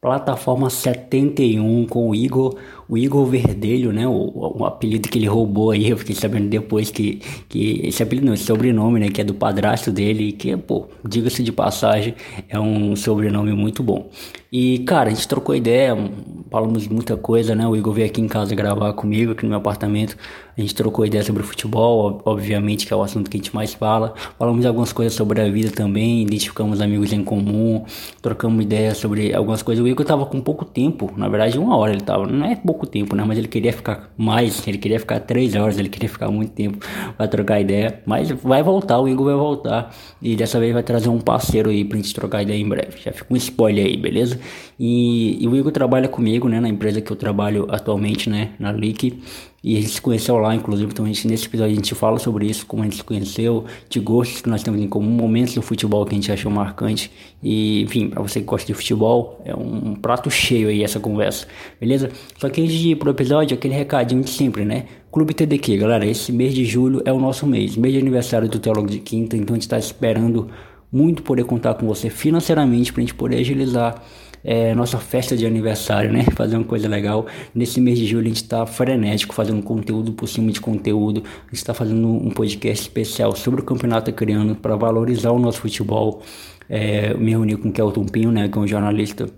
Plataforma 71 com o Igor, o Igor Verdelho, né? O, o, apelido que ele roubou aí, eu fiquei sabendo depois que, que esse apelido não, esse sobrenome, né? Que é do padrasto dele, que, pô, diga-se de passagem, é um sobrenome muito bom. E, cara, a gente trocou ideia, falamos muita coisa, né? O Igor veio aqui em casa gravar comigo, aqui no meu apartamento. A gente trocou ideia sobre futebol, obviamente, que é o assunto que a gente mais fala. Falamos algumas coisas sobre a vida também, identificamos amigos em comum, trocamos ideias sobre algumas coisas. Igor tava com pouco tempo, na verdade, uma hora ele tava. Não é pouco tempo, né? Mas ele queria ficar mais, ele queria ficar três horas, ele queria ficar muito tempo pra trocar ideia. Mas vai voltar, o Igor vai voltar. E dessa vez vai trazer um parceiro aí pra gente trocar ideia em breve. Já fica um spoiler aí, beleza? E, e o Igor trabalha comigo, né, na empresa que eu trabalho atualmente, né, na Leak. E a gente se conheceu lá, inclusive, então gente, nesse episódio a gente fala sobre isso, como a gente se conheceu, de gostos que nós temos em comum, momentos do futebol que a gente achou marcante. E, enfim, para você que gosta de futebol, é um prato cheio aí essa conversa, beleza? Só que antes de ir pro episódio, aquele recadinho de sempre, né? Clube TDQ, galera, esse mês de julho é o nosso mês, mês de aniversário do Teólogo de Quinta, então a gente está esperando muito poder contar com você financeiramente para a gente poder agilizar é, nossa festa de aniversário, né? Fazer uma coisa legal. Nesse mês de julho a gente está frenético, fazendo conteúdo por cima de conteúdo. A gente está fazendo um podcast especial sobre o Campeonato Acreano para valorizar o nosso futebol. É, me reuni com o Kelton Pinho, né? Que é um jornalista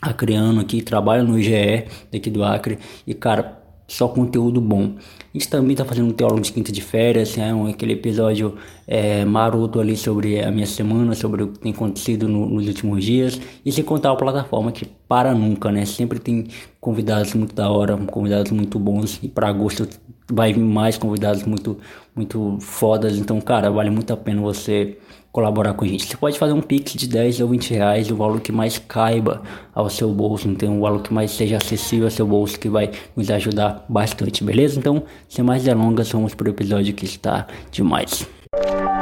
acreano aqui, trabalha no IGE daqui do Acre. E, cara, só conteúdo bom. A gente também está fazendo um teólogo de quinta de férias, né? aquele episódio é, maroto ali sobre a minha semana, sobre o que tem acontecido no, nos últimos dias. E sem contar a plataforma que para nunca, né? Sempre tem convidados muito da hora, convidados muito bons. E para agosto vai vir mais convidados muito, muito fodas. Então, cara, vale muito a pena você colaborar com a gente. Você pode fazer um pix de 10 ou 20 reais, o valor que mais caiba ao seu bolso, então o valor que mais seja acessível ao seu bolso, que vai nos ajudar bastante, beleza? Então, sem mais delongas, vamos para o episódio que está demais. Fala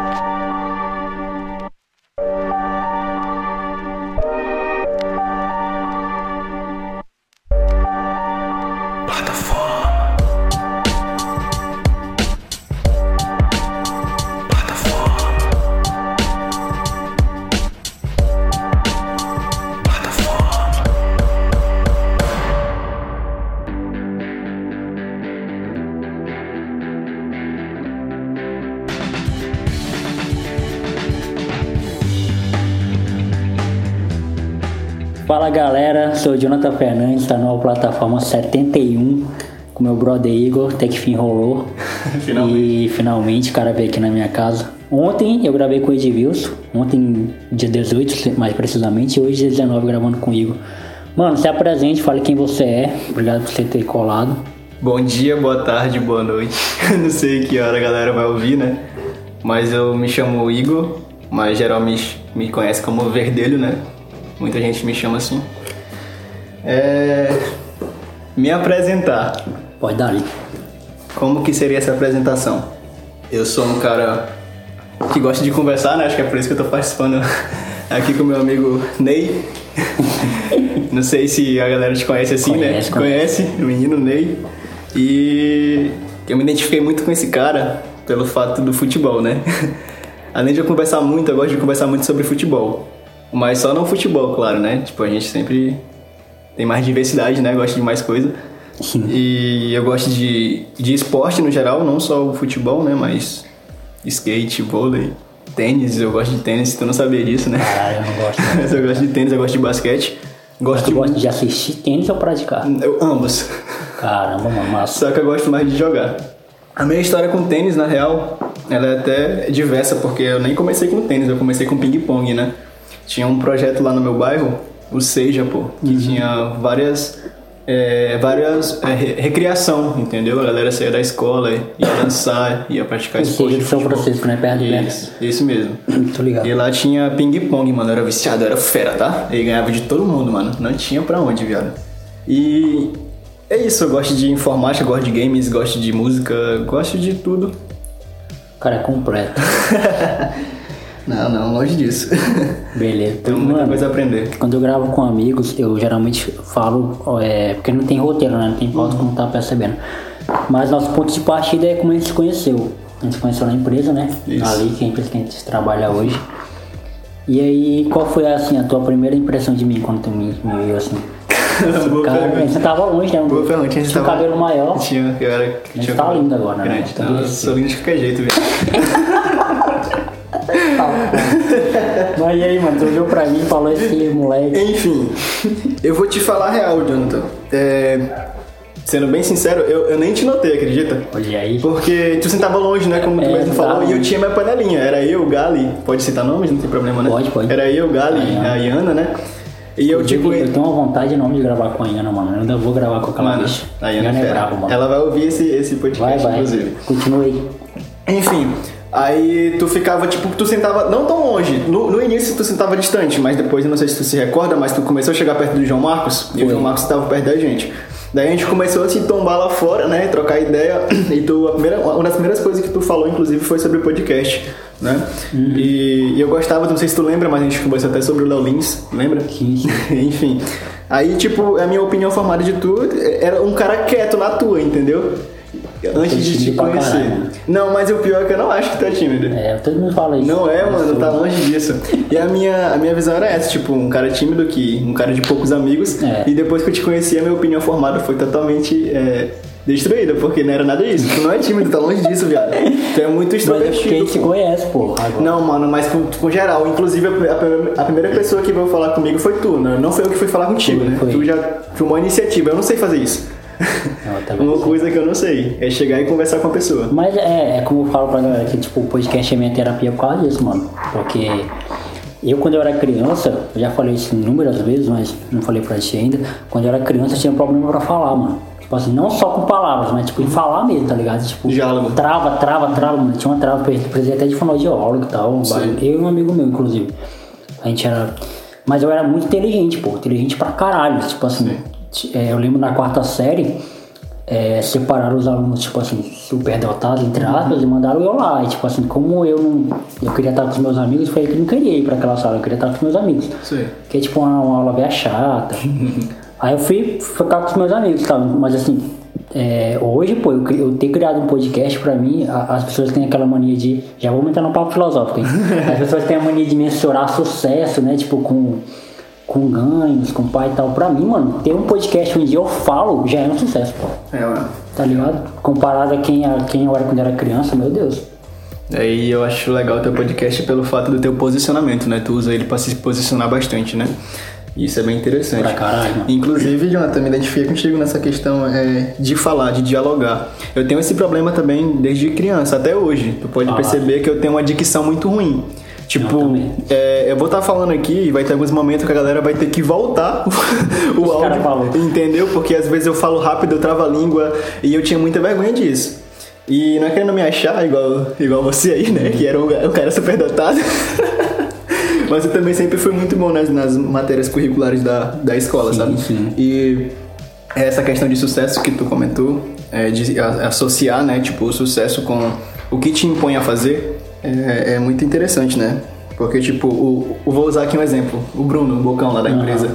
galera, sou o Jonathan Fernandes, tá numa plataforma 71 com meu brother Igor, até que fim rolou. finalmente. E finalmente o cara veio aqui na minha casa. Ontem eu gravei com o Edilson, ontem dia 18 mais precisamente, e hoje dia 19 gravando com o Igor. Mano, se apresente, fale quem você é, obrigado por você ter colado. Bom dia, boa tarde, boa noite. Não sei que hora a galera vai ouvir, né? Mas eu me chamo Igor, mas geralmente me conhece como Verdelho, né? Muita gente me chama assim. É... Me apresentar. Pode dar ali. Como que seria essa apresentação? Eu sou um cara que gosta de conversar, né? Acho que é por isso que eu tô participando aqui com meu amigo Ney. Não sei se a galera te conhece assim, conhece, né? Conhece, o menino Ney. E eu me identifiquei muito com esse cara pelo fato do futebol, né? Além de eu conversar muito, eu gosto de conversar muito sobre futebol. Mas só no futebol, claro, né? Tipo, a gente sempre tem mais diversidade, né? Gosta de mais coisa. Sim. E eu gosto de, de esporte no geral, não só o futebol, né? Mas skate, vôlei, tênis. Eu gosto de tênis, tu não sabia disso, né? Ah, eu não gosto. Mas eu gosto de tênis, eu gosto de basquete. Gosto de... gosta de assistir tênis ou praticar? Eu, ambos. Caramba, massa. Só que eu gosto mais de jogar. A minha história com tênis, na real, ela é até diversa, porque eu nem comecei com tênis, eu comecei com ping-pong, né? Tinha um projeto lá no meu bairro, o Seja, pô, que uhum. tinha várias. É, várias é, recriação, entendeu? A galera saía da escola, ia dançar, ia praticar esporte. de São Francisco, né? Perto isso, isso mesmo. Tô ligado. E lá tinha ping-pong, mano. Eu era viciado, eu era fera, tá? E ganhava de todo mundo, mano. Não tinha pra onde, viado. E é isso, eu gosto de informática, gosto de games, gosto de música, gosto de tudo. cara é completo. Não, não, longe disso. Beleza. Tem muita mano, coisa a aprender. Quando eu gravo com amigos, eu geralmente falo, é, porque não tem roteiro, né? Não tem pauta, como tá percebendo. Mas nosso ponto de partida é como a gente se conheceu. A gente se conheceu na empresa, né? Isso. Ali, que é a empresa que a gente trabalha hoje. E aí, qual foi assim a tua primeira impressão de mim quando tu me, me viu assim? Boa Cara, pergunta. você tava longe, né? Boa pergunta. Tinha o cabelo maior. Tinha, eu era. Tinha tá lindo agora, né? grande. Tá eu lindo. sou lindo de qualquer jeito, velho. Mas e aí, mano, tu olhou pra mim e falou esse moleque. Enfim, eu vou te falar a real, Jonathan. É, sendo bem sincero, eu, eu nem te notei, acredita? Olha aí. Porque tu sentava longe, né? Como tu É, mesmo falou, e eu tinha minha panelinha. Era eu, o Gali. Pode citar nomes, não tem problema, né? Pode, pode. Era eu, o Gali, A a Iana, né? E eu, tipo. eu tenho uma vontade enorme de gravar com a Iana, mano. Eu ainda vou gravar com aquela Mano, bicha. a Iana Iana é é brava, mano. Ela vai ouvir esse, esse Vai, podcast, vai. inclusive. Continua aí. Enfim, aí tu ficava, tipo, tu sentava não tão longe. No, no início tu sentava distante, mas depois, eu não sei se tu se recorda, mas tu começou a chegar perto do João Marcos e o. João Marcos estava perto da gente. Daí a gente começou a se tombar lá fora, né? Trocar ideia. E tu, a primeira, uma das primeiras coisas que tu falou, inclusive, foi sobre o podcast, né? Uhum. E, e eu gostava, não sei se tu lembra, mas a gente conversou até sobre o Léo Lins, lembra? Sim. Enfim. Aí, tipo, a minha opinião formada de tu era um cara quieto na tua, entendeu? Antes de te conhecer. caralho. Não, mas o pior é que eu não acho que tu é tímido. É, todo mundo fala isso. Não é, Eu mano, tá longe disso. E a minha, a minha visão era essa, tipo, um cara tímido que. um cara de poucos amigos. É. E depois que eu te conheci, a minha opinião formada foi totalmente é, destruída, porque não era nada disso. Tu não é tímido, tá longe disso, viado. Tu é muito Mas é porque a extrovertido. gente se pô. conhece, pô. Agora. Não, mano, mas com, com geral. Inclusive, a, a- a primeira pessoa que veio falar comigo foi tu, né? Não foi eu que fui falar contigo, Foi, né? foi. Tu já tomou a iniciativa. Eu não sei fazer isso. Tá. Uma coisa que eu não sei é chegar e conversar com a pessoa. Mas é, é como eu falo pra galera que tipo, o podcast é minha terapia por causa disso, mano. Porque eu quando eu era criança, eu já falei isso inúmeras vezes, mas não falei pra ti ainda, quando eu era criança eu tinha problema pra falar, mano. Tipo assim, não só com palavras, mas tipo em falar mesmo, tá ligado? Tipo, Diálogo. trava, trava, trava, mano. Tinha uma trava, precisei até de fonoaudiólogo e tal. um. Eu e um amigo meu, inclusive. A gente era. Mas eu era muito inteligente, pô. Inteligente pra caralho. Tipo assim, t- é, eu lembro na quarta série, é, separaram os alunos, tipo assim, superdotados, entre aspas, e mandaram eu lá. E, tipo assim, como eu não. Eu queria estar com os meus amigos, foi que eu não queria ir pra aquela sala, eu queria estar com os meus amigos. Sim. Que é tipo uma, uma aula bem chata. aí eu fui ficar com os meus amigos, tá? Mas assim, é, hoje, pô, eu, eu ter criado um podcast pra mim, a- as pessoas têm aquela mania de. Já vamos entrar no papo filosófico, hein? As pessoas têm a mania de mensurar sucesso, né? Tipo, com, com ganhos, com pai e tal. Pra mim, mano, ter um podcast onde eu falo já é um sucesso, pô. É, mano. Tá ligado? Comparado a quem, a quem eu era quando era criança, meu Deus. Aí eu acho legal o teu podcast pelo fato do teu posicionamento, né? Tu usa ele pra se posicionar bastante, né? Isso é bem interessante. Pra caralho, mano. Inclusive, Jonathan, me identifiquei contigo nessa questão é, de falar, de dialogar. Eu tenho esse problema também desde criança, até hoje. Tu pode Ah. perceber que eu tenho uma dicção muito ruim. Tipo, Eu é, eu vou estar falando aqui e vai ter alguns momentos que a galera vai ter que voltar o Os áudio. Entendeu? Porque às vezes eu falo rápido, eu travo a língua e eu tinha muita vergonha disso. E não é querendo me achar igual, igual você aí, né? Que era um, um cara super dotado. Mas eu também sempre fui muito bom nas, nas matérias curriculares da, da escola, Sim, sabe? sim. E essa questão de sucesso que tu comentou, é, de associar, né? Tipo, o sucesso com o que te impõe a fazer, é, é muito interessante, né? Porque, tipo, o, o- vou usar aqui um exemplo. O Bruno, o Bocão lá da empresa.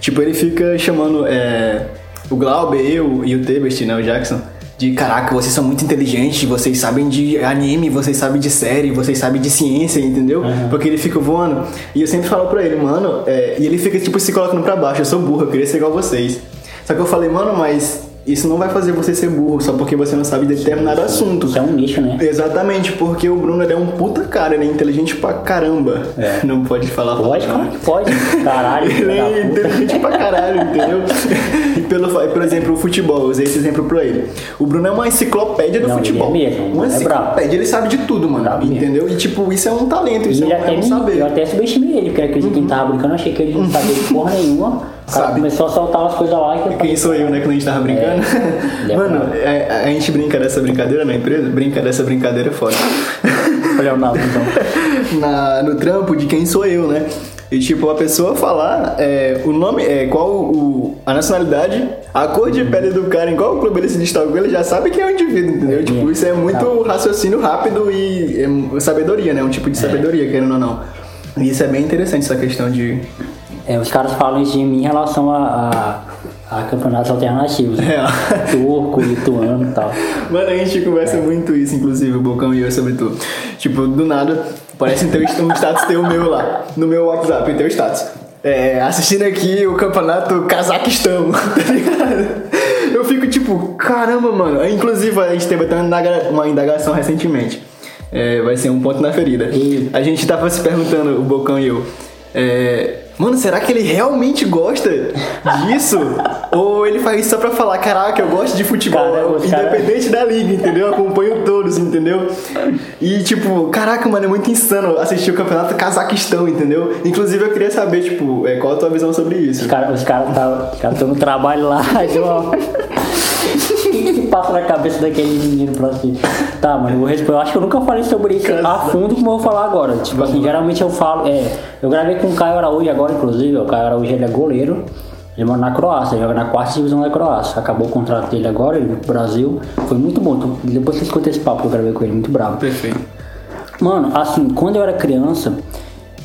Tipo, ele fica chamando é, o Glauber, eu e o Tebest, né? O Jackson. De caraca, vocês são muito inteligentes, vocês sabem de anime, vocês sabem de série, vocês sabem de ciência, entendeu? Porque ele fica voando. E eu sempre falo pra ele, mano, é, e ele fica tipo se colocando pra baixo, eu sou burro, eu queria ser igual vocês. Só que eu falei, mano, mas isso não vai fazer você ser burro só porque você não sabe de determinado assunto. Isso é um nicho, né? Exatamente, porque o Bruno ele é um puta cara, ele é inteligente pra caramba. É. Não pode falar Pode, palavrão. claro que pode. Caralho, Ele é inteligente pra caralho, entendeu? E pelo, por exemplo, o futebol, eu usei esse exemplo pra ele. O Bruno é uma enciclopédia do Não, ele futebol. é mesmo, Uma ele é enciclopédia, ele sabe de tudo, mano. Brabo mesmo. entendeu? E tipo, isso é um talento, isso ele é, até um- é um saber. eu até subestimei ele, porque acredito que ele tava brincando, eu achei que ele não sabia de porra nenhuma. O cara Sabe. começou a soltar umas coisas lá que eu Quem sou eu, né? Quando a gente tava brincando. É Mano, brabo. é- a gente brinca dessa brincadeira na empresa? Brinca dessa brincadeira é foda. Olha o Naldo, então. na, no trampo de quem sou eu, né? E tipo, a pessoa falar é, o nome, é, qual o, a nacionalidade, a cor de pele do cara, em qual clube ele se destacou, ele já sabe quem é o indivíduo, entendeu? Tipo, isso é muito raciocínio rápido e é, sabedoria, né? Um tipo de sabedoria, querendo ou não. E isso é bem interessante, essa questão de. É, os caras falam isso de mim em relação a, a, a campeonatos alternativos. né? É. Turco, lituano e tal. Mano, a gente conversa muito isso, inclusive, o Bocão e eu, sobre tudo. Tipo, do nada, parece ter um status teu meu lá, no meu WhatsApp, teu status. É, assistindo aqui o campeonato Cazaquistão, tá ligado? Eu fico tipo, caramba, mano. Inclusive, a gente teve até uma indagação recentemente. É, vai ser um ponto na ferida. E a gente tava se perguntando, o Bocão e eu, é, Mano, será que ele realmente gosta disso? Ou ele faz isso só pra falar, caraca, eu gosto de futebol, cara, independente cara... da liga, entendeu? Eu acompanho todos, entendeu? E tipo, caraca, mano, é muito insano assistir o campeonato Cazaquistão, entendeu? Inclusive eu queria saber, tipo, é, qual a tua visão sobre isso? Os caras cara estão cara no trabalho lá, uma que passa na cabeça daquele menino pra assim. Tá, mas eu, eu acho que eu nunca falei sobre isso a fundo como eu vou falar agora. Tipo assim, geralmente eu falo. É, eu gravei com o Caio Araújo agora, inclusive. O Caio Araújo ele é goleiro. Ele mora na Croácia, joga na quarta divisão da Croácia. Acabou o contrato dele agora, ele pro Brasil. Foi muito bom. Depois você escuta esse papo que eu gravei com ele, muito bravo. Perfeito. Mano, assim, quando eu era criança,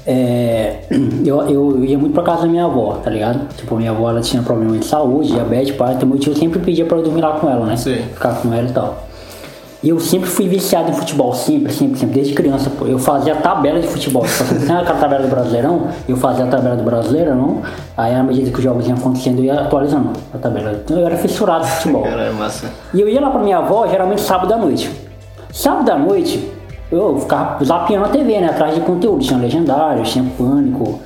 é, eu, eu ia muito pra casa da minha avó, tá ligado? Tipo, minha avó ela tinha problema de saúde, diabetes, pai, então meu tio sempre pedia pra eu dormir lá com ela, né? Sim. Ficar com ela e tal. E eu sempre fui viciado em futebol, sempre, sempre, sempre, desde criança, pô. Eu fazia tabela de futebol. Só que tem aquela tabela do Brasileirão, eu fazia a tabela do Brasileirão, aí à medida que os jogos iam acontecendo, eu ia atualizando a tabela. Então eu era fissurado de futebol. Caralho, massa. E eu ia lá pra minha avó, geralmente sábado à noite. Sábado à noite, eu ficava zapeando a TV, né? Atrás de conteúdo. Tinha legendário, tinha pânico,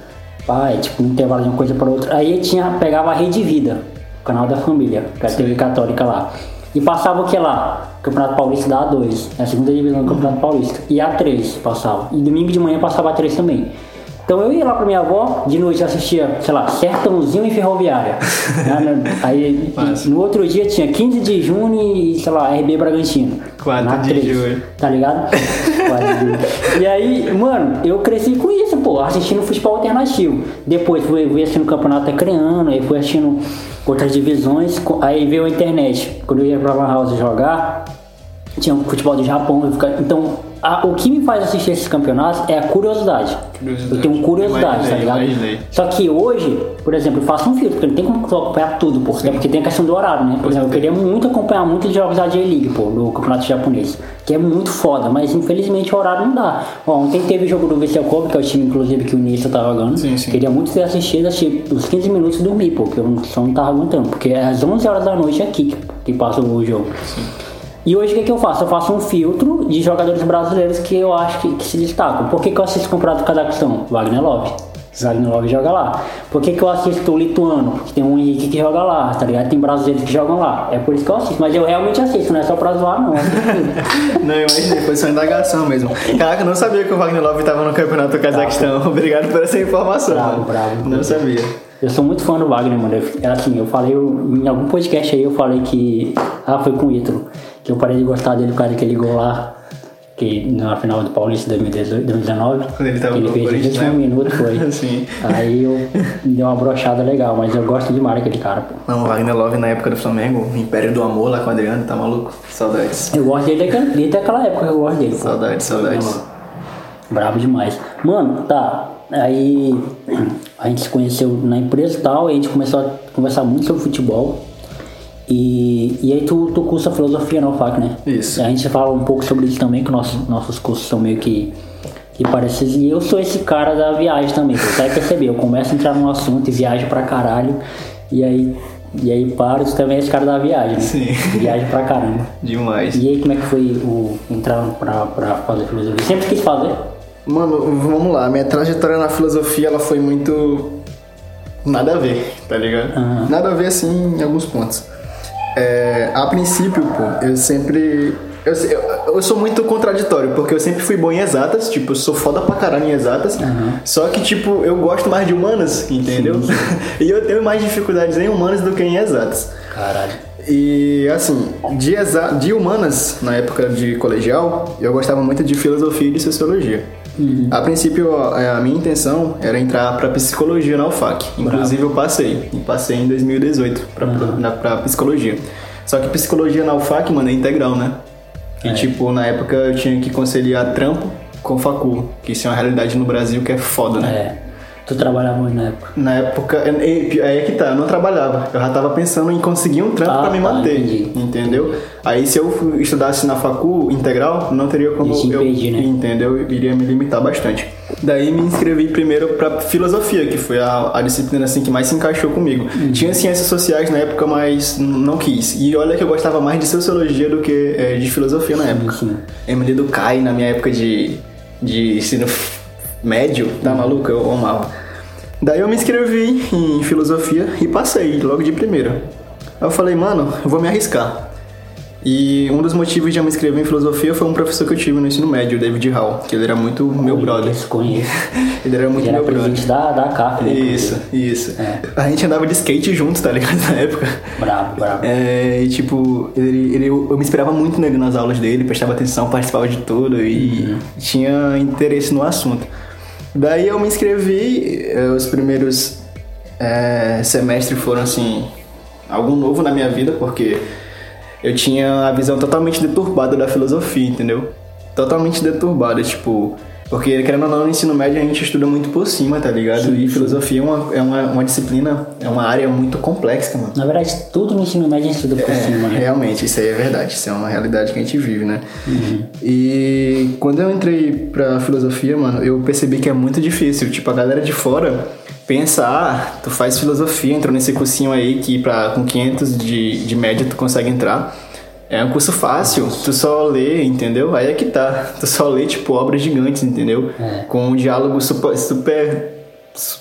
pai, tipo, um intervalo de uma coisa para outra. Aí tinha, pegava a Rede Vida, o canal da família, que é a TV católica lá. E passava o que lá? Campeonato Paulista da A2, é a segunda divisão do Campeonato Paulista. E A3 passava. E domingo de manhã passava A3 também. Então eu ia lá pra minha avó, de noite assistia, sei lá, Sertãozinho e Ferroviária. Né? Aí no outro dia tinha 15 de junho e, sei lá, RB Bragantino. 4 de 3, junho. Tá ligado? 4 de E aí, mano, eu cresci com isso, pô, assistindo futebol alternativo. Depois fui, fui assistindo o Campeonato Acreano, aí fui assistindo outras divisões, aí veio a internet. Quando eu ia pra Lan House jogar, tinha um futebol do Japão, então a, o que me faz assistir esses campeonatos é a curiosidade. curiosidade. Eu tenho curiosidade, imaginei, tá ligado? Imaginei. Só que hoje, por exemplo, eu faço um filtro, porque não tem como acompanhar tudo, pô. Até porque tem a questão do horário, né? Por exemplo, eu queria muito acompanhar muitos jogos da J-League, pô, do campeonato japonês. Que é muito foda, mas infelizmente o horário não dá. Ó, ontem teve o jogo do Vissel Kobe, que é o time, inclusive, que o Nissa tá jogando. Sim, sim. Queria muito ter assistido, assistir os 15 minutos e dormir, pô, porque eu só não tava aguentando. Porque é às 11 horas da noite aqui que, que passa o jogo. Sim. E hoje o que, que eu faço? Eu faço um filtro de jogadores brasileiros que eu acho que, que se destacam. Por que, que eu assisto o Campeonato do Cazaquistão? Wagner Love. Wagner Love joga lá. Por que, que eu assisto o Lituano? Porque tem um Henrique que joga lá, tá ligado? Tem brasileiros que jogam lá. É por isso que eu assisto. Mas eu realmente assisto, não é só pra zoar, não. não, eu imaginei, foi só indagação mesmo. Caraca, eu não sabia que o Wagner Love tava no Campeonato do Cazaquistão. Obrigado por essa informação. Bravo, bravo. Não sabia. Eu sou muito fã do Wagner, mano. Eu, assim, eu falei, eu, em algum podcast aí eu falei que. Ah, foi com o Ítalo que eu parei de gostar dele por causa daquele gol lá, que na final do Paulista 2019, Quando ele tava ele fez no 21 né? minutos, foi. Sim. Aí eu deu uma brochada legal, mas eu gosto demais daquele cara, pô. Não, o Wagner Love na época do Flamengo, Império do Amor lá com o Adriano, tá maluco? Saudades. Eu gosto dele desde aquela época, eu gosto dele. Saudades, pô. saudades. Bravo demais. Mano, tá. Aí a gente se conheceu na empresa e tal, e a gente começou a conversar muito sobre futebol. E, e aí tu, tu cursa filosofia na UFAC, né? Isso. A gente fala um pouco sobre isso também, que nossos, nossos cursos são meio que, que parecidos. E eu sou esse cara da viagem também, tu até perceber. Eu começo a entrar num assunto e viajo pra caralho. E aí, e aí paro, tu também é esse cara da viagem, né? Sim. Viagem pra caramba. Demais. E aí como é que foi o entrar pra, pra fazer filosofia? Sempre quis fazer? Mano, vamos lá. Minha trajetória na filosofia, ela foi muito... Nada a ver, tá ligado? Uhum. Nada a ver, assim, em alguns pontos. É, a princípio, pô, eu sempre. Eu, eu, eu, sou muito contraditório, porque eu sempre fui bom em exatas, tipo, eu sou foda pra caralho em exatas, uhum. só que, tipo, eu gosto mais de humanas, entendeu? e eu tenho mais dificuldades em humanas do que em exatas. Caralho. E, assim, de, exa de humanas, na época de colegial, eu gostava muito de filosofia e de sociologia. Uhum. A princípio, a minha intenção era entrar para psicologia na UFAC. Inclusive, Bravo. eu passei. E passei em 2018 para uhum. pra psicologia. Só que psicologia na UFAC, mano, é integral, né? E, é. tipo, na época eu tinha que conciliar trampo com facul, que isso é uma realidade no Brasil que é foda, né? É. Tu trabalhava onde na época? Na época, aí é que tá, eu não trabalhava. Eu já tava pensando em conseguir um trampo Ah, pra me tá, manter. entendi. Entendeu? Aí se eu estudasse na facu integral, não teria como te eu. impedir, né? Entendeu? Iria me limitar bastante. Daí me inscrevi primeiro pra filosofia, que foi a, a disciplina assim que mais se encaixou comigo. Uhum. Tinha ciências sociais na época, mas não quis. E olha que eu gostava mais de sociologia do que eh, de filosofia na época. sim. Emily do Kai, na minha época de, de ensino médio, tá maluco? Eu amava. Daí eu me inscrevi em filosofia e passei logo de primeira. Aí eu falei, mano, eu vou me arriscar. E um dos motivos de eu me inscrever em filosofia foi um professor que eu tive no ensino médio, o David Hall, que ele era muito meu brother. Esse conheço. Ele era muito Ele era meu brother. presidente da, da CAF, né? Isso, isso. É. A gente andava de skate juntos, tá ligado? Na época. Brabo, brabo. É, e tipo, ele, ele- eu me inspirava muito nele nas aulas dele, prestava atenção, participava de tudo e tinha interesse no assunto. Daí eu me inscrevi, os primeiros eh, semestres foram assim, algo novo na minha vida, porque eu tinha a visão totalmente deturbada da filosofia, entendeu? Totalmente deturbada, tipo. Porque, querendo ou não, no ensino médio a gente estuda muito por cima, tá ligado? e filosofia é, uma, é uma, uma disciplina, é uma área muito complexa, mano. Na verdade, tudo no ensino médio a gente estuda por É, cima, né? realmente, isso aí é verdade, isso é uma realidade que a gente vive, né? Uhum. E quando eu entrei pra filosofia, mano, eu percebi que é muito difícil. Tipo, a galera de fora pensa, ah, tu faz filosofia, entrou nesse cursinho aí que pra, com 500 de, de média tu consegue entrar. É um curso fácil, tu só lê, entendeu? Aí é que tá. Tu só lê, tipo, obras gigantes, entendeu? É. Com um diálogo super, super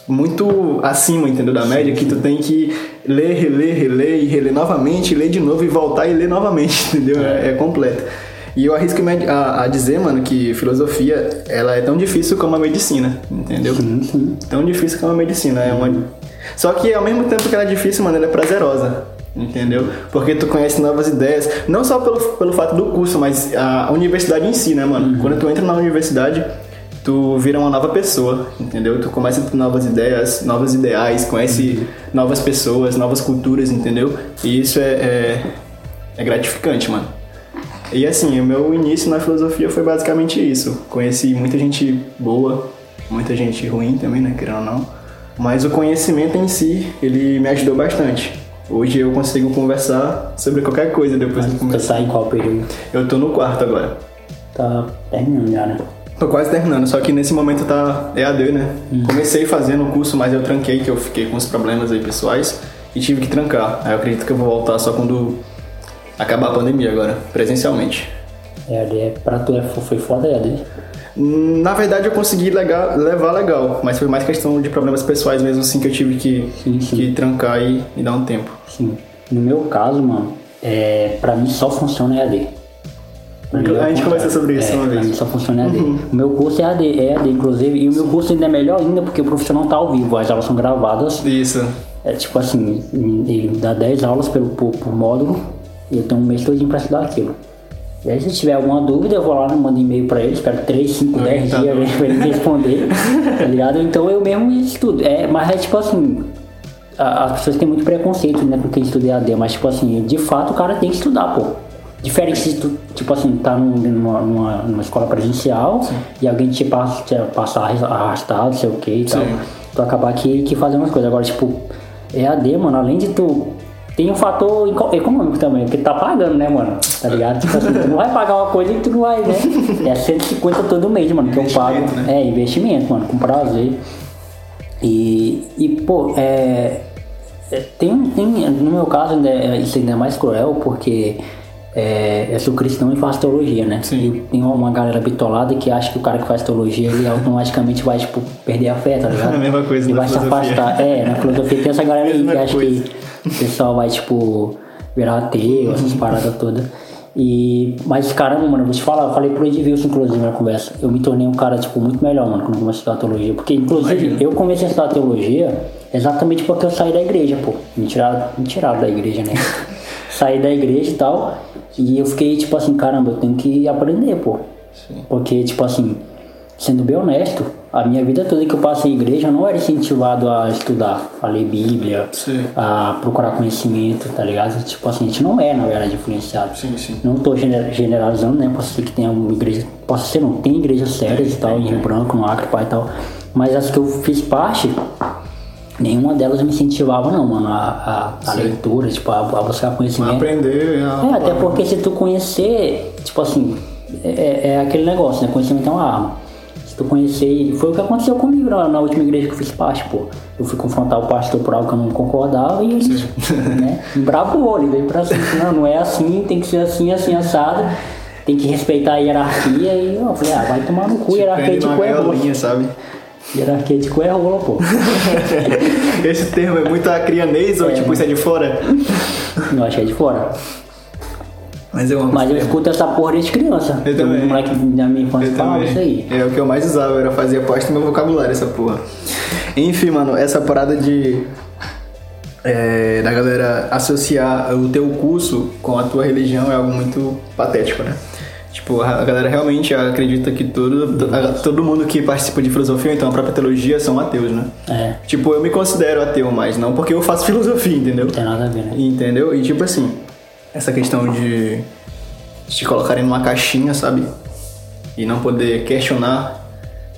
muito acima, entendeu? Da média, que tu tem que ler, reler, reler e reler novamente, ler de novo e voltar e ler novamente, entendeu? É, é completo. E eu arrisco a, a dizer, mano, que filosofia, ela é tão difícil como a medicina, entendeu? Sim, sim. Tão difícil como a medicina, é uma... Só que ao mesmo tempo que ela é difícil, mano, ela é prazerosa, entendeu? Porque tu conhece novas ideias, não só pelo, pelo fato do curso, mas a universidade em si, né, mano? Quando tu entra na universidade, tu vira uma nova pessoa, entendeu? Tu começa a ter novas ideias, novos ideais, conhece novas pessoas, novas culturas, entendeu? E isso é, é, é gratificante, mano. E assim, o meu início na filosofia foi basicamente isso. Conheci muita gente boa, muita gente ruim também, né, querendo ou não. Mas o conhecimento em si, ele me ajudou bastante. Hoje eu consigo conversar sobre qualquer coisa depois eu Tu comecei. sai em qual período? Eu tô no quarto agora. Tá terminando já, né? Tô quase terminando, só que nesse momento tá EAD, né? Comecei fazendo o curso, mas eu tranquei, que eu fiquei com uns problemas aí pessoais e tive que trancar. Aí eu acredito que eu vou voltar só quando acabar a pandemia agora, presencialmente. EAD é pra tu é, foi foda EAD. Na verdade eu consegui legal- levar legal, mas foi mais questão de problemas pessoais mesmo assim que eu tive que, Sim, sim. que trancar e, e dar um tempo. Sim. No meu caso, mano, é, pra mim só funciona EAD. Pra A gente conversou sobre isso é, uma pra vez. mim só funciona EAD. O meu curso é EAD, é EAD, inclusive, e o meu curso ainda é melhor ainda porque o professor não tá ao vivo, as aulas são gravadas. Isso. É tipo assim, ele dá 10 aulas pelo, por, por módulo e eu tenho um mês todinho pra estudar aquilo. E aí se tiver alguma dúvida, eu vou lá, mando e-mail pra ele, espero 3, 5, 10 tá dias pra ele responder, tá ligado? Então eu mesmo estudo. É, mas é tipo assim, a- as pessoas têm muito preconceito, né, com quem estuda EAD, mas tipo assim, de fato o cara tem que estudar, pô. Diferente se tu, tipo assim, tá num- numa, numa, numa escola presencial e alguém te passa, te passa arrastado, sei o que e tal. Sim. Tu acabar que, que fazendo umas coisas. Agora, tipo, EAD, mano, além de tu. Tem um fator eco- econômico também, porque tá pagando, né, mano? Tá ligado? Tipo assim, tu não vai pagar uma coisa que tu não vai, né? É 150 todo mês, mano, que eu pago. Né? É, investimento, mano, com prazer. E, e pô, é, é, tem, tem, no meu caso, ainda é- isso ainda é mais cruel, porque é, eu sou cristão e faço teologia, né? Sim. E tem uma galera bitolada que acha que o cara que faz teologia, ele automaticamente vai, tipo, perder a fé, tá ligado? A mesma coisa E vai se filosofia. afastar. É, na filosofia tem essa galera aí que acha coisa. que o pessoal vai, tipo, virar ateu, essas paradas todas. E, mas caramba, mano, vou te falar, eu falei pro Edilson, inclusive, na conversa. Eu me tornei um cara, tipo, muito melhor, mano, quando eu comecei a estudar teologia. Porque, inclusive, Imagina. eu comecei a estudar teologia exatamente porque eu saí da igreja, pô. Me tiraram, me tiraram da igreja, né? saí da igreja e tal. E eu fiquei, tipo assim, caramba, eu tenho que aprender, pô. Porque, tipo assim, sendo bem honesto, a minha vida toda que eu passei em igreja eu não era incentivado a estudar, a ler Bíblia, Sim. a procurar conhecimento, tá ligado? Tipo assim, a gente não é, na verdade, influenciado. Sim, sim. Não tô gener- generalizando, né? Pode ser que tenha uma igreja. Pode ser, não. Tem igrejas sérias e tal, em Rio Branco, no Acre, pai e tal. Mas as que eu fiz parte, nenhuma delas me incentivava não, mano, a, a, a leitura, tipo, a, a buscar conhecimento. Aprender. É, até porque se tu conhecer, tipo assim, é, é- é aquele negócio, né? Conhecimento é uma arma. Se tu conhecer, foi o que aconteceu comigo na, na última igreja que eu fiz parte, pô. Eu fui confrontar o pastor por algo que eu não concordava e ele, né, embravou, ele veio pra cima, não, não é assim, tem que ser assim, assim, assado, tem que respeitar a hierarquia e eu falei, ah, vai tomar no cu, hierarquia de cu é rola. sabe? Hierarquia de cu é rola, pô. Esse termo é muito acrianês ou tipo isso é de fora? Eu achei de fora. Mas eu amo Mas eu escuto essa porra desde criança. Eu também. O moleque da minha infância falava isso aí. É o que eu mais usava, era fazer parte do meu vocabulário, essa porra. Enfim, mano, essa parada de. é, da galera associar o teu curso com a tua religião é algo muito patético, né? Tipo, a galera realmente acredita que todo, todo mundo que participa de filosofia, então a própria teologia, são ateus, né? É, Tipo, eu me considero ateu, mas não porque eu faço filosofia, entendeu? não tem nada a ver, né? Entendeu? E tipo assim, essa questão de te colocarem numa caixinha, sabe? E não poder questionar,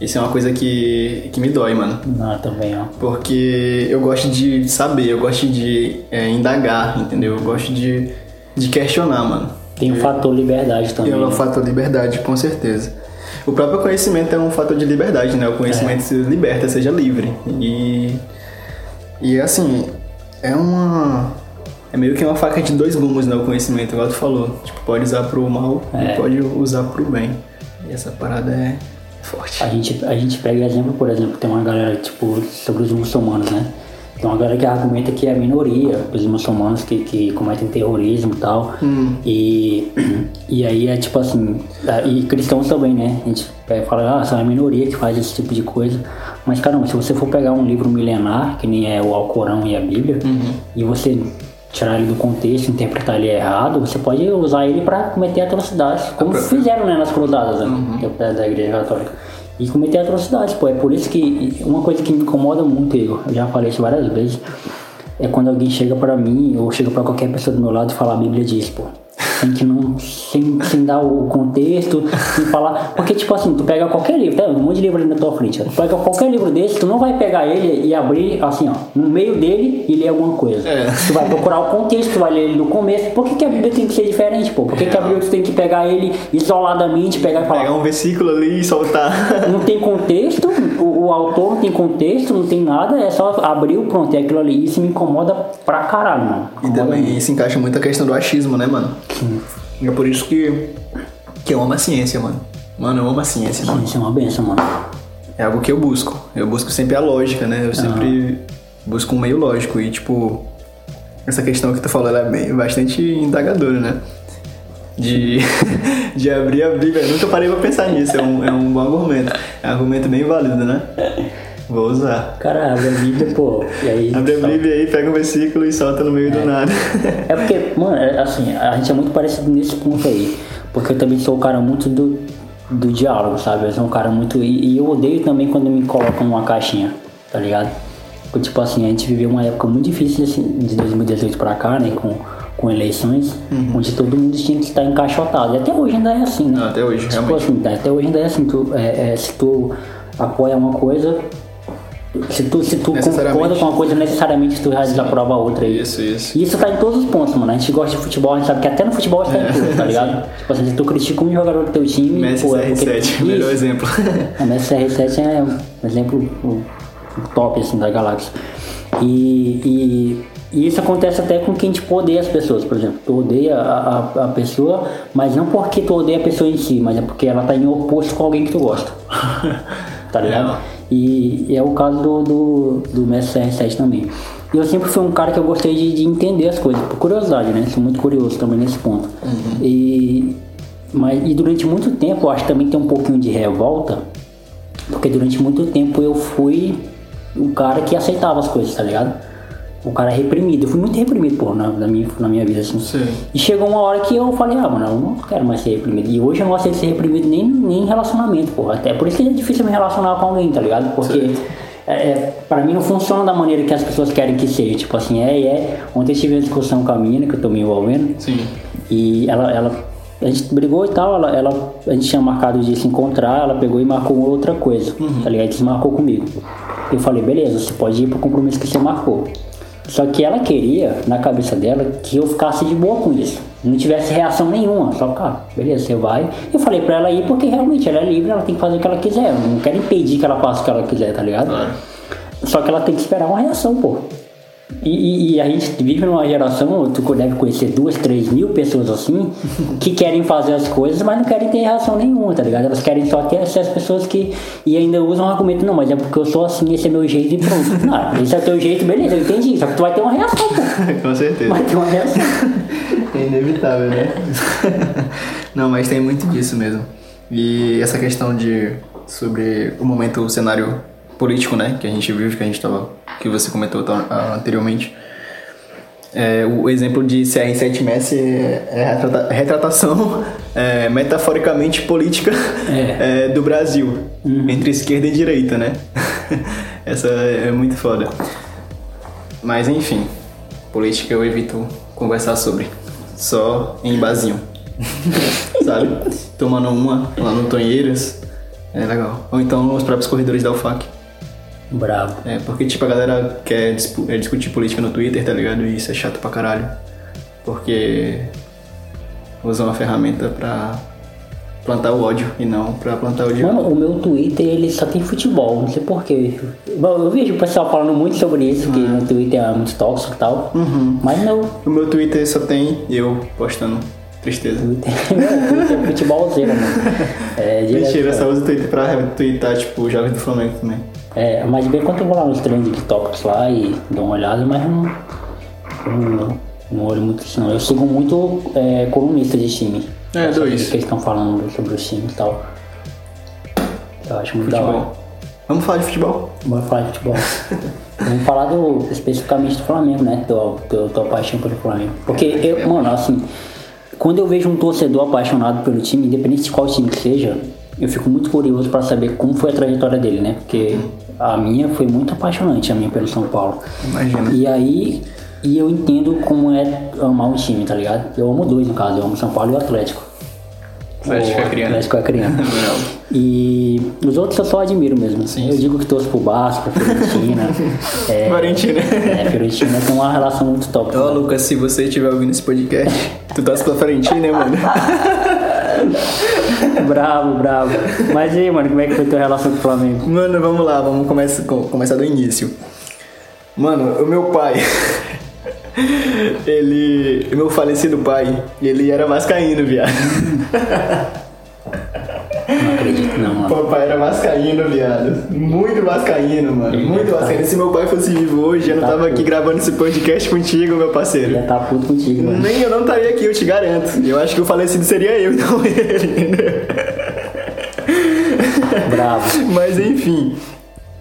isso é uma coisa que, que me dói, mano. Não, também, ó. Porque eu gosto de saber, eu gosto de é, indagar, entendeu? Eu gosto de, de questionar, mano. Tem o fator liberdade também. É um né? fator de liberdade, com certeza. O próprio conhecimento é um fator de liberdade, né? O conhecimento se liberta, seja livre. E. E assim, é uma. É meio que uma faca de dois gumes, né? O conhecimento, igual tu falou. Tipo, pode usar pro mal É. e pode usar pro bem. E essa parada é forte. A gente, a gente pega exemplo, por exemplo, tem uma galera, tipo, sobre os muçulmanos, né? Tem uma galera que argumenta que é a minoria, os muçulmanos que, que cometem terrorismo e tal. E, e aí é tipo assim, é, e cristãos também, né? A gente fala, ah, são a minoria que faz esse tipo de coisa. Mas caramba, se você for pegar um livro milenar, que nem é o Alcorão e a Bíblia, e você tirar ele do contexto, interpretar ele errado, você pode usar ele para cometer atrocidades, como fizeram né, nas cruzadas né, que é da, Igreja Católica. E cometer atrocidades, pô. É por isso que uma coisa que me incomoda muito, eu já falei isso várias vezes, é quando alguém chega pra mim ou chega pra qualquer pessoa do meu lado e fala a Bíblia diz, pô. Sem que não. Sem, sem dar o contexto, sem falar. Porque, tipo assim, tu pega qualquer livro, tá? Um monte de livro ali na tua frente. Tu pega qualquer livro desse, tu não vai pegar ele e abrir, assim, ó, no meio dele e ler alguma coisa. É. Tu vai procurar o contexto, tu vai ler ele do começo. Por que, que a Bíblia tem que ser diferente, pô? Por que, que a Bíblia tu tem que pegar ele isoladamente, pegar e falar. Pegar um versículo ali e soltar. Não tem contexto, o, o autor não tem contexto, não tem nada, é só abrir o pronto, é aquilo ali. Isso me incomoda pra caralho, mano. E também muito. se encaixa muito a questão do achismo, né, mano? E é por isso que, que eu amo a ciência, mano. Mano, eu amo a ciência, mano. Isso é uma benção, mano. É algo que eu busco. Eu busco sempre a lógica, né? Eu sempre busco um meio lógico. E, tipo, essa questão que tu falou, ela é bem, bastante indagadora, né? De, de abrir a Bíblia. Eu nunca parei pra pensar nisso. É um, é um bom argumento. É um argumento bem válido, né? Vou usar. Cara, abre a Bíblia, pô. E aí. Abre a Bíblia aí, pega um versículo e solta no meio do nada. É porque, mano, é assim, a gente é muito parecido nesse ponto aí. Porque eu também sou um cara muito do, do diálogo, sabe? Eu sou um cara muito. E, e eu odeio também quando me colocam numa caixinha, tá ligado? Porque, tipo assim, a gente viveu uma época muito difícil assim, de 2018 pra cá, né? Com, com eleições, onde todo mundo tinha que estar encaixotado. E até hoje ainda é assim, né? Não, até hoje, Tipo realmente. assim, até hoje ainda é assim, tu, é, é, se tu apoia uma coisa, se tu, se tu concorda com uma coisa, necessariamente tu já desaprova outra aí. Isso, isso. E isso tá em todos os pontos, mano. A gente gosta de futebol, a gente sabe que até no futebol está em tudo, tá ligado? tipo assim, se tu critica um jogador do teu time, Messi pô, é porque... CR7, melhor exemplo. A Messi CR7 é um exemplo o- o top, assim, da galáxia. E, e, e isso acontece até com quem tipo odeia as pessoas, por exemplo. Tu odeia a, a, a pessoa, mas não porque tu odeia a pessoa em si, mas é porque ela tá em oposto com alguém que tu gosta. tá ligado? E, e é o caso do, do, do Messi CR7 também. E eu sempre fui um cara que eu gostei de, de entender as coisas, por curiosidade, né? Sou muito curioso também nesse ponto. E, mas, e durante muito tempo, eu acho que também tem um pouquinho de revolta, porque durante muito tempo eu fui o cara que aceitava as coisas, tá ligado? O cara reprimido. Eu fui muito reprimido, pô, na, na minha, na minha vida, assim. Sim. E chegou uma hora que eu falei, ah, mano, eu não quero mais ser reprimido. E hoje eu não aceito ser reprimido nem, nem em relacionamento, pô. Até por isso que é difícil me relacionar com alguém, tá ligado? Porque é, é, pra mim não funciona da maneira que as pessoas querem que seja. Tipo assim, é, é. Ontem eu tive uma discussão com a menina que eu tô me envolvendo. Sim. E ela, ela a gente brigou e tal, ela, ela, a gente tinha marcado de se encontrar, ela pegou e marcou outra coisa, Uhum. tá ligado? Desmarcou comigo. Eu falei, beleza, você pode ir pro compromisso que você marcou. Só que ela queria, na cabeça dela, que eu ficasse de boa com isso. Não tivesse reação nenhuma. Só, cara, beleza, você vai. Eu falei pra ela ir porque realmente ela é livre, ela tem que fazer o que ela quiser. Eu não quero impedir que ela faça o que ela quiser, tá ligado? Só que ela tem que esperar uma reação, pô. E, e- a gente vive numa geração, tu deve conhecer duas, três mil pessoas assim, que querem fazer as coisas, mas não querem ter reação nenhuma, tá ligado? Elas querem só ter essas pessoas que. E ainda usam o argumento, não, mas é porque eu sou assim, esse é meu jeito e pronto. Não, esse é teu jeito, beleza, eu entendi. Só que tu vai ter uma reação, pô. Com certeza. Vai ter uma reação. É inevitável, né? Não, mas tem muito disso mesmo. E essa questão de sobre o momento, o cenário político, né, que a gente vive, que a gente tava, que você comentou ah, anteriormente. É, o exemplo de CR7 Messi é é a retrata- retratação é, metaforicamente política é, do Brasil, entre esquerda e direita, né? Essa é muito foda. Mas enfim, política eu evito conversar sobre. Só em barzinho. Sabe? Tomando uma lá no Tonheiras. É legal. Ou então os próprios corredores da UFAC. Bravo. É, porque tipo a galera quer é, discutir política no Twitter, tá ligado? E isso é chato pra caralho. Porque usam uma ferramenta pra plantar o ódio e não pra plantar o diálogo. Mano, o meu Twitter ele só tem futebol, não sei porquê. Bom, eu vejo o pessoal falando muito sobre isso, que no Twitter é muito tóxico e tal. Mas não, O meu Twitter só tem eu postando tristeza. Twitter, Twitter é futebolzeiro, mano. É, direto, Mentira, só uso o Twitter pra retweetar, tipo, jogos do Flamengo também. É, mas bem quando eu vou lá nos trending topics lá e dou uma olhada, mas não, não, não olho muito isso não. Eu sigo muito é, colunista de time. É, dois. Que eles estão falando sobre os times e tal. Eu acho muito da hora. Futebol. Vamos falar de futebol? Bora falar de futebol. Vamos falar do, especificamente do Flamengo, né? Tua, tua, tua paixão pelo Flamengo. Porque, eu, mano, assim, quando eu vejo um torcedor apaixonado pelo time, independente de qual time que seja, eu fico muito curioso pra saber como foi a trajetória dele, né? Porque a minha foi muito apaixonante, a minha pelo São Paulo. Imagina. E aí, e eu entendo como é amar um time, tá ligado? Eu amo dois, no caso, eu amo São Paulo e o Atlético. Atlético O Acreano. Atlético Acreano. E os outros eu só admiro mesmo. eu digo que torço pro Vasco, pra Fiorentina. é, Fiorentina. É, Fiorentina tem uma relação muito top. Ó, Lucas, se você estiver ouvindo esse podcast, tu torce pra Fiorentina, né, mano? bravo, bravo. Mas e aí, mano, como é que foi tua relação com o Flamengo? Mano, vamos lá, vamos começar, com- começar do início. Mano, o meu pai, ele. Meu falecido pai, ele era vascaíno, viado. Não acredito, não, O mano. papai era vascaíno, viado. Muito vascaíno, mano. Muito tá- vascaíno. Se meu pai fosse vivo hoje, eu não Tá tava aqui gravando esse podcast contigo, meu parceiro. Já tá puto contigo, mano. Nem eu não estaria aqui, eu te garanto. Eu acho que o falecido seria eu, não ele, entendeu? Bravo. Mas enfim.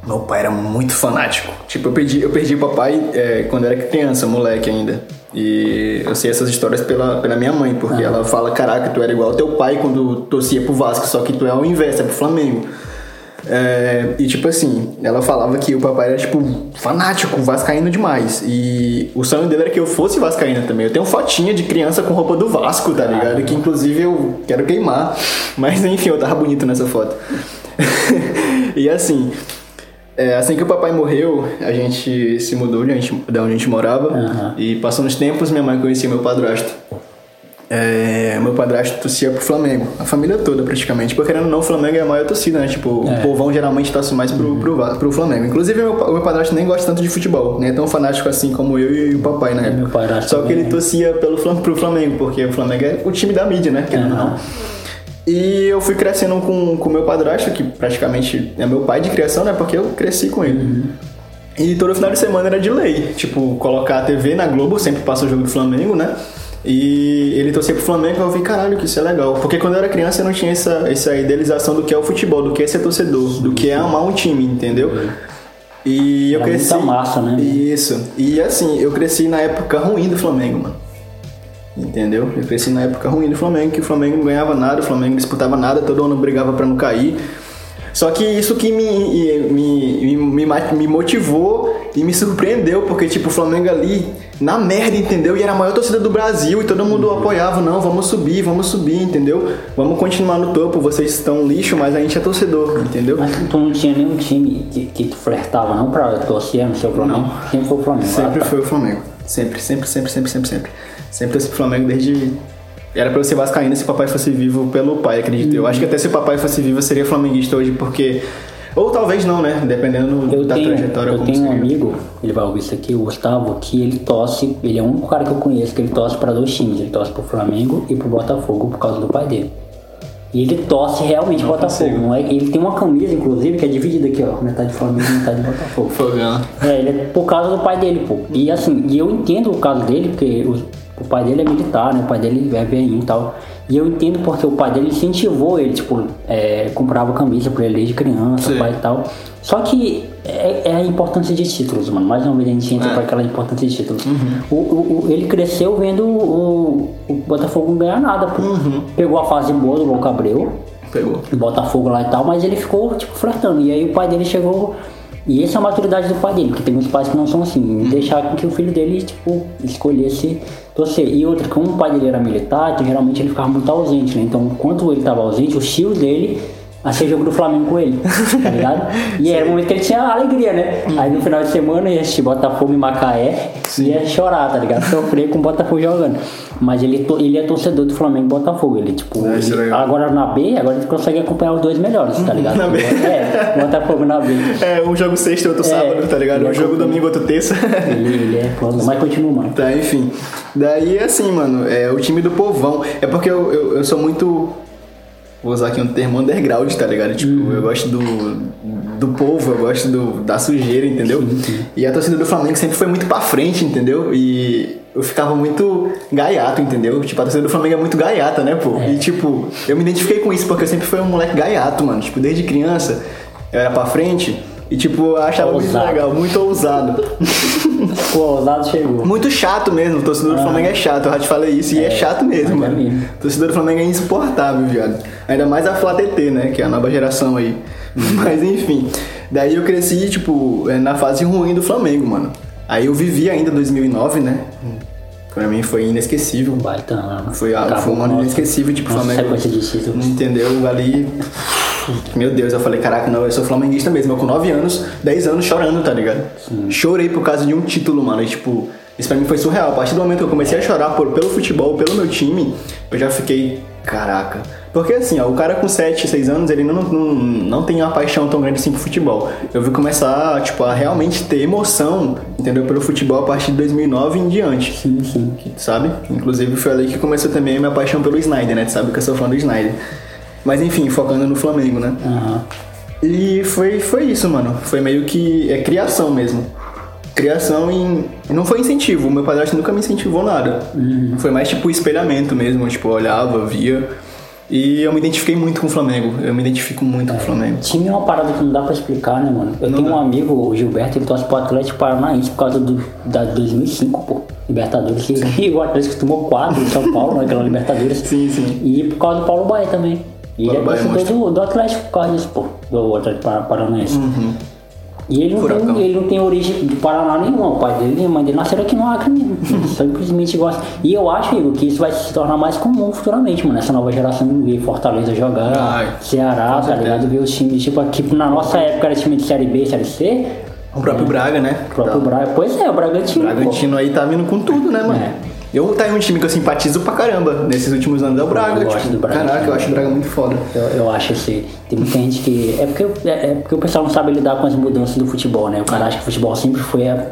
Meu pai era muito fanático. Tipo, eu perdi, eu perdi o papai é, quando era criança, moleque ainda. E eu sei essas histórias pela, pela minha mãe, porque ela fala: Caraca, tu era igual ao teu pai quando torcia pro Vasco, só que tu é ao inverso, é pro Flamengo. É, e tipo assim, ela falava que o papai era tipo fanático, vascaíno demais. E o sonho dele era que eu fosse vascaíno também. Eu tenho fotinha de criança com roupa do Vasco, tá ligado? Que inclusive eu quero queimar. Mas enfim, eu tava bonito nessa foto. e assim, é, assim que o papai morreu, a gente se mudou de onde a gente, de onde a gente morava. Aham. E passando os tempos, minha mãe conhecia meu padrasto. É, meu padrasto torcia pro Flamengo, a família toda praticamente, porque querendo ou não, o Flamengo é a maior torcida, né? Tipo, o povão geralmente torce mais pro, pro, Va- pro Flamengo. Inclusive, meu, meu padrasto nem gosta tanto de futebol, né? Tão fanático assim como eu e o papai, né? Só que ele né? torcia pelo, pro Flamengo, porque o Flamengo é o time da mídia, né? Querendo ou não. E eu fui crescendo com o meu padrasto, que praticamente é meu pai de criação, né? Porque eu cresci com ele. E todo final de semana era de lei. Tipo, colocar a TV na Globo, sempre passa o jogo do Flamengo, né? E ele torcia pro Flamengo, eu vi, caralho, que isso é legal. Porque quando eu era criança eu não tinha essa, essa idealização do que é o futebol, do que é ser torcedor, do que é amar um time, entendeu? E eu Era cresci. muita massa, né? Isso. E assim, eu cresci na época ruim do Flamengo, mano. Entendeu? Eu cresci na época ruim do Flamengo, que o Flamengo não ganhava nada, o Flamengo não disputava nada, todo ano brigava pra não cair. Só que isso que me, me, me, me, motivou e me surpreendeu, porque, tipo, o Flamengo ali, na merda, entendeu? E era a maior torcida do Brasil e todo mundo apoiava, não, vamos subir, vamos subir, entendeu? Vamos continuar no topo, vocês estão lixo, mas a gente é torcedor, entendeu? Mas tu não tinha nenhum time que, que tu flertava não pra torcer no seu Flamengo? Sempre foi o Flamengo. Sempre foi o Flamengo. Sempre, sempre, sempre, sempre, sempre, sempre. Sempre torci pro Flamengo desde. Era pra eu ser vascaíno se o papai fosse vivo pelo pai, acredito. Eu acho que até se o papai fosse vivo eu seria flamenguista hoje, porque. Ou talvez não, né? Dependendo Eu da tenho, trajetória eu tenho um amigo, ele vai ouvir isso aqui, o Gustavo, que ele torce, ele é o único cara que eu conheço que ele torce pra dois times, ele torce pro Flamengo e pro Botafogo por causa do pai dele. E ele torce realmente pro Botafogo, não é? Ele tem uma camisa, inclusive, que é dividida aqui, ó, metade Flamengo e metade Botafogo. Fogão. É, ele é por causa do pai dele, pô. E assim, e eu entendo o caso dele, porque o, pai dele é militar, né? O pai dele é velhinho e tal. E eu entendo porque o pai dele incentivou ele, tipo, é, comprava camisa pra ele desde criança, Sim. pai e tal. Só que é, é a importância de títulos, mano. Mais uma vez a gente entra É. pra aquela importância de títulos. O, o- o- ele cresceu vendo o, o Botafogo não ganhar nada, pô. Pegou a fase boa do Louco Abreu, Pegou. Botafogo lá e tal, mas ele ficou, tipo, flertando. E aí o pai dele chegou. E essa é a maturidade do pai dele, porque tem muitos pais que não são assim. Deixar com que o filho dele, tipo, escolhesse torcer. E outra, como o pai dele era militar, então geralmente ele ficava muito ausente, né? Então, enquanto ele estava ausente, os tios dele assistia jogo do Flamengo com ele, tá ligado? E era o momento que ele tinha alegria, né? Aí no final de semana ia assistir Botafogo em Macaé e ia chorar, tá ligado? Sofrer com o Botafogo jogando. Mas ele, to- ele é torcedor do Flamengo e Botafogo. Ele, tipo, É, é ele- agora na B, agora ele consegue acompanhar os dois melhores, tá ligado? Na B. É, Botafogo na B. É, um jogo sexta, outro É, sábado, tá ligado? Um é jogo domingo, outro terça. Ele, ele é foda, mas continua, mano. Tá, enfim. Daí, assim, mano, é o time do povão. É porque eu, eu, eu sou muito. Vou usar aqui um termo underground, tá ligado? Tipo, eu gosto do, do povo, eu gosto do, da sujeira, entendeu? E a torcida do Flamengo sempre foi muito pra frente, entendeu? E eu ficava muito gaiato, entendeu? Tipo, a torcida do Flamengo é muito gaiata, né, pô? E, tipo, eu me identifiquei com isso porque eu sempre fui um moleque gaiato, mano. Tipo, desde criança, eu era pra frente e, tipo, eu achava muito Ousado. legal, muito ousado. O ousado chegou. Muito chato mesmo, o torcedor do Flamengo é chato, eu já te falei isso, e é, chato mesmo, é mano. mesmo. O torcedor do Flamengo é insuportável, viado. Ainda mais a Flá TT, né, que é a nova geração aí. Mas enfim, daí eu cresci, tipo, é, na fase ruim do Flamengo, mano. Aí eu vivi ainda 2009, né, pra mim foi inesquecível. Baita ano. Foi, ah, Acabou foi um ano inesquecível, tipo, nossa Flamengo... sequência de títulos. Entendeu? Ali. Meu Deus, eu falei, caraca, não, eu sou flamenguista mesmo. Eu com 9 anos, 10 anos chorando, tá ligado? Chorei por causa de um título, mano. E tipo, isso pra mim foi surreal. A partir do momento que eu comecei a chorar por, pelo futebol, pelo meu time, eu já fiquei, caraca. Porque assim, ó, o cara com 7, 6 anos, ele não, não, não tem uma paixão tão grande assim pro futebol. Eu vi começar, tipo, a realmente ter emoção, entendeu? Pelo futebol a partir de 2009 em diante Sim, sim. sabe? Inclusive foi ali que começou também a minha paixão pelo Snyder, né? Tu sabe que eu sou fã do Snyder. Mas enfim, focando no Flamengo, né? Aham. E foi, foi isso, mano. Foi meio que é criação mesmo. Criação em. Não foi incentivo, meu padrasto nunca me incentivou nada. Foi mais tipo espelhamento mesmo, tipo, eu olhava, via. E eu me identifiquei muito com o Flamengo. Eu me identifico muito com o Flamengo. Time é uma parada que não dá pra explicar, né, mano? Eu tenho um amigo, o Gilberto, ele torce pro Atlético Paranaense por causa do, da 2005, pô. Libertadores, que o Atlético tomou 4 de São Paulo naquela Libertadores. Sim, sim. E por causa do Paulo Baia também. E ele é é torcedor do, do Atlético disso, pô. Do Atlético Par- Paranaense. E ele não, Furacão. tem, ele não tem origem de Paraná nenhuma. O pai dele e a mãe dele nasceram aqui no Acre mesmo. Simplesmente gosta. E eu acho, Igor, que isso vai se tornar mais comum futuramente, mano. Essa nova geração ver Fortaleza jogar, Vai. Ceará, tá ligado? Ver os times, tipo, aqui na nossa época era time de Série B, Série C. O próprio Braga, né? O próprio Braga. Pois é, o O Bragantino. pô. Bragantino aí tá vindo com tudo, né, mano? É. Eu tá aí um time que eu simpatizo pra caramba nesses últimos anos é o Braga. Eu gosto tipo, do Bragantino. Caraca, eu acho o Braga muito foda. Eu, eu acho assim, tem muita gente que. É porque, é, é porque o pessoal não sabe lidar com as mudanças do futebol, né? O cara acha que o futebol sempre foi a,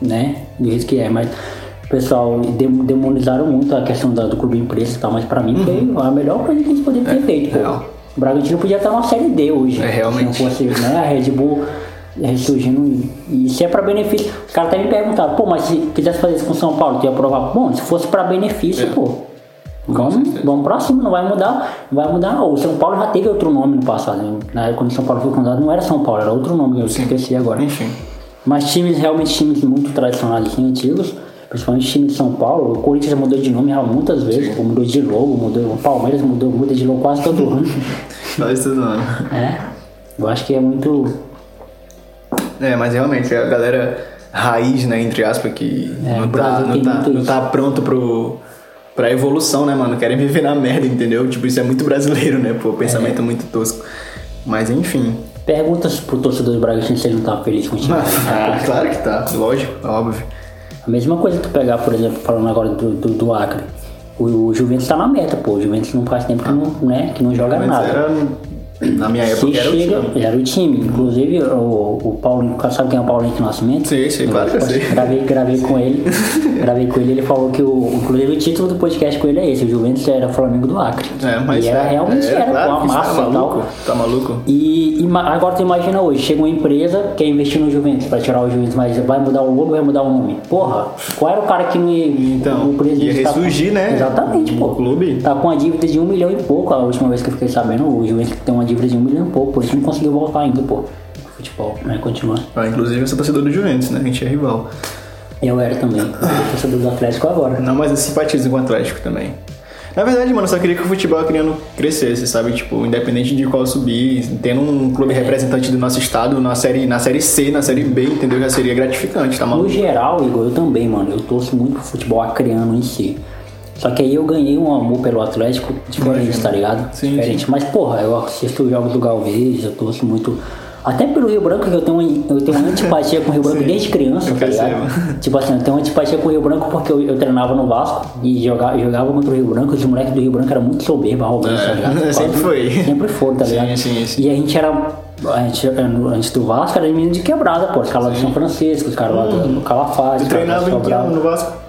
né, do jeito que é, mas o pessoal dem- demonizaram muito a questão da- do clube empresa e tal, mas pra mim foi a melhor coisa que eles poderiam ter feito. pô. Uhum. É, real. O Bragantino podia estar na série D hoje. É, realmente. Se não fosse né, a Red Bull ressurgindo e, se é pra benefício. Os caras até me perguntaram, pô, mas se quisesse fazer isso com São Paulo, tu ia aprovar? Bom, se fosse pra benefício, pô. Vamos, vamos pra cima, não vai mudar, não vai mudar. O São Paulo já teve outro nome no passado. né? Na época quando São Paulo foi fundado não era São Paulo, era outro nome, eu esqueci agora. Enfim. Mas times, realmente times muito tradicionais, assim, antigos, principalmente time de São Paulo, o Corinthians mudou de nome muitas vezes, pô, mudou de logo, mudou, o Palmeiras mudou, muda de logo quase todo ano. Faz tudo não. é, eu acho que é muito. É, mas realmente, a galera raiz, né, entre aspas, que É, não, tá, não, tá, não tá pronto pro, pra evolução, né, mano? Querem viver na merda, entendeu? Tipo, isso é muito brasileiro, né, pô, pensamento É. muito tosco. Mas enfim. Perguntas pro torcedor do Bragantino se ele não tá feliz com o time. Ah, claro que tá, lógico, óbvio. A mesma coisa que tu pegar, por exemplo, falando agora do, do, do Acre. O, o Juventus tá na meta, pô. O Juventus não faz tempo que não, né, que não joga Mas nada. era, na minha época, era o time. era o time. Inclusive, o, o Paulinho, sabe quem é o Paulinho de Nascimento? Sei, sei, claro que eu sei. Gravei, gravei com ele. gravei com ele, ele falou que o. Inclusive o título do podcast com ele é esse, o Juventus era Flamengo do Acre. É, mas e era é, realmente é, era, claro com a que isso massa tá e maluco, tal. tá maluco? E, ima- agora tu imagina hoje, chega uma empresa quer investir no Juventus pra tirar o Juventus, mas vai mudar o logo, vai mudar o nome. Porra, qual era o cara que me. Então, o presidente ia tá- ressurgir, né? Exatamente, pô. O clube. Tá com uma dívida de um milhão e pouco, a última vez que eu fiquei sabendo, o Juventus tem uma dívida de um milhão e pouco, por isso não conseguiu voltar ainda, pô. Futebol, né? Continua. Ah, inclusive eu sou torcedor do Juventus, né? A gente é rival. Eu era também, eu sou torcedor do Atlético agora. Não, mas eu simpatizo com o Atlético também. Na verdade, mano, eu só queria que o futebol acreano crescesse, sabe? Tipo, independente de qual subir, tendo um É. clube representante do nosso estado na série, na série C, na série B, entendeu? Já seria gratificante, tá No maluco? geral, Igor, eu também, mano. Eu torço muito pro futebol acreano em si. Só que aí eu ganhei um amor pelo Atlético diferente, Imagino. tá ligado? Sim, diferente. Mas, porra, eu assisto os jogos do Galvez, eu torço muito. Até pelo Rio Branco, que eu tenho, uma- eu tenho uma antipatia com o Rio Branco Sim, desde criança, tá ligado? Tipo assim, eu tenho uma antipatia com o Rio Branco porque eu, eu treinava no Vasco e jogava, jogava contra o Rio Branco. Os moleques do Rio Branco eram muito soberbos, arrogantes, É, tá ligado? sempre foi. Sempre foram, tá Sim, ligado? sim, sim. E a gente era. A gente, antes do Vasco era menino de quebrada, pô. Os caras lá de São Francisco, os caras lá do, do Calafate, Tu treinava em que ano no Vasco?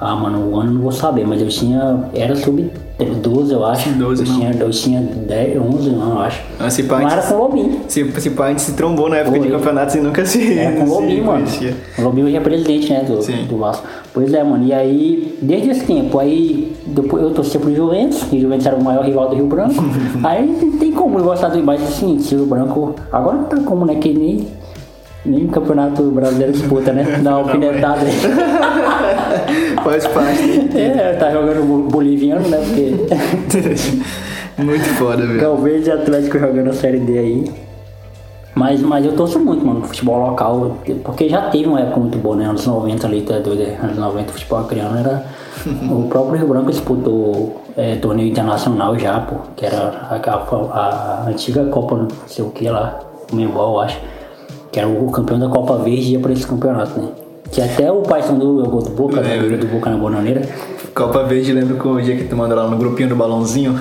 Ah, mano, o ano eu não vou saber, mas eu tinha. Era sub 12, eu acho. 12 eu não. Tinha, eu tinha 10, 11, não, eu acho. Ah, se pá, Não era com o Lobinho. Se, se pá, a gente se trombou na época de campeonatos e nunca se. Era com o Lobinho, mano. conhecia. O Lobinho hoje é presidente, né, do, Sim. do Vasco. Pois é, mano. E aí, desde esse tempo, aí depois eu torcia pro Juventus, e o Juventus era o maior rival do Rio Branco. aí não tem como eu gostar do mas assim, se o Branco. Agora não tá como, né? Que nem. Nem o campeonato brasileiro disputa, né? Dá uma alfinetada aí. Faz parte. É, tá jogando bo- boliviano, né? Porque. Muito foda, velho. Galvez e Atlético jogando a Série D aí. Mas, mas eu torço muito, mano, futebol local, porque já teve uma época muito boa, né? Anos 90 ali, tá doido? é, Anos 90 o futebol criano era. o próprio Rio Branco disputou é, torneio internacional já, pô, que era a, a- a antiga Copa, não sei o que lá, o eu acho, que era o campeão da Copa Verde ia pra esse campeonato, né? Que até o Paysandu jogou do Boca, né? Lembro. do Boca na Bonaneira. Copa Verde, lembro com o dia que tu manda lá no grupinho do balãozinho.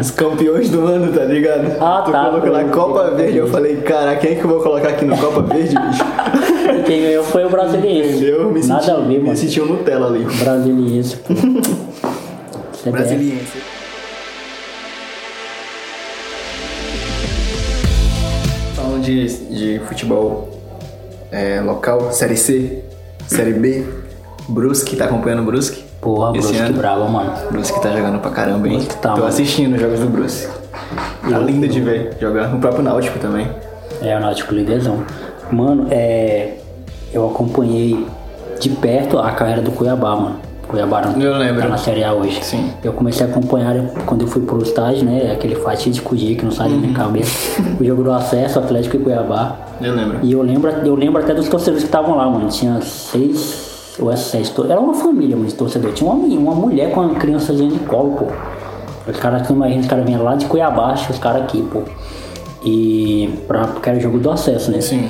Os campeões do ano, tá ligado? Ah, tu tá, colocou lá foi- Copa Verde. Eu falei, cara, quem é que eu vou colocar aqui no Copa Verde, bicho? Quem ganhou foi o Brasiliense. Entendeu? Me Nada senti, a ver, Me mano. senti um Nutella ali. Brasiliense. CBF. Brasiliense. De, de futebol é, local, Série C, Série B, Brusque, tá acompanhando o Brusque? Porra, Esse Brusque ano? brava, mano. Brusque tá jogando pra caramba, hein? Brusque tá, Tô mano. assistindo os jogos do Brusque. Tá lindo de ver jogar. O próprio Náutico também. É, o Náutico Líderzão. Mano, é... Eu acompanhei de perto a carreira do Cuiabá, mano. Cuiabá não Eu lembro. tá na Série A hoje. Sim. Eu comecei a acompanhar quando eu fui pro estágio, né? Aquele fatídico dia que não sai da minha cabeça. O jogo do acesso, Atlético e Cuiabá. Eu lembro. E eu lembro, eu lembro até dos torcedores que estavam lá, mano. Tinha seis ou é sete. Era uma família, mano, de torcedor. Tinha uma, uma mulher com uma criançazinha de colo, pô. Os caras, tu imagina, os caras vinham lá de Cuiabá, os caras aqui, pô. E pra, porque era o jogo do acesso, né? Sim.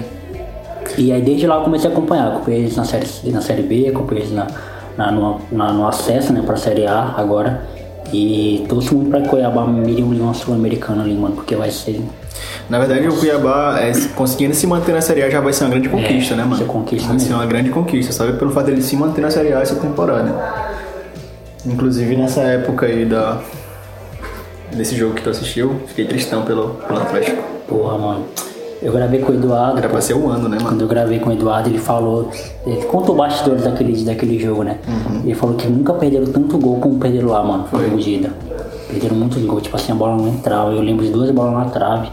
E aí desde lá eu comecei a acompanhar, acompanhei eles na série, na série B, acompanhei eles na, na, no, na- no acesso, né, pra série A agora. E torço muito pra Cuiabá mire um Leão Sul-Americano ali, mano, porque vai ser. Na verdade, o Cuiabá, é, se- conseguindo se manter na Série A, já vai ser uma grande conquista, né, mano? vai ser conquista vai ser mesmo. uma grande conquista, sabe? Pelo fato dele se manter na Série A essa temporada. Inclusive, nessa época aí da... Desse jogo que tu assistiu, fiquei tristão pelo, pelo Atlético. Porra, mano. Eu gravei com o Eduardo. Era pra ser um ano, né, mano? Quando eu gravei com o Eduardo, ele falou, ele contou bastidores daquele, daquele jogo, né? Ele falou que nunca perderam tanto gol como perderam lá, mano, Foi. fugida. Perderam muitos gols, tipo assim, a bola não entrava. Eu lembro de duas bolas na trave.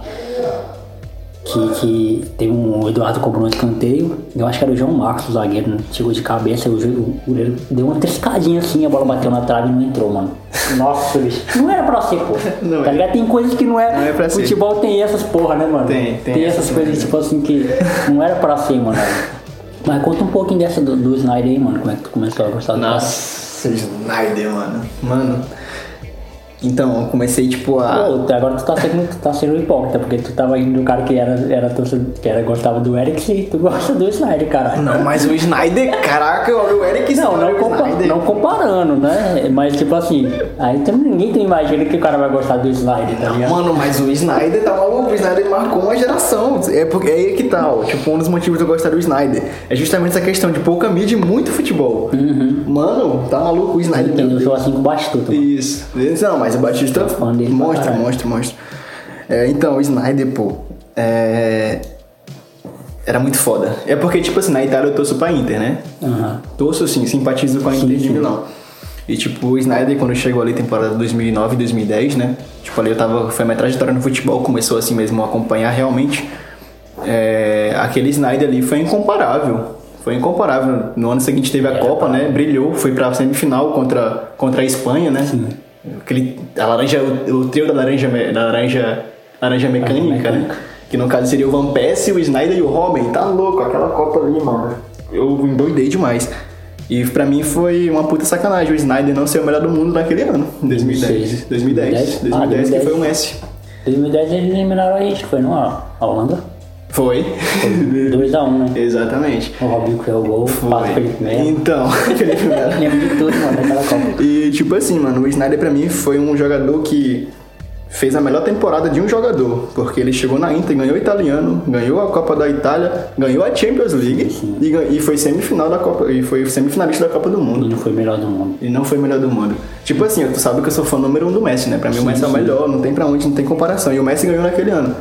Que, que teve um Eduardo cobrou um escanteio. Eu acho que era o João Marcos, o zagueiro, né? Chegou de cabeça, o, goleiro deu uma triscadinha assim, a bola bateu na trave e não entrou, mano. Nossa, bicho. Não era pra ser, pô. Não tá é. ligado? Tem coisas que não é. Não é pra ser. Futebol tem essas porra, né, mano? Tem, tem Tem essas essas coisas, tipo assim, que não era pra ser, mano. Mas conta um pouquinho dessa do, do Snyder aí, mano. Como é que tu começou a gostar do? Nossa, Snyder, mano. Mano. Então, eu comecei tipo a. Pô, agora tu tá sendo, tu tá sendo hipócrita, porque tu tava indo do cara que era, era, que era gostava do Eric e tu gosta do Snyder, caralho. Não, mas o Snyder, caraca, o Eric Não, não, o compa- Snyder. não comparando, né? Mas tipo assim, aí ninguém tem imagina que o cara vai gostar do Snyder, tá ligado? Mano, mas o Snyder tá maluco, o Snyder marcou uma geração. É, porque, é aí que tá, ó. Tipo, um dos motivos de eu gostar do Snyder é justamente essa questão de pouca mídia e muito futebol. Mano, tá maluco o Snyder. Tem meu o show assim com o Batistuta, mano. Isso. Não, mas o Batista dele pra mostra, mostra, mostra. É, então, o Snyder, pô, é... era muito foda. É porque, tipo assim, na Itália eu torço pra Inter, né? Aham. Torço sim, simpatizo com a Inter de sim. Milão. E tipo, o Snyder, quando chegou ali, temporada 2009 2010, né? Tipo, ali eu tava. Foi a minha trajetória no futebol, começou assim mesmo a acompanhar realmente. É, aquele Snyder ali foi incomparável. Foi incomparável. No ano seguinte teve a Copa, né? Brilhou, foi pra semifinal contra, contra a Espanha, né? Aquele, a laranja, o, o trio da laranja, da laranja, laranja mecânica, né? Que no caso seria o Van Persie, o Snyder e o Robin. Tá louco, aquela Copa ali, mano. Eu endoidei demais. E pra mim foi uma puta sacanagem o Snyder não ser o melhor do mundo naquele ano, em 2010. 2010, 2010, Ah, que foi o Messi. 2010 eles eliminaram a gente, foi no a Holanda. Foi. 2x1, né? Exatamente. O Robinho criou o gol, passo Felipe Melo. Então, Felipe Melo. Lembro de tudo, mano, daquela Copa. E tipo assim, mano, o Snyder pra mim foi um jogador que fez a melhor temporada de um jogador, porque ele chegou na Inter, ganhou o italiano, ganhou a Copa da Itália, ganhou a Champions League e, e foi semifinal da Copa e foi semifinalista da Copa do Mundo. Ele não foi o melhor do mundo. E não foi o melhor do mundo. Tipo assim, tu sabe que eu sou fã número um do Messi, né? Pra mim o Messi é o melhor, não tem pra onde, não tem comparação. E o Messi ganhou naquele ano.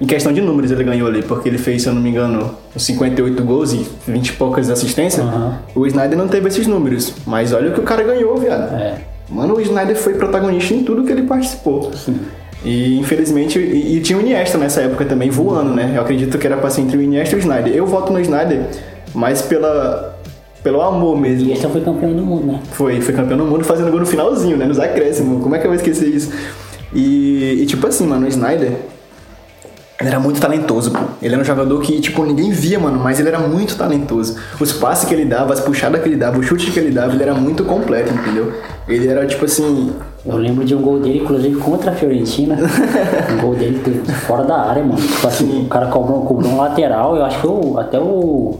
Em questão de números ele ganhou ali, porque ele fez, se eu não me engano, uns 58 gols e 20 e poucas assistências. Aham. O Snyder não teve esses números. Mas olha o que o cara ganhou, viado. É. Mano, o Snyder foi protagonista em tudo que ele participou. E infelizmente, e, e tinha o Iniesta nessa época também voando, né? Eu acredito que era pra ser entre o Iniesta e o Snyder. Eu voto no Snyder, mas pela, pelo amor mesmo. Esse foi campeão do mundo, né? Foi, foi campeão do mundo fazendo gol no finalzinho, né? Nos acréscimos. Como é que eu vou esquecer isso? E, e, tipo assim, mano, o Snyder. Ele era muito talentoso, pô. Ele era um jogador que, tipo, ninguém via, mano, mas ele era muito talentoso. Os passes que ele dava, as puxadas que ele dava, o chute que ele dava, ele era muito completo, entendeu? Ele era, tipo assim. Eu lembro de um gol dele, inclusive, contra a Fiorentina. um gol dele de fora da área, mano. Tipo assim, o cara cobrou, cobrou um lateral, eu acho que o, até o.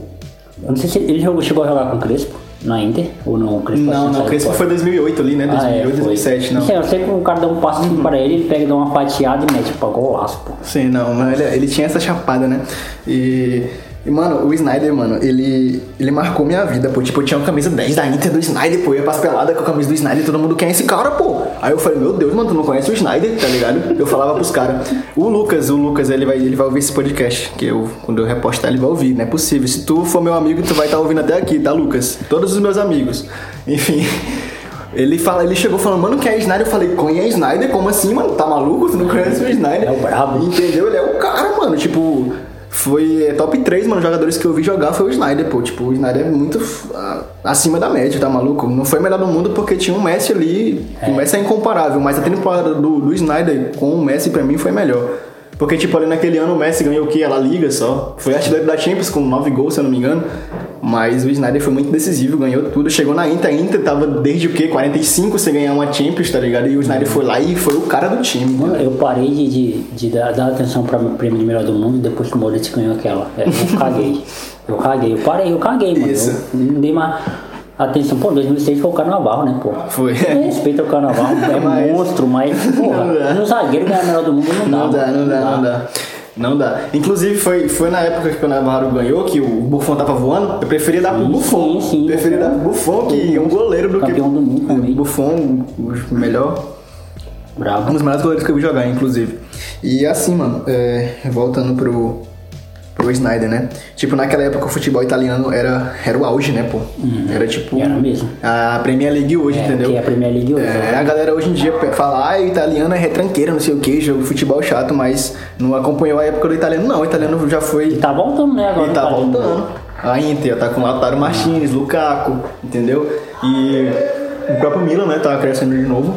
Eu não sei se ele jogou, chegou a jogar com o Crespo na Inter ou não. O Crespo Não, não, o Crespo fora. foi 2008 ali, né? 2008, Ah, é, foi. 2007, não. Sim, eu sei que o cara dá um passe para ele, ele pega, dá uma fatiada e mete pra golaço, pô. Sim, não, mas ele, ele tinha essa chapada, né? E, e, mano, o Snyder, mano, ele, ele marcou minha vida, pô. Tipo, eu tinha uma camisa 10 da Inter do Snyder, pô. Eu ia pras peladas com a camisa do Snyder, todo mundo quer esse cara, pô. Aí eu falei, meu Deus, mano, tu não conhece o Snyder, tá ligado? Eu falava pros caras. O Lucas, o Lucas, ele vai, ele vai ouvir esse podcast, que eu, quando eu repostar, ele vai ouvir, não é possível. Se tu for meu amigo, tu vai estar ouvindo até aqui, tá, Lucas? Todos os meus amigos. Enfim. Ele, fala, ele chegou falando, mano, quem é Snyder? Eu falei, quem é Snyder? Como assim, mano? Tá maluco? Tu não conhece o Snyder? É o brabo. Entendeu? Ele é o cara, mano. Tipo, foi é, top 3, mano. Jogadores que eu vi jogar foi o Snyder, pô. Tipo, o Snyder é muito acima da média, tá maluco? Não foi o melhor do mundo porque tinha um Messi ali. O Messi é incomparável, mas a temporada do, do Snyder com o Messi pra mim foi melhor. Porque, tipo, ali naquele ano o Messi ganhou o quê? A La Liga só. Foi artilheiro da Champions com 9 gols, se eu não me engano. Mas o Snyder foi muito decisivo, ganhou tudo. Chegou na Inter, a Inter tava desde o quê? 45 sem ganhar uma Champions, tá ligado? E o Snyder foi lá e foi o cara do time. Mano, eu parei de, de, de dar, dar atenção pra prêmio de melhor do mundo depois que o Maurício ganhou aquela. É, Eu caguei. Eu caguei, eu parei, eu caguei, mano. Isso. Eu não dei mais atenção. Pô, 2006 foi o carnaval, né, pô? Foi. Respeita o carnaval, é Mas- monstro, mas, porra, Não zagueiro ganhar melhor do mundo não dá. Não dá, mano. não dá, não dá. Não dá. Inclusive, foi, foi na época que o Navarro ganhou, que o Buffon tava voando. Eu preferia dar pro Buffon. sim, sim. preferia dar pro Buffon, que é um goleiro do Campeão que. do mundo também. Buffon, o melhor. Um Bravo. dos melhores goleiros que eu vi jogar, inclusive. E assim, mano, é, voltando pro, pro Snyder, né? Tipo, naquela época o futebol italiano era, era o auge, né, pô? Era tipo. Era mesmo. A Premier League hoje, É, entendeu? que é a Premier League hoje. É, a galera hoje em dia fala, ah, o italiano é retranqueiro, não sei o que, jogo futebol chato, mas não acompanhou a época do italiano. Não, o italiano já foi. E tá voltando, né, agora. E tá Italiano. voltando. A Inter tá com Lautaro Martinez, Lukaku, entendeu? E o próprio Milan, né, tá crescendo de novo.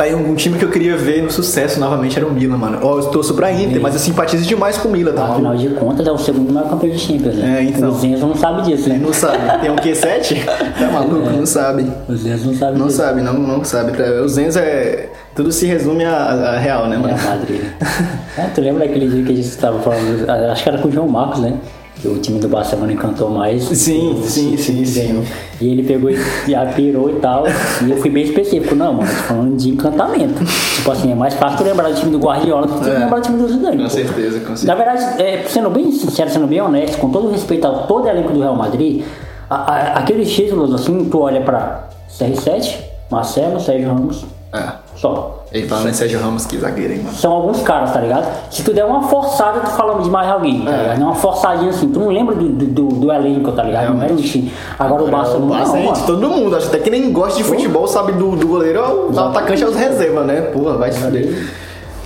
Tá aí um time que eu queria ver no sucesso novamente era o Milan, mano. Ó, eu torço pra Inter, mas eu simpatizo demais com o Milan, tá Afinal de contas, é o segundo maior campeão de Champions, né? É, então. O Zenzo não sabe disso, né? Não sabe. Tem um Q7? Tá maluco? Não sabe. O Zenzo não sabe Não disso. sabe, não, não sabe. Pra- O Zenzo é. Tudo se resume a, a real, né, mano? É, Madrid. é, tu lembra daquele dia que a gente estava falando, acho que era com o João Marcos, né? O time do Barcelona encantou mais. Sim, sim, sim, sim. E ele pegou e e apirou e tal. E eu fui bem específico. Não, mano, eu tô falando de encantamento. tipo assim, é mais fácil tu lembrar do time do Guardiola do que tu É. lembrar do time do Zidane. Com pô. certeza, com certeza. Na verdade, é, sendo bem sincero, sendo bem honesto, com todo respeito a todo o elenco do Real Madrid, a- a- aqueles títulos assim, tu olha pra CR7, Marcelo, Sérgio Ramos, É. só. E falando em Sérgio Ramos, que zagueiro, hein, mano? São alguns caras, tá ligado? Se tu der uma forçada, tu fala de mais alguém, tá É. ligado? Uma forçadinha assim, tu não lembra do, do, do- do elenco, tá ligado? Não era um time. Agora, o Barça não, Mas, não, gente, todo mundo, acho até que nem gosta de futebol, sabe do, do goleiro, o atacante é os reserva, né? Porra, vai se fuder.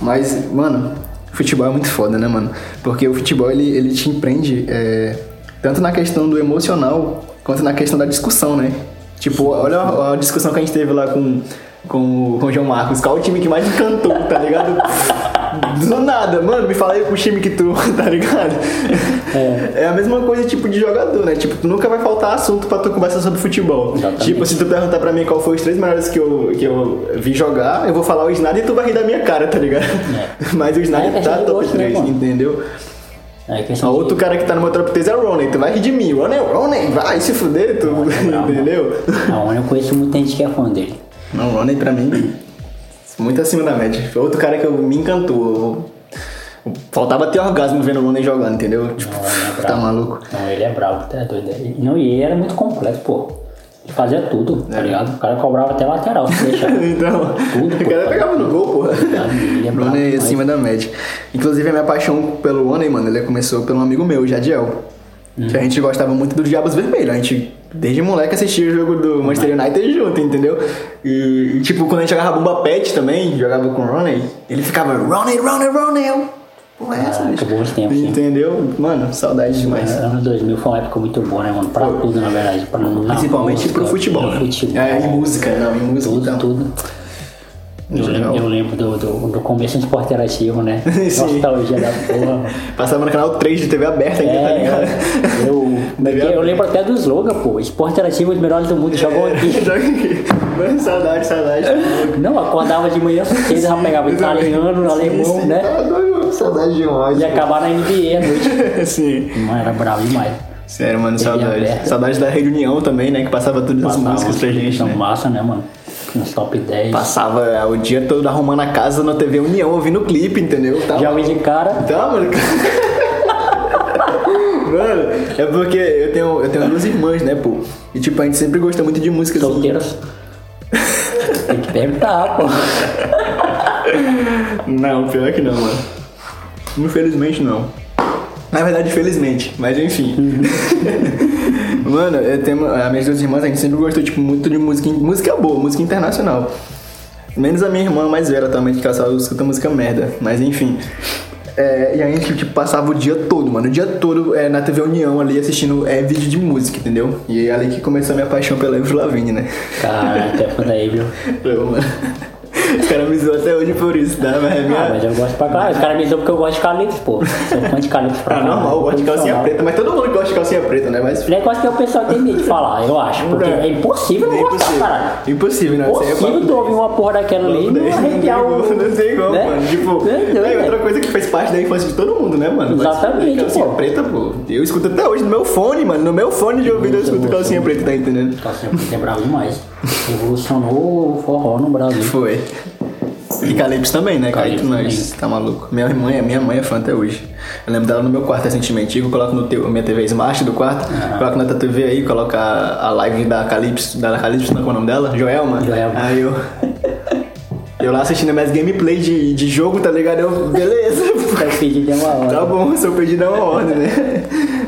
Mas, mano, futebol é muito foda, né, mano? Porque o futebol, ele, ele te empreende é, tanto na questão do emocional, quanto na questão da discussão, né? Tipo, olha a, a discussão que a gente teve lá com, com, com o João Marcos. Qual o time que mais encantou, tá ligado? Do nada, mano, me fala aí pro time que tu, tá ligado? É. a mesma coisa tipo de jogador, né? Tipo, tu nunca vai faltar assunto pra tu conversar sobre futebol. Exatamente. Tipo, se tu perguntar pra mim qual foi os três melhores que eu, que eu vi jogar, eu vou falar o Snyder e tu vai rir da minha cara, tá ligado? Mas o É Snyder questão tá top gosto, né, 3, mano? entendeu? É O questão de- outro cara que tá no meu top 3 é o Roney, tu vai rir de mim. Roney, Roney, vai se fuder, tu, bravo. entendeu? Não, eu conheço muita gente que é fã dele. Não, o Roney pra mim, muito acima da média. Foi outro cara que eu, me encantou. Eu- Faltava ter orgasmo vendo o Roney jogando, entendeu? Tipo, Não, é tá maluco. Não, ele é bravo, tá doido. Não, e ele era muito completo, pô. Ele fazia tudo, É. tá ligado? O cara cobrava até lateral, se deixar. Então, Tudo, o pô, cara pegava no gol, porra. Ele é Roney demais. acima da média. Inclusive, a minha paixão pelo Roney, mano, ele começou pelo amigo meu, Jadiel. Hum. Que a gente gostava muito do Diabos Vermelhos. A gente, desde moleque, assistia o jogo do Manchester United junto, entendeu? E, tipo, quando a gente jogava Bomba Pet também, jogava com o Roney, ele ficava Roney, Roney. Eu, Porra, é essa, Ah, bicho? acabou tempos, sim. Entendeu? Mano, saudade demais. Anos 2000 foi uma época muito boa, né, mano? Pra tudo, na verdade. Pra, na Principalmente música, pro futebol. Pro né? futebol. É, em música, não, em música Tudo, então. tudo. Eu lembro, eu lembro do, do, do começo do esporte interativo, né? Nostalgia da porra. Passava no canal 3 de TV aberta ainda, tá É, ligado? é. eu, é é? eu lembro até do slogan, pô. Esporte interativo, os melhores do mundo jogam aqui. Joga aqui. Mano, saudade, saudade. Não, acordava de manhã cedo, já pegava italiano, alemão, Sim, né? Tá doido, saudade demais. E acabar na NBA à noite. Sim. Mano, era bravo demais. Sério, mano, saudade. Saudade da Rede União também, né? Que passava todas as músicas pra gente, né? massa, né, mano? Nos top 10. Passava é, o dia todo arrumando a casa na TV União, ouvindo o clipe, entendeu? Tá, Já vi de cara. Tá, mano. mano, é porque eu tenho, eu tenho duas irmãs, né, pô? E tipo, a gente sempre gosta muito de músicas. Solteiras. Tem que perguntar, pô. Não, pior que não, mano. Infelizmente não. Na verdade, felizmente, mas enfim. mano, eu tenho, as minhas duas irmãs, a gente sempre gostou tipo, muito de música, música boa, música internacional. Menos a minha irmã mais velha também, que ela só escuta música merda. Mas enfim. É, e a gente tipo, passava o dia todo, mano. O dia todo é, na TV União ali assistindo é, vídeo de música, entendeu? E é ali que começou a minha paixão pela Avril Lavigne, né? Cara, até fã daí, viu? Eu, mano. Os caras me zoam até hoje por isso, tá? Mas é minha... Ah, mas eu gosto pra caralho. Os caras me zoam porque eu gosto de calypso, pô. Sou fã de calypso pra Ah, caralho. normal, eu gosto de calcinha preta, mas todo mundo gosta de calcinha preta, né? Mas. Negócio que o pessoal tem medo de falar, eu acho. Porque é impossível não gostar, caralho. Impossível, não. Isso aí é Impossível tu ouvir uma porra daquela ali e não arrepiar o... Não tem como, né? mano. Tipo, É é outra né? coisa que faz parte da infância de todo mundo, né, mano? Exatamente, Calcinha preta, pô. Eu escuto até hoje no meu fone, mano. No meu fone de ouvido eu escuto calcinha preta, tá entendendo? Calcinha preta é bravo demais. Revolucionou o forró no Brasil. Foi. E Calypso também, né? Calypso nós, tá maluco. Minha mãe, minha mãe é fã até hoje. Eu lembro dela no meu quarto recentemente. Eu coloco no teu, minha TV Smart do quarto, coloco na tua TV aí, coloco a, a live da Calypso, da Calypso, não é o nome dela? Joelma. Joelma. Aí eu. Eu lá assistindo minhas gameplay de, de jogo, tá ligado? Eu, beleza. Tá pedido é uma hora. Tá bom, seu pedido é uma ordem, né?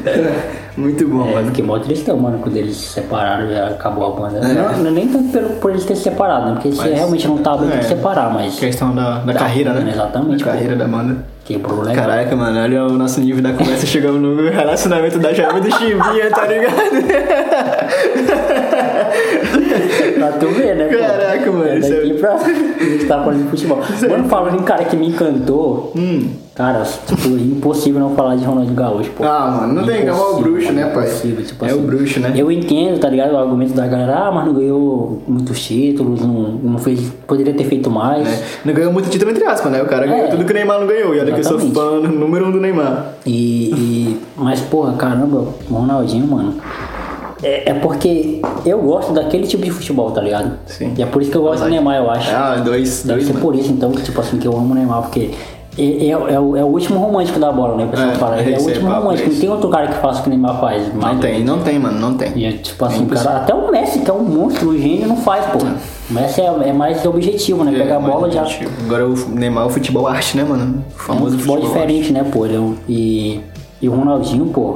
Muito bom, É, mano. fiquei mó tristão, mano, quando eles se separaram e acabou a banda. É. Não, não é nem tanto pelo, por eles terem se separado, né? Porque se Mas- realmente não tava bem, tem que é. separar, mas Questão da, da carreira, né? Exatamente, Da pô. carreira da banda. quebrou legal. Caraca, mano, olha o nosso nível da conversa. Chegamos no relacionamento da Jaime do Chivinha, tá ligado? Pra tu ver, né? pô? Caraca, mano, É isso é- daqui pra... ele tá falando de futebol. Quando falando de um cara que me encantou, Hum. cara, tipo, impossível não falar de Ronaldinho Gaúcho, pô. Ah, mano, não tem como, é o bruxo, né, pai? impossível, tipo É assim. o bruxo, né? Eu entendo, tá ligado? O argumento da galera, ah, mas não ganhou muitos títulos, não, não fez. Poderia ter feito mais. É, Não ganhou muito título entre aspas, né? O cara ganhou É. tudo que o Neymar não ganhou. E olha que eu sou fã número um do Neymar. E, e- Mas, porra, caramba, o Ronaldinho, mano. É, é porque eu gosto daquele tipo de futebol, tá ligado? Sim. E é por isso que eu gosto do Neymar, eu acho. Ah, dois, Deve dois, ser mano. por isso, então, que, tipo assim, que eu amo o Neymar, porque é, é, é o, é o último romântico da bola, né? O pessoal É, fala. é é o último papo, romântico. é Não tem outro cara que faça o que o Neymar faz. Não Mas, tem, não tem, mano, não tem. e é, tipo assim, cara, até o Messi, que é um monstro, o gênio, não faz, pô. O Messi é, é mais objetivo, né? Pegar a É, bola já. Agora o Neymar é o futebol arte, né, mano? O É um famoso futebol diferente, né, pô? É um- E, e o Ronaldinho, pô.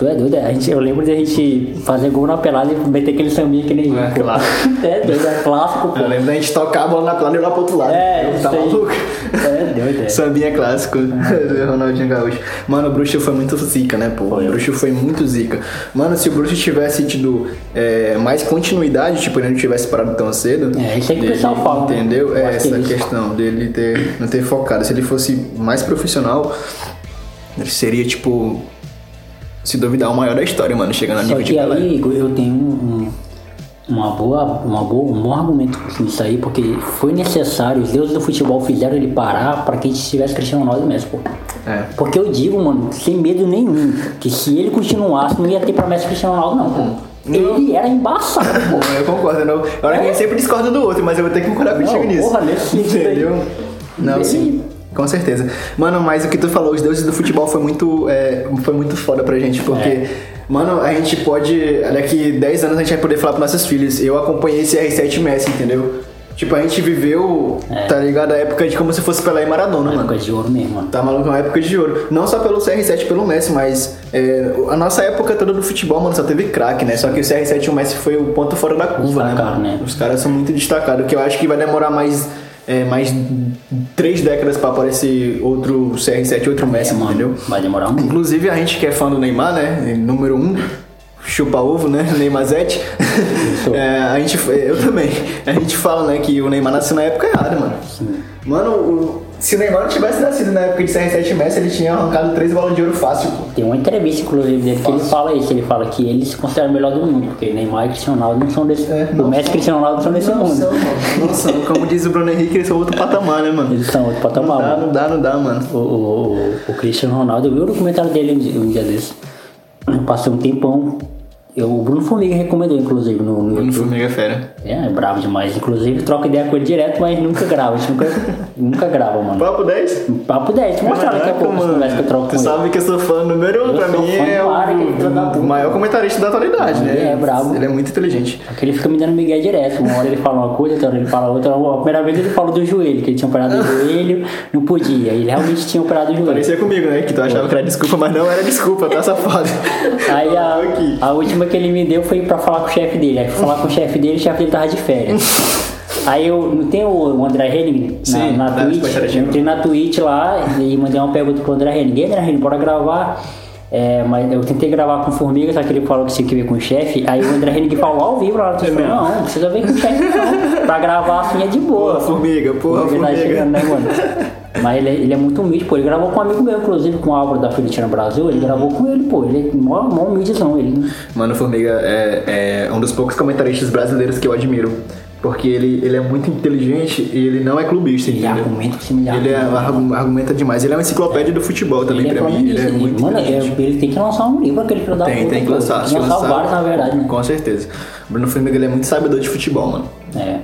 Tu é doido? A gente, eu lembro de a gente fazer gol na pelada e meter aquele sambinha que nem. É, claro. É doido, é clássico, pô. Eu lembro da gente tocar a bola na plana e ir lá pro outro lado. É, Eu tá aí. maluco? É doido, é. Sambinha clássico do Ronaldinho Gaúcho. Mano, o Bruxo foi muito zica, né, pô? O Bruxo foi muito zica. Mano, se o Bruxo tivesse tido é, mais continuidade, tipo, ele não tivesse parado tão cedo. É, isso aí que o pessoal fala, né? Entendeu? Eu É que essa é isso. questão dele ter, não ter focado. Se ele fosse mais profissional, ele seria, tipo. Se duvidar, o maior da história, mano, chegando a Só nível de Pelé. aí, Igor, eu tenho um, um- uma boa, uma boa, um bom argumento nisso aí, porque foi necessário, os deuses do futebol fizeram ele parar para que a gente tivesse Cristiano Ronaldo mesmo, pô. É. Porque eu digo, mano, sem medo nenhum, que se ele continuasse, não ia ter promessa Cristiano Ronaldo, não, pô. Ele era embaçado, pô. Eu concordo, não. A gente sempre discorda do outro, mas eu vou ter que concordar contigo Não, nisso. porra, nesse. Entendeu? Não, sim. Com certeza. Mano, mas o que tu falou, os deuses do futebol foi muito, é, foi muito foda pra gente, porque, É. mano, a gente pode. Daqui 10 anos a gente vai poder falar pros nossos filhos. Eu acompanhei esse R7 Messi, entendeu? Tipo, a gente viveu, tá ligado? A época de como se fosse Pelé e Maradona, mano. Época de ouro mesmo, mano. Tá maluco, é uma época de ouro. Não só pelo CR7 pelo Messi, mas é, a nossa época toda do futebol, mano, só teve craque, né? Só que o CR7 e o Messi foi o ponto fora da curva, né, né? Os caras são muito destacados, que eu acho que vai demorar mais, é, mais três décadas pra aparecer outro CR7 e outro Messi, É, mano, entendeu? vai demorar muito. Inclusive a gente que é fã do Neymar, né? Número um, chupa ovo, né? Neymarzete. sou. É, a gente, eu também. A gente fala, né, que o Neymar nasceu na época errada, mano. Mano, o- se o Neymar não tivesse nascido na época de CR7 Messi, ele tinha arrancado três bolas de ouro fácil, pô. Tem uma entrevista, inclusive, dele que ele fala isso. Ele fala que ele se considera o melhor do mundo, porque Neymar e Cristiano Ronaldo não são desse... É, o não Messi e Cristiano Ronaldo não são desse mundo. Nossa, mano. Nossa, como diz o Bruno Henrique, eles são outro patamar, né, mano? Eles são outro Não patamar, dá, mano. não dá, não dá, mano. O, o, o, o Cristiano Ronaldo, eu vi o documentário dele um dia, um dia desses. Passei um tempão. Eu, o Bruno Formiga recomendou, inclusive, no, no Bruno. Formiga é fera. É, é bravo demais. Inclusive, troca ideia com ele direto, mas nunca grava. A gente nunca, nunca grava, mano. Papo 10? Papo 10. Vou mostrar daqui a pouco as conversas que eu troco Tu com ele. sabe que eu sou fã número um, Eu pra mim fã é o, o maior comentarista da atualidade, né? Ele é brabo. Ele é muito inteligente. Porque ele fica me dando migué direto. Uma hora ele fala uma coisa, outra hora ele fala outra. A primeira vez ele falou do joelho, que ele tinha operado o joelho, não podia. Ele realmente tinha operado o joelho. Parecia comigo, né? Que tu achava que era desculpa, mas não era desculpa, tá safado. Aí a, a última que ele me deu foi pra falar com o chefe dele. Aí fui falar com o chefe dele, o chefe dele tava de férias. Aí eu não tem o André Henning na, Sim, na Twitch. Eu entrei na Twitch lá e mandei uma pergunta pro André Henning. André Henning, bora gravar. É, mas eu tentei gravar com o Formiga, só que ele falou que tinha que ver com o chefe. Aí o André Henning falou ao vivo lá. Mesmo? não, não precisa ver com o chefe não. Pra gravar assim é de boa. Porra, formiga, porra, Ele tá formiga. chegando, né, mano? Mas ele, é- ele é muito humilde, pô. Ele gravou com um amigo meu, inclusive, com o Álvaro da Felitina Brasil. Ele gravou com ele, pô. Ele é mó, mó humildezão, ele. Mano, Formiga é, é um dos poucos comentaristas brasileiros que eu admiro. Porque ele, ele é muito inteligente e ele não é clubista, Ele entendeu? argumenta Ele é, argumento. argu- argumenta demais. Ele é uma enciclopédia do futebol também, Ele é pra mim. Ele é Ele, muito mano, é, ele tem que lançar um livro, aquele filho da Tem, tem que lançar. Tem que lançar vários, na verdade, né? Com certeza. O Bruno Formiga ele é muito sabedor de futebol, mano. É.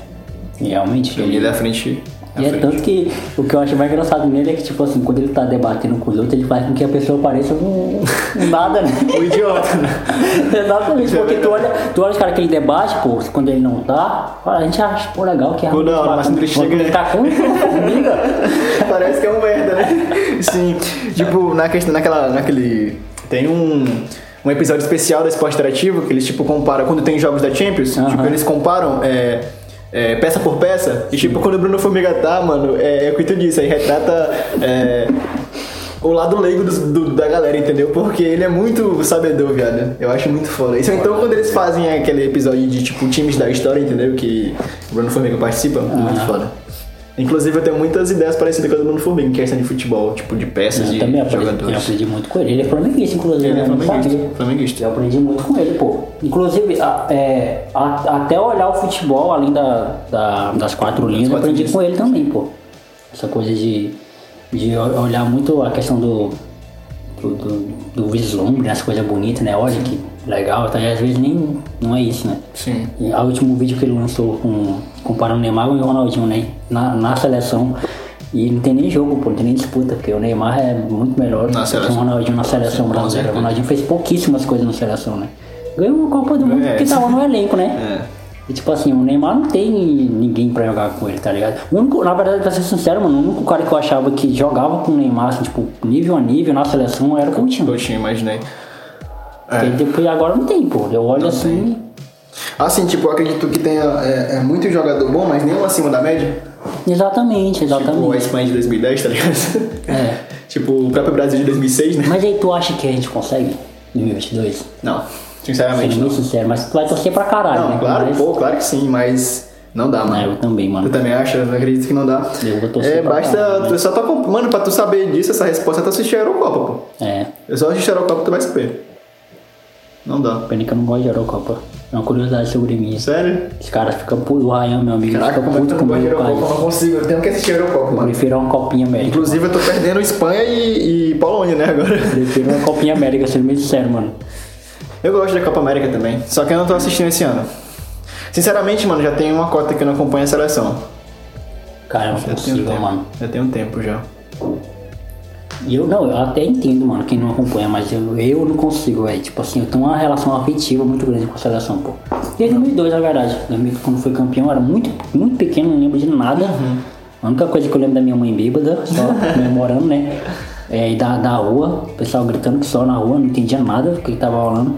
Realmente. Mim ele é à frente. E é tanto que o que eu acho mais engraçado nele é que, tipo assim, quando ele tá debatendo com os outros, ele faz com que a pessoa pareça um, um nada, né? O idiota, né? Exatamente, porque tu olha, tu olha os caras que ele debate, pô, quando ele não tá, a gente acha, pô, legal que é Pô, hora, mas quando ele chega- Ele tá com formiga. Parece que é um merda, né? Sim. Tipo, na questão, naquela, naquele... Tem um... Um episódio especial da Esporte Interativo que eles, tipo, comparam... Quando tem jogos da Champions, tipo, eles comparam... É, é, peça por peça. E, tipo, quando o Bruno Formiga tá, mano... É, é o que tu disse. Aí retrata... É, o lado leigo do, do- da galera, entendeu? Porque ele é muito sabedor, viado. Eu acho muito foda. Isso, então, quando eles fazem aquele episódio de, tipo, times da história, entendeu? Que o Bruno Formiga participa, muito foda. Inclusive, eu tenho muitas ideias parecidas com a do Bruno Formiga, em questão de futebol, tipo, de peças, Eu de também aprendi, eu jogadores. aprendi muito com ele. Ele é flamenguista, inclusive. Ele é eu não flamenguista, flamenguista. Eu aprendi muito com ele, pô. Inclusive, a- é, a- até olhar o futebol, além da, da- das quatro linhas, eu aprendi com ele também, pô. Essa coisa de, de olhar muito a questão do, do, do, do vislumbre, né? as coisas bonitas, né? Olha que legal, tá? E às vezes nem não é isso, né? Sim. E o último vídeo que ele lançou com, comparando o Neymar com o Ronaldinho, né? Na, na seleção. E não tem nem jogo, pô, não tem nem disputa, porque o Neymar é muito melhor Na do que o Ronaldinho na seleção brasileira. O. Ronaldinho fez pouquíssimas coisas na seleção, né? Ganhou uma Copa do Mundo É. porque tava no elenco, né? É. E tipo assim, o Neymar não tem ninguém pra jogar com ele, tá ligado? O único, na verdade, pra ser sincero, mano, o único cara que eu achava que jogava com o Neymar, assim, tipo, nível a nível na seleção era o Coutinho. Eu tinha, imaginei. Porque depois agora não tem, pô. Eu olho assim. Assim, tipo, eu acredito que tenha é, é muito jogador bom, mas nenhum acima da média. Exatamente, Tipo, a exatamente. Espanha de 2010, tá ligado? É. tipo, o próprio Brasil de 2006, né? Mas aí tu acha que a gente consegue? 2022? Não, sinceramente Sendo sincero, mas tu vai torcer pra caralho, Não, né? claro, mas... pô, claro que sim, mas não dá, É, mano. eu também, Tu mano. também acha? Eu acredito que não dá. Eu vou torcer É, pra basta. caralho, né? tu só tá Mano, pra tu saber disso, essa resposta, é tu assistir a Eurocopa, pô. É, Eu só assistir a Eurocopa tu vai saber. Não dá. pena que eu não gosto de Eurocopa. É uma curiosidade sobre mim. Sério? Os caras ficam putos, o Ryan, meu amigo, Caraca, fica é puto tu gosta de comigo, Eurocopa? Eu não consigo, eu tenho que assistir a Eurocopa, Eu mano. prefiro uma Copinha América. Inclusive, eu tô perdendo Espanha e, e Polônia, né, agora. Eu prefiro uma Copinha América, sendo bem sincero, mano. Eu gosto da Copa América também, só que eu não tô assistindo esse ano. Sinceramente, mano, já tem uma cota que eu não acompanho a seleção. Cara, eu não Já um consigo, tempo. mano. Já tem um tempo já. E eu, não, eu até entendo, mano, quem não acompanha, mas eu, eu não consigo, velho. Tipo assim, eu tenho uma relação afetiva muito grande com a seleção, pô. Desde 2002, na verdade. 2000, quando fui campeão, eu era muito, muito pequeno, não lembro de nada. Uhum. A única coisa que eu lembro da minha mãe bêbada, só comemorando, né? É, e da, da rua, o pessoal gritando que só na rua, não entendia nada do que tava rolando.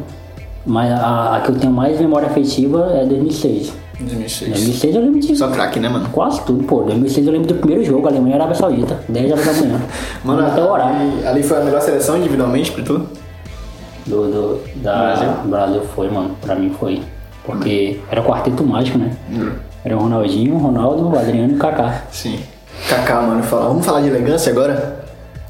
Mas a, a que eu tenho mais memória afetiva é 2006. 2006. 2006 eu lembro de Só craque, né, mano? quase tudo, pô. 2006 eu lembro do primeiro jogo, Alemanha e Arábia Saudita, 10 horas da manhã. Mano, até o horário. ali, foi a melhor seleção individualmente pra tu? do, do da Brasil? Brasil? foi, mano. Pra mim foi. Porque era o quarteto mágico, né? Hum. Era o Ronaldinho, o Ronaldo, o Adriano e o Kaká. Sim. Kaká, mano, fala. Vamos falar de elegância agora?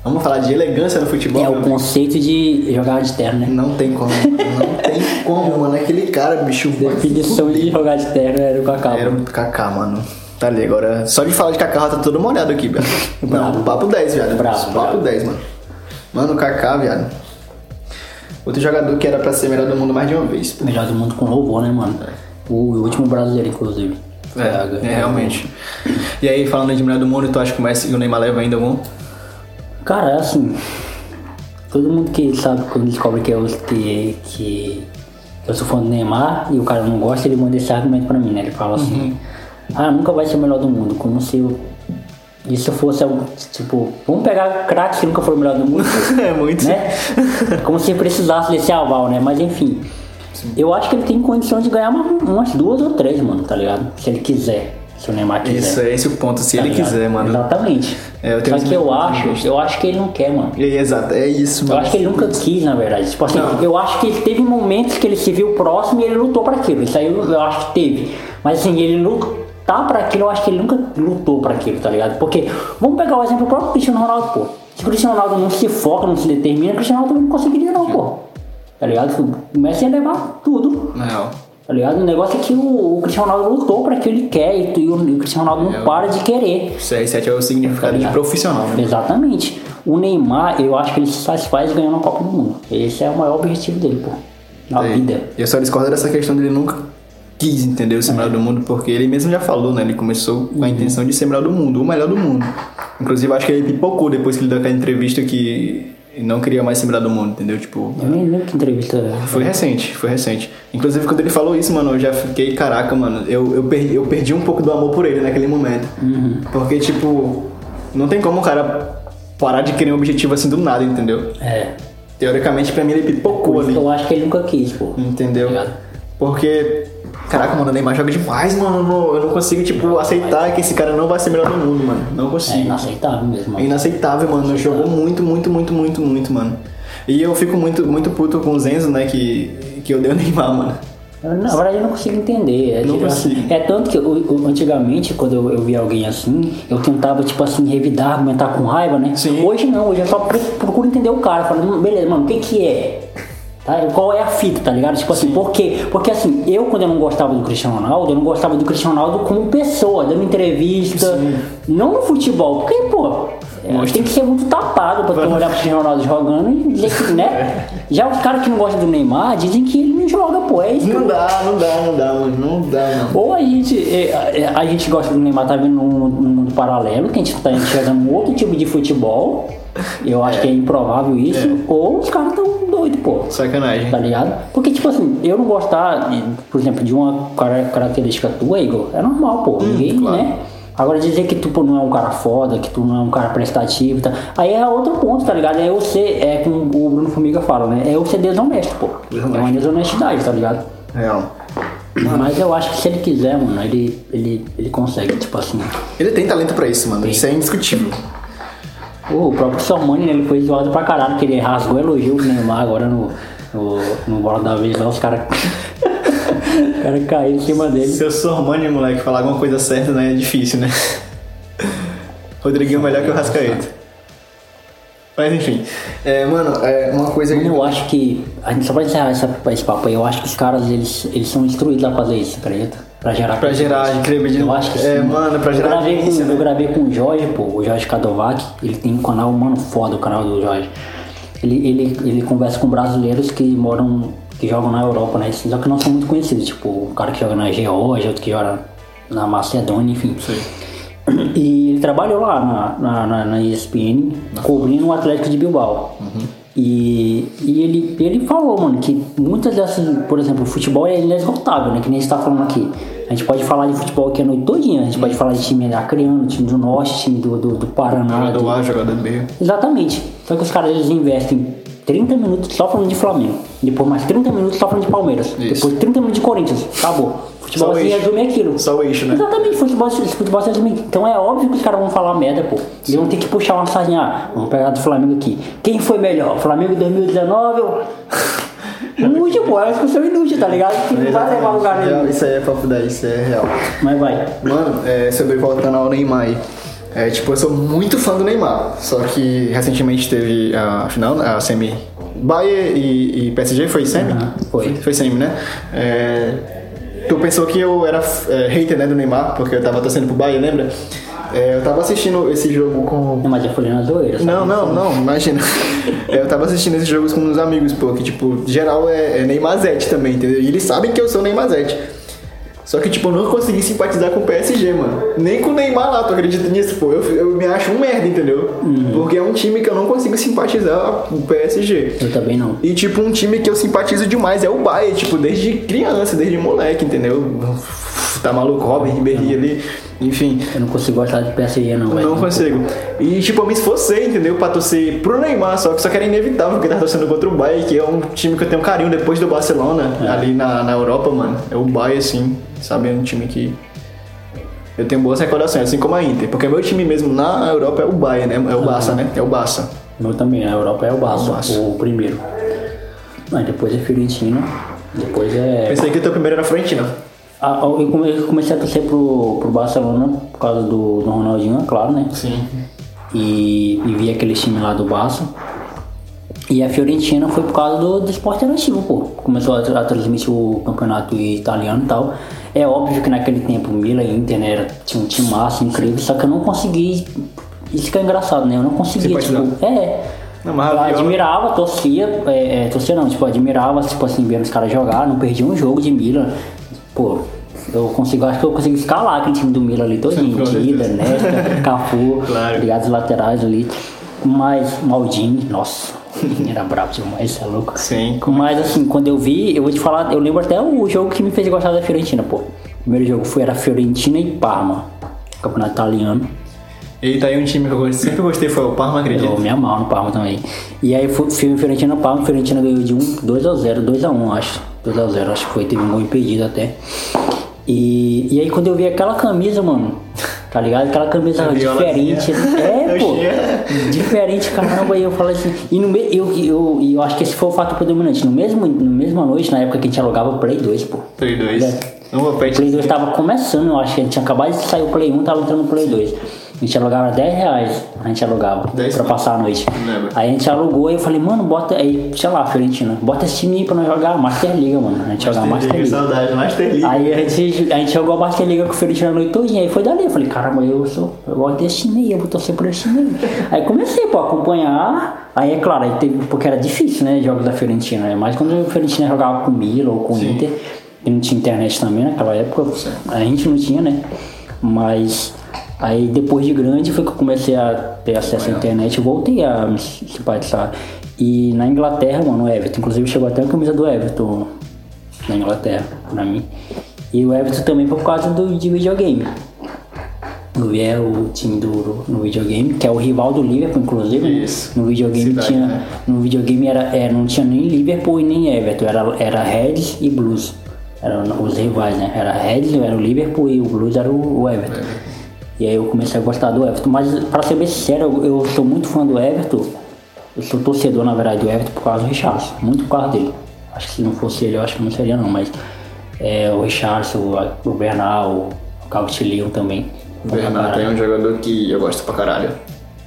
Vamos falar de elegância no futebol? É o conceito de jogar de terno, né? Não tem como. Não tem como, mano. Aquele cara, bicho. Definição de jogar de terno era o Kaká. Era o Kaká, mano. Tá ali agora. Só de falar de Kaká, tá todo molhado aqui, velho. Não, papo 10, viado. Bravo, papo bravo. 10, mano. Mano, o Kaká, viado. Outro jogador que era pra ser melhor do mundo mais de uma vez. pô. Melhor do mundo com louvor, né, mano? O último brasileiro, inclusive. É, é, realmente. E aí, falando de melhor do mundo, tu acha que o Messi e o Neymar levam ainda algum? Cara, é assim. Todo mundo que sabe quando descobre que eu, que, que eu sou fã do Neymar e o cara não gosta, ele manda esse argumento pra mim, né? Ele fala assim: Ah, nunca vai ser o melhor do mundo. Como se eu, isso fosse algo. Tipo, vamos pegar craques que nunca foram o melhor do mundo. é muito. né? Como se precisasse desse aval, né? Mas enfim. Eu acho que ele tem condição de ganhar uma- umas duas ou três, mano, tá ligado? Se ele quiser. Se o Neymar quiser. Isso, é esse o ponto. Se tá ele ligado? quiser, mano. Exatamente. É, eu tenho Só que eu acho, eu acho que ele não quer, mano. E, exato, é isso, Eu mano. acho que ele nunca quis, na verdade. Tipo assim, Não. eu acho que ele teve momentos que ele se viu próximo e ele lutou pra aquilo. Isso aí eu, eu acho que teve. Mas assim, ele lutar pra aquilo, eu acho que ele nunca lutou pra aquilo, tá ligado? Porque, vamos pegar o exemplo do próprio Cristiano Ronaldo, pô. Se o Cristiano Ronaldo não se foca, não se determina, o Cristiano Ronaldo não conseguiria não, pô. Tá ligado? O Messi ia levar tudo. Real. Tá ligado? O negócio é que o, o Cristiano Ronaldo lutou pra que ele quer e, e o, e o Cristiano Ronaldo não É, para de querer. CR7 é o significado de ligado? profissional, né? Exatamente. O Neymar, eu acho que ele se satisfaz ganhando a Copa do Mundo. Esse é o maior objetivo dele, pô. Na É. vida. E eu só discordo dessa questão dele nunca quis, entendeu? Ser melhor do mundo, porque ele mesmo já falou, né? Ele começou com Uhum. a intenção de ser melhor do mundo, o melhor do mundo. Inclusive, acho que ele pipocou depois que ele deu aquela entrevista que ele não queria mais ser melhor do mundo, entendeu? Tipo, Eu nem lembro que entrevista foi recente, foi recente. Inclusive, quando ele falou isso, mano, eu já fiquei, caraca, mano, eu, eu, perdi, eu perdi um pouco do amor por ele naquele momento. Uhum. Porque, tipo, não tem como o cara parar de querer um objetivo assim do nada, entendeu? É. Teoricamente, pra mim, ele pipocou ali. eu acho que ele nunca quis, pô. Entendeu? Tá? Porque Caraca, mano, o Neymar joga demais, mano. Eu não, eu não consigo, tipo, aceitar que esse cara não vai ser melhor do mundo, mano. Não É consigo. inaceitável mesmo. É mano. inaceitável, mano. Jogou muito, muito, muito, muito, muito, mano. E eu fico muito, muito puto com o Zenzo, né? Que, que eu dei o Neymar, mano. Eu, Na verdade, eu não consigo entender. É, Não tipo, consigo. é tanto que eu- eu- antigamente, quando eu, eu via alguém assim, eu tentava, tipo assim, revidar, argumentar com raiva, né? Sim. Hoje não, hoje eu só pro- procuro entender o cara. Falo, "Hum, beleza, mano, o que que é? Tá? Qual é a fita, tá ligado? Tipo assim, por quê? Porque assim, eu quando eu não gostava do Cristiano Ronaldo, eu não gostava do Cristiano Ronaldo como pessoa, dando entrevista, não no futebol. Porque, pô, é, tem que ser muito tapado pra tu olhar pro Cristiano Ronaldo jogando e dizer que, né? Já os caras que não gostam do Neymar dizem que ele não joga, pô. É isso que Não dá, não dá, não dá, mano. Não dá, mano. ou a gente, é, é, a gente gosta do Neymar, tá vendo num, num mundo paralelo, que a gente tá enxergando outro tipo de futebol. Eu acho que é improvável isso. Ou os caras tão doidos, pô. Sacanagem. Tá ligado? Porque, tipo assim, eu não gostar, de, por exemplo, de uma cara- característica tua, Igor, é normal, pô. Ninguém, claro. né? Agora dizer que tu pô, não é um cara foda, que tu não é um cara prestativo, tá? aí é outro ponto, tá ligado? É eu ser, é como o Bruno Formiga fala, né? É eu ser desonesto, pô. É uma desonestidade, tá ligado? Real. Mas eu acho que se ele quiser, mano, ele, ele, ele consegue, tipo assim. Ele tem talento pra isso, mano. Isso é indiscutível. O próprio Salmani, né, ele foi zoado pra caralho, que ele rasgou elogio do Neymar agora no, no, no bola da vez lá, os caras. os caras caíram em cima dele. Se eu sou Armani, moleque, falar alguma coisa certa, né? É difícil, né? Rodriguinho é melhor que o Rascaeta. Mas enfim. É, mano, é uma coisa que. Eu acho que, a gente só pra encerrar essa, esse papo aí, eu acho que os caras, eles, eles são instruídos a fazer isso, acredita? Pra gerar Pra gerar credibilidade. Eu acho que É, sim. mano, pra eu gerar gravei, com, né? eu gravei com o Jorge, pô, o Jorge Kadovac, ele tem um canal, mano, foda o canal do Jorge. Ele, ele, ele conversa com brasileiros que moram, que jogam na Europa, né? Só que não são muito conhecidos, tipo, um cara que joga na Geórgia, outro que joga na Macedônia, enfim. E ele trabalhou lá na, na, na, na ESPN, cobrindo o Atlético de Bilbao. E, e ele, ele falou, mano, que muitas dessas, por exemplo, o futebol é inesgotável, né? Que nem a gente tá falando aqui. A gente pode falar de futebol aqui a noite todinha, a gente pode falar de time acreano, time do norte, time do, do, do Paraná. Jogador do- A, jogador B. Exatamente. Só que os caras eles investem 30 minutos só falando de Flamengo. Depois mais 30 minutos só falando de Palmeiras. Isso. Depois 30 minutos de Corinthians. Acabou. Futebol se eixo. resume aquilo. Só o eixo, né? Exatamente, futebol, se- futebol se resume. Então é óbvio que os caras vão falar merda, pô. Eles vão ter que puxar uma sardinha. Ah, vamos pegar do Flamengo aqui. Quem foi melhor? Flamengo 2019 ou. Inútil, pô. É uma discussão inútil, tá ligado? Que não vai levar lugar nenhum. Isso aí é papo 10, isso é real. Mas vai. Mano, é, sobre voltando ao Neymar aí. É, tipo, eu sou muito fã do Neymar. Só que recentemente teve a final, a semi. Bayern e, e PSG foi semi? Foi. Foi semi, né? É, tu pensou que eu era é, hater né, do Neymar, porque eu tava torcendo pro Bayern, lembra? É, eu tava assistindo esse jogo com. Não, mas eu falei na zoeira. Não, não, não, imagina. É, eu tava assistindo esses jogos com uns amigos, pô, que tipo, geral é, é Neymarzete também, entendeu? E eles sabem que eu sou Neymarzete. Só que, tipo, eu não consegui simpatizar com o PSG, mano. Nem com o Neymar lá, tu acredita nisso, pô? Eu, eu me acho um merda, entendeu? Porque é um time que eu não consigo simpatizar com o PSG. Eu também não. E, tipo, um time que eu simpatizo demais é o Bayern, tipo, desde criança, desde moleque, entendeu? Tá maluco, Robin, Ribéry ali, enfim. Eu não consigo gostar de PSG, não, velho. Não consigo. E tipo, eu me esforcei, entendeu? Pra torcer pro Neymar, só que só que era inevitável, porque tava torcendo contra o Bayern, que é um time que eu tenho carinho depois do Barcelona, ali na, na Europa, mano. É o Bayern, assim, sabe? É um time que eu tenho boas recordações, assim como a Inter. Porque meu time mesmo na Europa é o Bayern, né? É o Barça, né? É o Barça. Meu também, a Europa é o Barça, O Barça. o primeiro. Mas depois é Fiorentina, depois é... Pensei que o teu primeiro era Fiorentina. Ah, eu come- eu comecei a torcer pro, pro Barcelona por causa do, do Ronaldinho, é claro, né? Sim. E, e vi aquele time lá do Barça. E a Fiorentina foi por causa do, do esporte interativo, pô. Começou a, a transmitir o campeonato italiano e tal. É óbvio que naquele tempo Milan e Inter né, era, tinha um time massa, incrível, só que eu não consegui. Isso que é engraçado, né? Eu não conseguia, tipo. É. Não, mas eu admirava, torcia, é, é, torcia não, tipo, admirava, tipo assim, vendo os caras jogar, não perdia um jogo de Milan. Pô, eu consigo, acho que eu consigo escalar aquele time do Milan ali todinho, Dida. Nesta, Cafu, Claro. ligados os laterais ali. Mas Maldini, nossa, era brabo demais, é louco. Sim. Mas assim, quando eu vi, eu vou te falar, eu lembro até o jogo que me fez gostar da Fiorentina, pô. O primeiro jogo foi era Fiorentina e Parma, campeonato italiano. E tá aí um time que eu sempre gostei, foi o Parma, acredito. Eu me amarro no Parma também. E aí, fui Fiorentina Parma, Fiorentina ganhou de 1, 2 a 0, 2 a 1, acho. 2x0, acho que foi, teve um gol impedido até. E, e aí quando eu vi aquela camisa, mano, tá ligado? Aquela camisa diferente. É, pô. diferente, caramba, aí eu falei assim. E no me, eu, eu, eu acho que esse foi o fato predominante. No mesmo, no mesma noite, na época que a gente alugava Play 2, pô. Play 2. É. O Play 2 tava começando, eu acho que a gente tinha acabado de sair o Play 1, tava entrando no Play 2. A gente alugava 10 reais, a gente alugava 10 pra passar a noite. Aí a gente alugou e eu falei, mano, bota aí, sei lá, Fiorentina, bota esse time aí pra nós jogar Master Liga, mano. A gente jogava Master Liga. saudade, Master League. Aí a gente, a gente jogou a Master Liga com o Fiorentina a noite todinha, aí foi dali. Eu falei, caramba, eu sou, eu gosto desse time aí, eu vou torcer por esse time aí. aí comecei, pô, a acompanhar. Aí é claro, aí teve, porque era difícil, né, jogos da Fiorentina. né? Mas quando o Fiorentina jogava com o Milan ou com o Inter, e não tinha internet também naquela época, a gente não tinha, né? Mas aí depois de grande foi que eu comecei a ter acesso à internet e voltei a me simpatizar. E na Inglaterra, mano, o Everton, inclusive chegou até a camisa do Everton na Inglaterra, pra mim. E o Everton também foi por causa do, de videogame. Vi é o time do no videogame, que é o rival do Liverpool, inclusive. né? Isso. No videogame Cidade, tinha. né? No videogame era, é, não tinha nem Liverpool e nem Everton, era, era Reds e Blues. Eram os rivais, né? Era Reds, era o Liverpool e o Blues era o, Everton. E aí eu comecei a gostar do Everton. Mas pra ser bem sincero, eu, eu sou muito fã do Everton. Eu sou torcedor, na verdade, do Everton por causa do Richardson. Muito por causa dele. Acho que se não fosse ele, eu acho que não seria não. Mas é, o Richardson, o, Bernal, o Cautilho também. O Bernardo é um jogador que eu gosto pra caralho.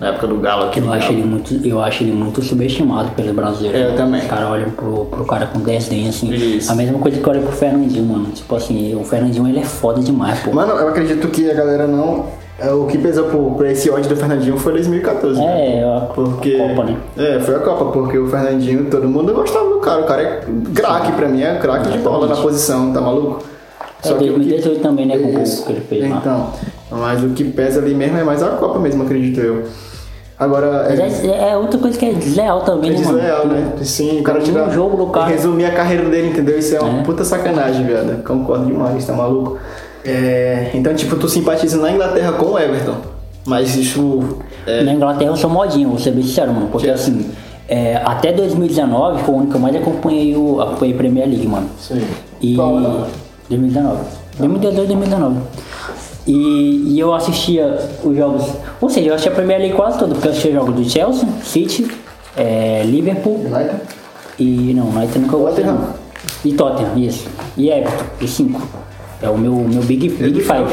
Na época do Galo aqui. Eu acho, ele muito, eu acho ele muito subestimado pelo brasileiro. Eu também. Os caras olham pro, pro cara com desdém, assim. Isso. A mesma coisa que olha pro Fernandinho, mano. Tipo assim, o Fernandinho ele é foda demais, pô. Mano, eu acredito que a galera não. é, O que pesou por, por esse ódio do Fernandinho foi 2014. né? É, a Porque. Copa, né? É, foi a Copa, porque o Fernandinho, todo mundo gostava do cara. O cara é craque pra mim, é craque de bola na posição, tá maluco? É, o que- 2018 também, né, com o que ele fez lá. Então, mas o que pesa ali mesmo é mais a Copa mesmo, acredito eu. Agora, Mas é, é, é outra coisa que é desleal também, é né, mano? desleal, né? Sim, o cara Um tira. jogo do cara. Resumir a carreira dele, entendeu? Isso é uma É. puta sacanagem, viado. Concordo demais, tá maluco? É, então, tipo, tu simpatiza na Inglaterra com o Everton. Mas isso. É, Na Inglaterra eu sou modinho, vou ser bem sincero, mano. Porque Sim. assim, é, até 2019 foi o ano que eu mais acompanhei o acompanhei a Premier League, mano. Sim. E. Qual ano? 2019. 2018, 2019. E, e eu assistia os jogos. Ou seja, eu assistia a Premier League quase todo, porque eu assistia jogos do Chelsea, City, é, Liverpool United? e. Não, United nunca gostei. Tottenham. não. E Tottenham, isso. E Everton, e 5. É o meu, meu Big, big Five.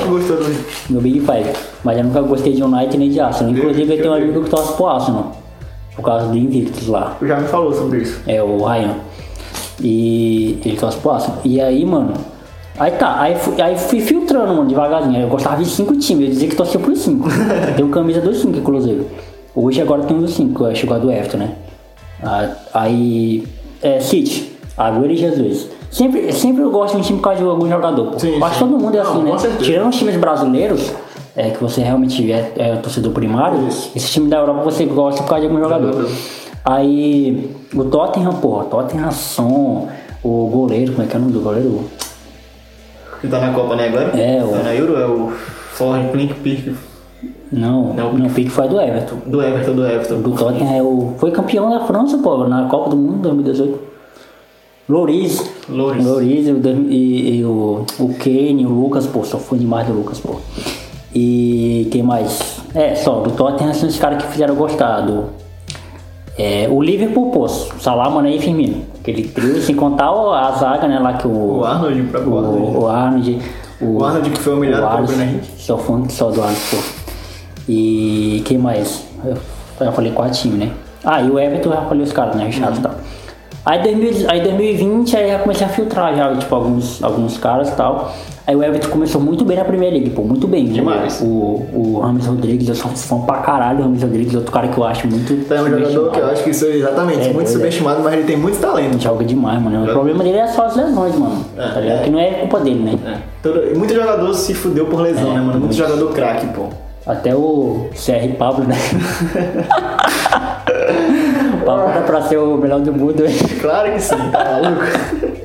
Meu Big Five. Mas eu nunca gostei de United nem de Arsenal. Inclusive eu tenho um amigo que torce pro Arsenal. Por causa do Invictus lá. Já me falou sobre isso. É o Ryan. E ele torce pro Arsenal. E aí, mano. Aí tá, aí fui, aí fui filtrando, mano, devagarzinho. Eu gostava de cinco times, eu dizia que torcia por cinco. Tenho camisa dos cinco, inclusive. Hoje agora tem dos cinco, eu chegou a do Everton, né? Ah, Aí. É, City, Agüero e Jesus. Sempre, sempre eu gosto de um time por causa de algum jogador. Pô. Sim, Eu acho sim. todo mundo é Não, assim, com né? Tirando os times brasileiros, é, que você realmente é, é torcedor primário, Isso. esse time da Europa você gosta por causa de algum jogador. Jogador. Aí o Tottenham, pô, Tottenham Son, o goleiro, como é que é o nome do goleiro? Que tá na Copa, né, agora? É, o- Tá na Euro, é o Forre Plink Pick Não, Não. o pique foi do Everton. do Everton, do Everton. Do Tottenham é o. Foi campeão da França, pô, na Copa do Mundo 2018. Loris. Loris. Loris e, e- e o, o Kane, o Lucas, pô, só fui demais do Lucas, pô. E quem mais? É, só, do Tottenham são os caras que fizeram gostar do. É, o Liverpool, pô, Salah, Mané e Firmino. Aquele trio, sem contar o- a zaga, né, lá que o... O Arnold pra o, Arnold. o Arnold. O Arnold que foi humilhado o pelo Bruno Henrique. Só fã só do Arnold, pô. E quem mais? Eu já falei quatro times, né? Ah, e o Everton eu já falei os caras, né? Richard e tal. Aí, 2000, aí 2020 aí já comecei a filtrar já, tipo, alguns, alguns caras e tal. Aí o Everton começou muito bem na Premier League, pô, muito bem. Demais. O, o, o Rames Rodrigues, eu sou fã pra caralho do Rames Rodrigues, outro cara que eu acho muito. É um jogador que eu acho que isso é exatamente, É, muito é. subestimado, mas ele tem muito talento. Joga demais, mano. O problema dele é só as lesões, mano. É, tá ligado? é. Que não é culpa dele, né? É. Todo, muito jogador se fudeu por lesão, né, mano? Muito jogador craque, pô. Até o CR Pablo, né? o Pablo era pra ser o melhor do mundo. Claro que sim, tá maluco?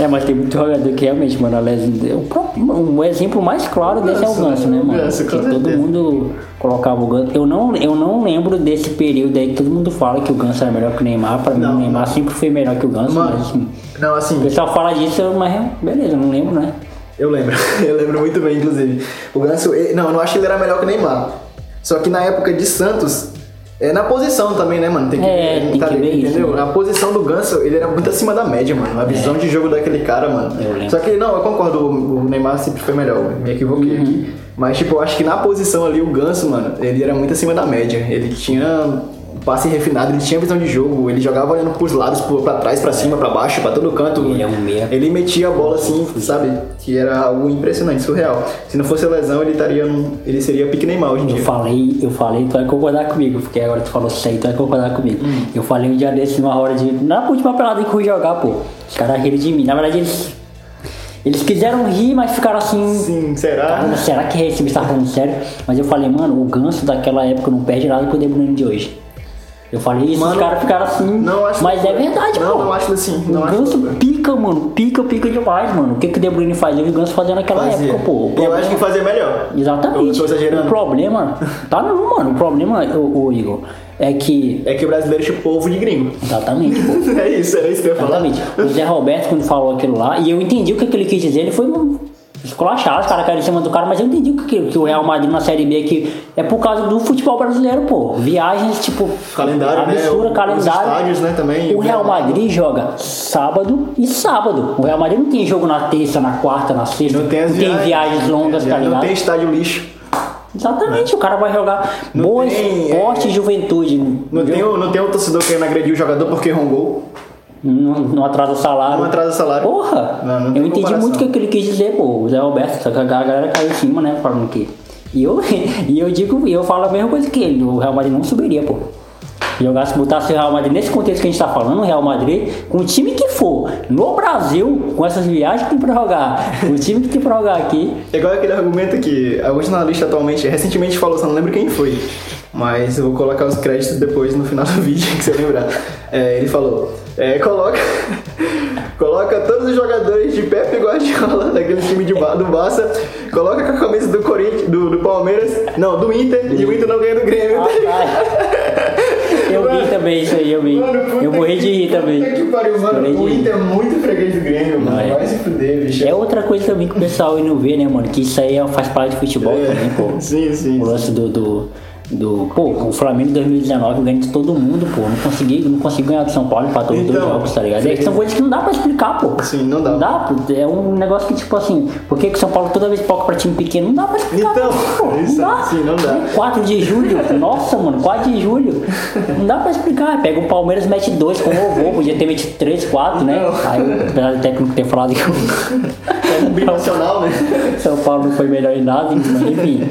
É, mas tem muito jogador que realmente, mano, a lesão. o Um exemplo mais claro desse é o Ganso, né, o mano? Ganso, com que todo mundo colocava o Ganso. Eu não, eu não lembro desse período aí que todo mundo fala que o Ganso era melhor que o Neymar. Pra mim, Não, o Neymar sempre foi melhor que o Ganso, Mano, mas assim, Não, o assim, pessoal fala disso, mas beleza, eu não lembro, né? eu lembro. Eu lembro muito bem, inclusive. O Ganso, ele- não, eu não acho que ele era melhor que o Neymar. Só que na época de Santos, é na posição também, né, mano? Tem que, É, tem que ali, ver isso, entendeu? né? A posição do Ganso, ele era muito acima da média, mano. A visão de jogo daquele cara, mano. É. Só que, não, eu concordo, o Neymar sempre foi melhor. Me equivoquei Uhum. aqui. Mas, tipo, eu acho que na posição ali, o Ganso, mano, ele era muito acima da média. Ele tinha passe refinado, ele tinha visão de jogo, ele jogava olhando pros lados, pra trás, pra cima, pra baixo, pra todo canto. Ele é um meia. Ele metia a bola assim, sabe? Que era algo impressionante, surreal. Se não fosse a lesão, ele estaria num- ele seria pique Neymar hoje em Eu dia. falei, eu falei, tu vai concordar comigo, porque agora tu falou isso aí, tu vai concordar comigo. Hum. Eu falei um dia desse numa hora de. Na última pelada que eu fui jogar, pô. Os caras riram de mim. Na verdade, eles. Eles quiseram rir, mas ficaram assim. Sim, será? Caramba, será que esse bicho tá falando sério? Mas eu falei, mano, o ganso daquela época não perde nada com o De Bruyne de hoje. Eu falei isso, Mano, os caras ficaram assim. não acho mas que- é verdade, não, pô. não acho assim, não o acho ganso que- pica, mano. Pica, pica demais, mano. O que, que o De Bruyne faz? Eu vi o ganso fazendo naquela Fazia. época, pô. O Eu problema- acho que fazia melhor. Exatamente. Eu tô exagerando. O problema. Tá não, mano. O problema, o, o Igor, é que. É que o brasileiro chupou ovo de gringo. Exatamente, pô. É isso, era isso que eu ia falar. Exatamente. O Zé Roberto, quando falou aquilo lá, e eu entendi o que, que ele quis dizer, ele foi um esculachar, os caras caíram em cima do cara, mas eu entendi o que, que o Real Madrid na Série B que é por causa do futebol brasileiro, pô. Viagens, tipo, Calendário, né? absurda, Os calendário. estádios, né, também. O Real Madrid joga sábado e sábado. O Real Madrid não tem jogo na terça, na quarta, na sexta. Não tem as viagens. viagens longas, tá Não ligado? tem estádio lixo. Exatamente, o cara vai jogar Não boa tem, esporte é. e juventude. Não viu? tem, não tem o torcedor querendo agredir o jogador porque rongou. Não, não atrasa salário. Não atrasa salário. Porra! Não, não eu entendi comparação. muito o que que ele quis dizer, pô. O Zé Roberto, só que a galera caiu em cima, né? Falando que. E eu, e eu digo, e eu falo a mesma coisa que ele. O Real Madrid não subiria, pô. Jogasse, botasse o Real Madrid nesse contexto que a gente tá falando, o Real Madrid, com o time que for, no Brasil, com essas viagens que tem pra jogar, o time que tem pra jogar aqui, É igual aquele argumento que alguns jornalistas atualmente, recentemente falou, só não lembro quem foi, mas eu vou colocar os créditos depois no final do vídeo, que você lembrar. É, ele falou, é, coloca, coloca todos os jogadores de Pepe Guardiola, daquele time de, do Barça, coloca com a camisa do Corinthians, do, do Palmeiras, não, do Inter, e o Inter não ganha do Grêmio. ligado? eu vi também isso aí, eu vi. Mano, eu morri de rir também. Puta que pariu, mano. O. Inter é muito freguês do Grêmio, mano. é. Vai se fuder, bicho. É outra coisa também que o pessoal não vê, né, mano? Que isso aí é- faz parte de futebol É. também, pô. Sim, sim. O lance do, do, do. Pô, o Flamengo em 2019 ganha de todo mundo, pô. Não consegui, não consegui ganhar do São Paulo para todos os dois Então, jogos, tá ligado? É, que são coisas que não dá pra explicar, pô. Sim, não dá. Não dá, pô. É um negócio que, tipo assim, por que o São Paulo toda vez toca pra time pequeno? Não dá pra explicar. Então, pô. Não isso, dá. sim, não dá. 4 de julho, nossa, mano, 4 de julho. Não dá pra explicar. Pega o Palmeiras, mete 2 com o vovô, podia ter metido 3, 4, né? Não. Aí, apesar do técnico ter falado que o. É um binacional, né? São Paulo não foi melhor em nada, enfim.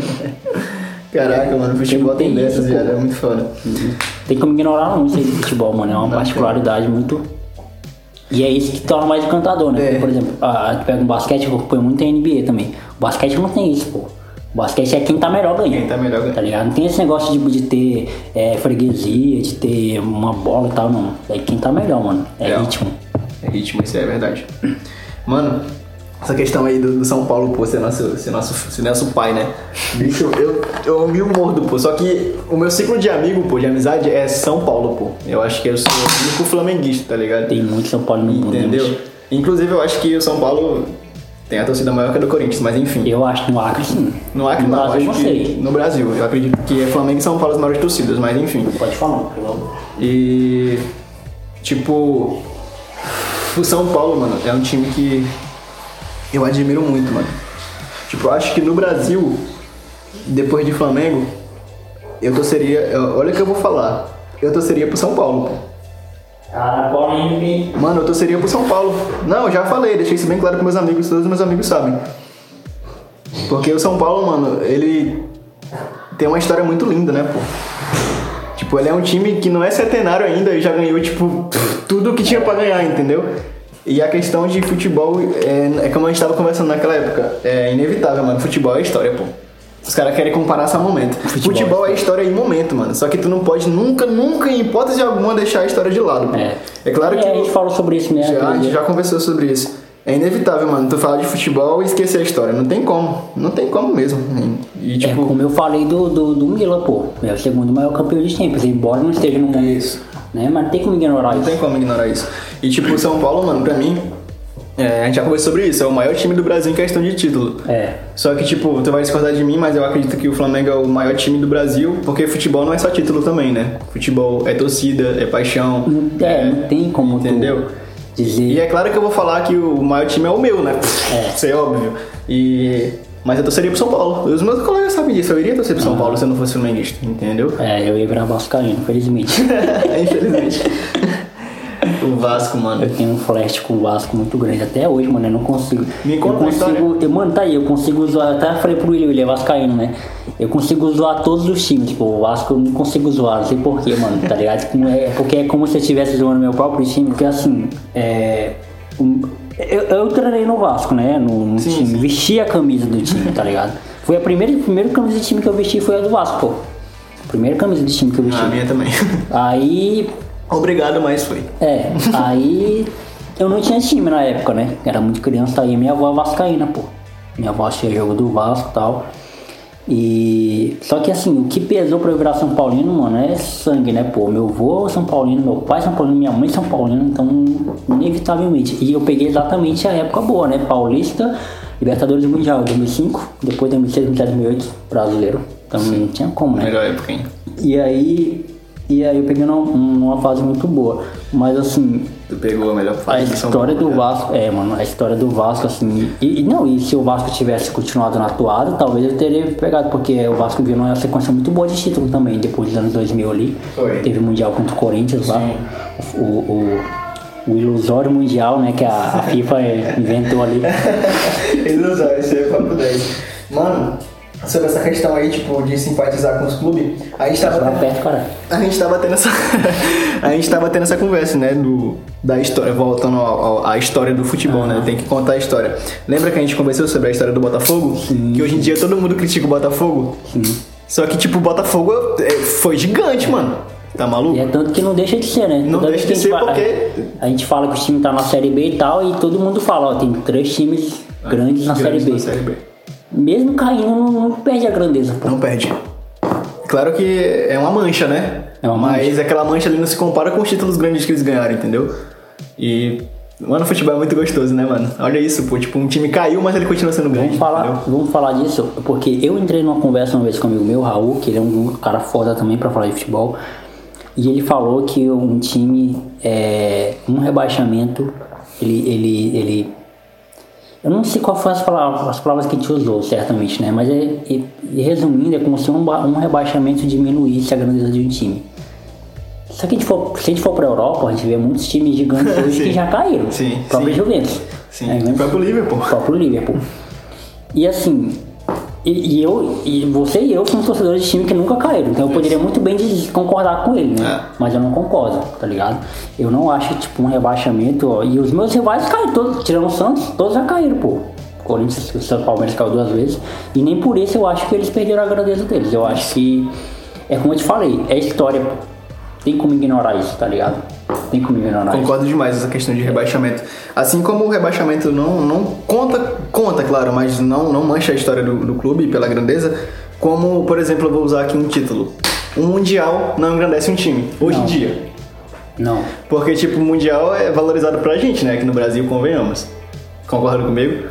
Caraca, mano, futebol tem Tem dessas, viado. É muito foda. Tem como ignorar não isso aí do futebol, mano. É uma particularidade muito. E é isso que torna mais encantador, né? É. Por exemplo, a, tu pega um basquete, eu acompanho muito a NBA também. O basquete não tem isso, pô. O basquete é quem tá melhor ganhando. Quem tá melhor ganha. Tá ligado? Não tem esse negócio de, de ter é, freguesia, de ter uma bola e tal, não. É quem tá melhor, mano. É Real. ritmo. É ritmo, isso é verdade. Mano, essa questão aí do, do São Paulo, pô, ser nosso, ser nosso, ser nosso pai, né? Bicho, eu, eu me mordo, pô. Só que o meu ciclo de amigo, pô, de amizade é São Paulo, pô. Eu acho que eu sou o único flamenguista, tá ligado? Tem muito São Paulo no mundo. né, Entendeu? Inclusive, eu acho que o São Paulo tem a torcida maior que a do Corinthians, mas enfim. Eu acho que no Acre sim. No Acre no não, Brasil, acho não que no Brasil. Eu acredito que é Flamengo e São Paulo as maiores torcidas, mas enfim. Pode falar, por favor. E tipo, o São Paulo, mano, é um time que eu admiro muito, mano. Tipo, eu acho que no Brasil, depois de Flamengo, eu torceria, olha o que eu vou falar. Eu torceria pro São Paulo, pô. Cara, polêmica. Mano, eu torceria pro São Paulo. Não, eu já falei, deixei isso bem claro com meus amigos, todos os meus amigos sabem. Porque o São Paulo, mano, ele tem uma história muito linda, né, pô? Tipo, ele é um time que não é centenário ainda e já ganhou, tipo, tudo que tinha pra ganhar, entendeu? E a questão de futebol, é, é como a gente tava conversando naquela época, é inevitável, mano. Futebol é história, pô. Os caras querem comparar só momento. Futebol, é história em momento, mano. Só que tu não pode nunca, nunca, em hipótese alguma, deixar a história de lado. Pô. É. é claro que. É, a gente falou sobre isso, né? Já, a gente já conversou sobre isso. É inevitável, mano, tu falar de futebol e esquecer a história. Não tem como. Não tem como mesmo. E, É tipo, como eu falei do, do, do Milan, pô. É o segundo maior campeão de Champions, embora não esteja no mundo. Isso. Né? Mas não tem como ignorar não isso. tem como ignorar isso. E, tipo, o São Paulo, mano, pra mim, é, a gente já conversou sobre isso. É o maior time do Brasil em questão de título. É. Só que, tipo, tu vai discordar de mim, mas eu acredito que o Flamengo é o maior time do Brasil, porque futebol não é só título também, né? Futebol é torcida, é paixão. Não, é, não tem como Entendeu? dizer. E é claro que eu vou falar que o maior time é o meu, né? É. Isso é óbvio. E... Mas eu torceria pro São Paulo. Os meus colegas sabem disso. Eu iria torcer pro São Paulo se eu não fosse flamenguista, entendeu? É, eu ia virar Vascaíno, infelizmente. Infelizmente. o Vasco, mano. Eu tenho um flash com o Vasco muito grande até hoje, mano. Eu não consigo. Me conta eu consigo. Eu, mano, tá aí, eu consigo zoar. Até falei pro William, ele é Vascaíno, né? Eu consigo zoar todos os times. Tipo, o Vasco eu não consigo zoar, não sei porquê, mano, tá ligado? Como É porque é como se eu estivesse zoando meu próprio time, porque assim, é. um- eu, eu treinei no Vasco, né? No, no Sim, time, sim. vesti a camisa do time, tá ligado? Foi a primeira, a primeira camisa de time que eu vesti foi a do Vasco, pô. Primeira camisa de time que eu vesti. A minha também. Aí Obrigado, mas foi. é, aí eu não tinha time na época, né? Era muito criança aí, minha avó é vascaína, pô. Minha avó assistia jogo do Vasco e tal. E. Só que assim, o que pesou pra eu virar São Paulino, mano, é sangue, né, pô? Meu avô é São Paulino, meu pai é São Paulino, minha mãe é São Paulino, então, inevitavelmente. E eu peguei exatamente a época boa, né? Paulista, Libertadores Mundial, 2005, depois 2006, 2007, 2008, brasileiro. Então não tinha como, né? Melhor época, hein? E aí, e aí eu peguei numa, numa fase muito boa. Mas assim, Tu pegou a melhor a fase São história do né? Vasco, é, mano, a história do Vasco, assim, e, e não, e se o Vasco tivesse continuado na atuada, talvez eu teria pegado, porque o Vasco viu uma sequência muito boa de título também, depois dos anos 2000 ali. Foi. Teve o Mundial contra o Corinthians lá, o, o, o ilusório Mundial, né, que a, a FIFA inventou ali. Ilusão, esse é papo 10. Mano, sobre essa questão aí, tipo, de simpatizar com os clubes, a gente tava. perto, cara. A gente tava tendo essa. a gente tava tendo essa conversa, né? Do, da história, voltando ao- ao- à história do futebol, né? Tem que contar a história. Lembra que a gente conversou sobre a história do Botafogo? Que hoje em dia todo mundo critica o Botafogo. Só que, tipo, o Botafogo é, foi gigante, mano. Tá maluco? E é tanto que não deixa de ser, né? Não Toda deixa de ser fala- porque- A gente fala que o time tá na Série B e tal, e todo mundo fala, ó, tem três times grandes na Grandes Série B. na Série B. Mesmo caindo, não, não perde a grandeza, pô. Não perde. Claro que é uma mancha, né? É uma Mas aquela mancha ali não se compara com os títulos grandes que eles ganharam, entendeu? E. Mano, o futebol é muito gostoso, né, mano? Olha isso, pô. Tipo, um time caiu, mas ele continua sendo grande. Vamos falar, entendeu? vamos falar disso, porque eu entrei numa conversa uma vez com um amigo meu, Raul, que ele é um cara foda também pra falar de futebol, e ele falou que um time, é, um rebaixamento, ele, ele, ele eu não sei qual foi as palavras, as palavras que a gente usou, certamente, né? Mas, é, e resumindo, é como se um, um rebaixamento diminuísse a grandeza de um time. Só que a gente for, se a gente for pra Europa, a gente vê muitos times gigantes hoje que já caíram. Sim, O próprio sim. Juventus. Sim, É, o próprio Liverpool. o próprio Liverpool. E assim, e, e eu, e você e eu somos torcedores de time que nunca caíram. Então eu poderia muito bem concordar com ele, né? É. Mas eu não concordo, tá ligado? Eu não acho, tipo, um rebaixamento. ó, e os meus rivais caíram, todos, tirando o Santos, todos já caíram, pô. Corinthians, o São Palmeiras caiu duas vezes. E nem por isso eu acho que eles perderam a grandeza deles. Eu acho que, é como eu te falei, é história. pô. Tem como ignorar isso, tá ligado? Tem como ignorar isso. Concordo demais essa questão de rebaixamento. Assim como o rebaixamento não, não conta, conta, claro, mas não, não mancha a história do, do clube pela grandeza. Como, por exemplo, eu vou usar aqui um título. Um Mundial não engrandece um time, hoje em Não. dia. Não. Porque, tipo, o Mundial é valorizado pra gente, né? Aqui no Brasil, convenhamos. Concorda comigo?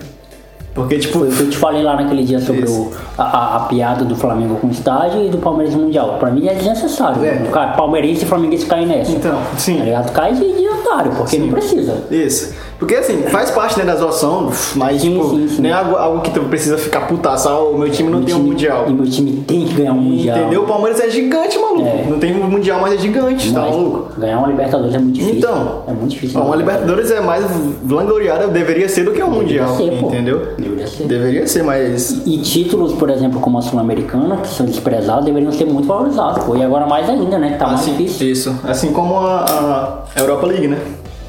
Porque, tipo, Foi o que eu te falei lá naquele dia sobre o, a, a- piada do Flamengo com o estádio e do Palmeiras Mundial. Pra mim é desnecessário. É. Cara, palmeirense e flamenguense caem nessa. Então, sim. Tá ligado? Cai de, de otário, porque não precisa. Isso. Porque assim, faz parte né, da zoação, mas Sim, tipo, sim, sim. não é algo, algo que tu precisa ficar putaça, ah, o meu time não Meu tem um time- mundial. E meu time tem que ganhar um Mundial. Entendeu? O Palmeiras é gigante, maluco. É. Não tem um mundial, mas é gigante, tá Mas maluco? ganhar uma Libertadores é muito difícil. Então, é muito difícil. Ó, uma Libertadores é mais vangloriada, deveria ser do que um mundial, ser, pô. entendeu? Deveria ser. Deveria ser, mas E títulos, por exemplo, como a Sul-Americana, que são desprezados, deveriam ser muito valorizados. Pô. E agora mais ainda, né? Tá mais assim, difícil. isso, assim como a, a Europa League, né?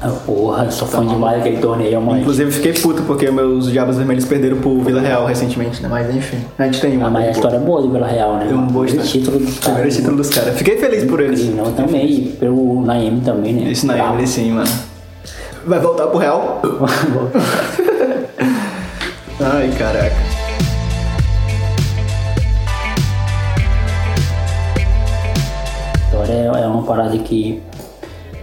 Ah, Porra, sou fã demais daquele torneio, mano. Inclusive fiquei puto porque meus Diabos Vermelhos perderam pro Vila Real recentemente, né? Mas enfim, a gente tem um. Ah, mas a história é boa do Vila Real, né? Tem um história. título dos caras. Primeiro título dos caras. Fiquei feliz por eles. Não também, e pelo Naim também, né? Isso na Bravo. Emily, sim, mano. Vai voltar pro Real? Ai, caraca. História é, é uma parada que,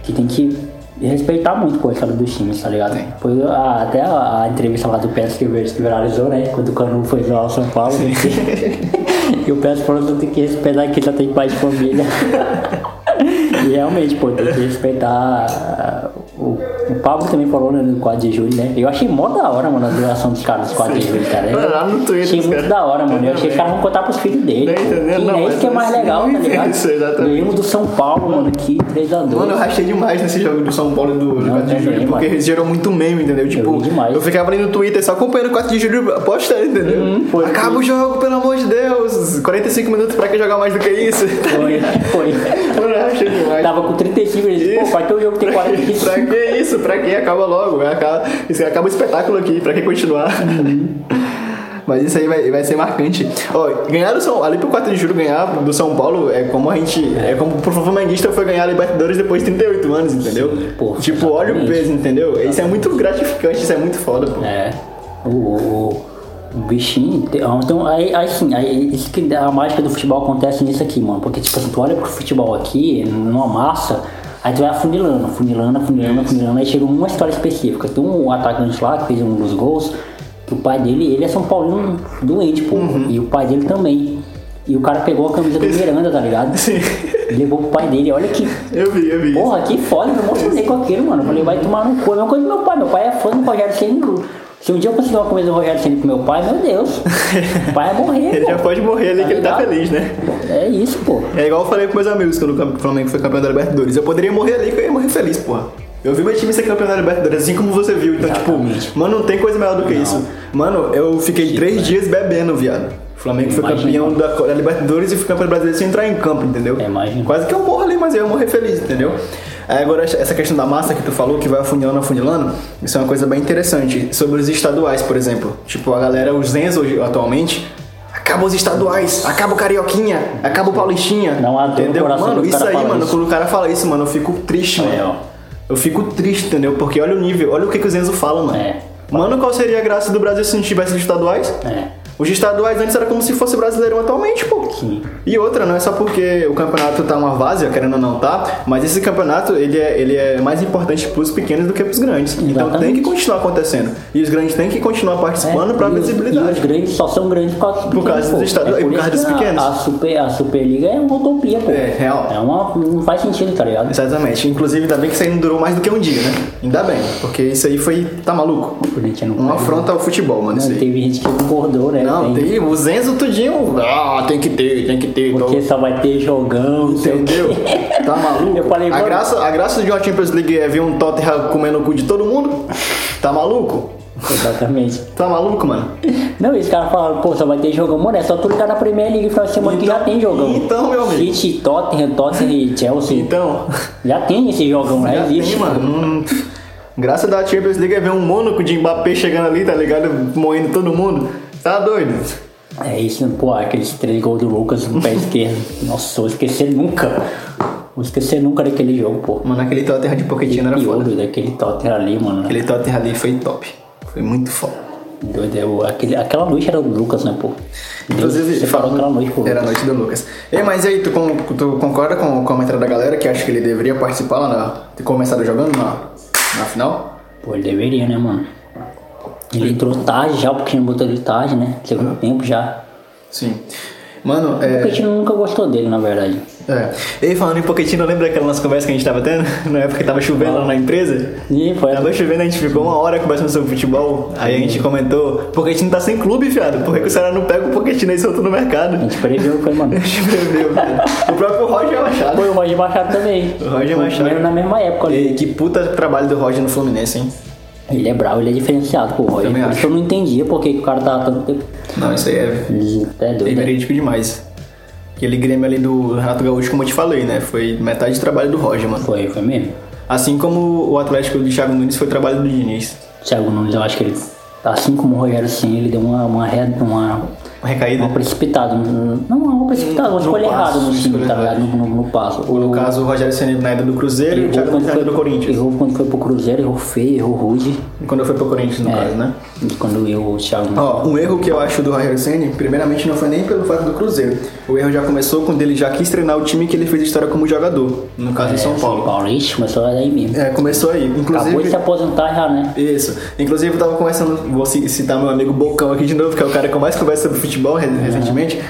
que tem que respeitar muito pô, a história dos times, tá ligado? Foi a, até a, a, entrevista lá do Pérez que, que viralizou, né? Quando o Cano foi lá ao São Paulo. e o Pérez falou que tem que respeitar que já tem pai de família. e realmente, pô, tem que respeitar o, o Pablo também falou né, no 4 de julho, né? Eu achei mó da hora, mano, a duração dos caras dos 4 de julho, cara. Eu lá no Twitter, achei muito cara. da hora, mano. Eu achei que os caras vão contar pros filhos dele. Que Não, é isso que é mais isso legal, tá ligado? isso, exatamente. Ganhamos do São Paulo, mano, aqui, 3x2. Mano, eu rachei demais nesse jogo do São Paulo e do, do Não, 4 de julho, porque mano. gerou muito meme, entendeu? Tipo, demais. eu ficava ali no Twitter só acompanhando o 4 de julho apostando, entendeu? Hum, foi. Acaba o jogo, pelo amor de Deus! 45 minutos pra que jogar mais do que isso? Foi, foi. Mano, eu rachei demais. Tava com 35, ele disse, pô, vai ter o jogo tem Pra 45. Que isso? Pra que? Acaba logo. Acaba, isso acaba o espetáculo aqui, pra que continuar? Mas isso aí vai, vai ser marcante. Ó, ganhar do São ali pro 4 de julho, ganhar do São Paulo é como a gente. É, como pro flamenguista foi ganhar a Libertadores depois de 38 anos, entendeu? Sim, pô, tipo, olha o exatamente. peso, entendeu? Isso é muito gratificante, isso é muito foda, pô. É. O, o, o bichinho. Então, aí, aí sim, aí, isso que a mágica do futebol acontece nisso aqui, mano. Porque, tipo assim, tu olha pro futebol aqui, numa massa, aí tu vai afunilando, afunilando, afunilando, afunilando, aí chega uma história específica. Tem um atacante lá que fez um dos gols, que o pai dele, ele é São Paulino doente, pô. E o pai dele também. E o cara pegou a camisa do Miranda, tá ligado? Sim. Levou pro pai dele. Olha que Eu vi, eu vi. isso. Porra, que foda, eu me emocionei com aquilo, mano. Eu Falei, vai tomar no cu. É a mesma coisa do meu pai. Meu pai é fã do Rogério Senna. Se um dia eu conseguir uma coisa do Rogério Senna com meu pai, meu Deus. O pai vai morrer, Ele pô. já pode morrer ali que ele tá ligado? feliz, né? É isso, pô. É igual eu falei com meus amigos quando o Flamengo foi campeão da Libertadores. Eu poderia morrer ali que eu ia morrer feliz, porra. Eu vi meu time ser campeão da Libertadores, assim como você viu. Então, Exatamente. tipo, mano, não tem coisa melhor do que isso. Mano, eu fiquei três dias bebendo, viado. O Flamengo foi campeão da, da Libertadores e foi campeão brasileiro sem entrar em campo, entendeu? É, imagina. Quase que eu morro ali, mas eu ia morrer feliz, entendeu? Aí agora essa questão da massa que tu falou, que vai afunilando, afunilando, isso é uma coisa bem interessante. Sobre os estaduais, por exemplo. Tipo, a galera, os Zenzo hoje, atualmente, acaba os estaduais, acaba o Carioquinha, acaba o Paulistinha. Não há entendeu? Mano, isso aí, mano, isso. quando o cara fala isso, mano, eu fico triste, É, mano. Eu fico triste, entendeu? Porque olha o nível, olha o que, que o Zenzo fala, mano. É. Mano, qual seria a graça do Brasil se não tivesse os estaduais? É. Os estaduais antes era como se fosse brasileirão atualmente, pô. Sim. E outra, não é só porque o campeonato tá uma várzea, querendo ou não tá, mas esse campeonato ele é, ele é mais importante pros pequenos do que pros grandes. Então Exatamente. tem que continuar acontecendo. E os grandes têm que continuar participando pra É, e os- visibilidade. E os grandes só são grandes por causa Por causa dos estaduais- É por por causa dos a- pequenos. A, super, a Superliga é uma utopia, pô. É, real. É uma. Não faz sentido, tá ligado? Exatamente. Inclusive, ainda bem que isso aí não durou mais do que um dia, né? Ainda bem, porque isso aí foi. tá maluco? Não Uma afronta ao futebol, mano. Não, teve gente que concordou, né? Não, Tem- tem o Zenzo tudinho. Ah, tem que ter, tem que ter. Porque então- só vai ter jogão, o Entendeu? Tá maluco? Eu falei, a, graça, a graça de uma Champions League é ver um Tottenham comendo o cu de todo mundo? Tá maluco? Exatamente. Tá maluco, mano? Não, esse cara falaram, pô, só vai ter jogão, mano, é só tu ligar na Premier League final de semana que já tem jogão. então, meu amigo. City, Tottenham, Tottenham e Chelsea. Então, Já tem esse jogão, né? já Existe. tem, mano. Hum, graça da Champions League é ver um Mônaco de Mbappé chegando ali, tá ligado? Moendo todo mundo. Tá doido? É isso, pô, aqueles três gols do Lucas no pé esquerdo. Nossa, vou esquecer nunca. Vou esquecer nunca daquele jogo, pô. Mano, aquele Tottenham de Pochettino era foda. Daquele Tottenham ali, mano. Aquele Tottenham ali foi top. Foi muito foda. Doido, é aquele, aquela noite era do Lucas, né, pô? Inclusive, você falou aquela noite, pô. Era a noite do Lucas. Ei, mas e aí, tu, tu concorda com o comentário da galera que acha que ele deveria participar lá na. ter começado jogando na, na final? Pô, ele deveria, né, mano? Ele entrou tarde já, porque não botou ele tarde, né? Segundo tempo já. Sim. Mano, é. a gente nunca gostou dele, na verdade. é. Ei, falando em Pochettino, lembra aquela nossa conversa que a gente tava tendo? Na época que tava chovendo lá na empresa? E foi. Tava chovendo, a gente ficou uma hora conversando sobre futebol. Aí a gente comentou: Pochettino tá sem clube, fiado. Por que, o Ceará não pega o Pochettino aí solto no mercado? A gente previu, foi, mano. A gente velho. O próprio Roger Machado. Foi o Roger Machado também. O Roger Machado. primeiro na mesma época ali. E que puta trabalho do Roger no Fluminense, hein? Ele é bravo, ele é diferenciado, pô, acho. que eu não entendia por que que o cara tava tanto tempo. Não, isso aí é. É É doido. né? verídico demais. Aquele Grêmio ali do Renato Gaúcho, como eu te falei, né? Foi metade do trabalho do Roger, mano. Foi, foi mesmo. Assim como o Atlético do Thiago Nunes foi trabalho do Diniz. Thiago Nunes, eu acho que ele, assim como o Rogério Sim, ele deu uma, uma, uma recaída. Uma precipitada. Não, uma precipitada, uma No escolha errada no time, tá ligado? No, no, no passo. No O- caso, o Rogério Ceni na ida do Cruzeiro e o errou Thiago quando Nunes do Corinthians. Errou quando foi pro Cruzeiro, errou feio, errou rude. Quando foi pro Corinthians, no caso, né? E Quando eu, o Thiago Ó, um erro que eu acho do Rogério Ceni, primeiramente não foi nem pelo fato do Cruzeiro. O erro já começou quando ele já quis treinar o time que ele fez história como jogador, no caso em São Paulo. Paulo, ixi, começou daí mesmo. É, começou aí. Acabou de Inclusive, se aposentar já, né? Isso. Inclusive, eu tava conversando, vou ci- citar meu amigo Bocão aqui de novo, que é o cara que eu mais converso sobre futebol re- recentemente.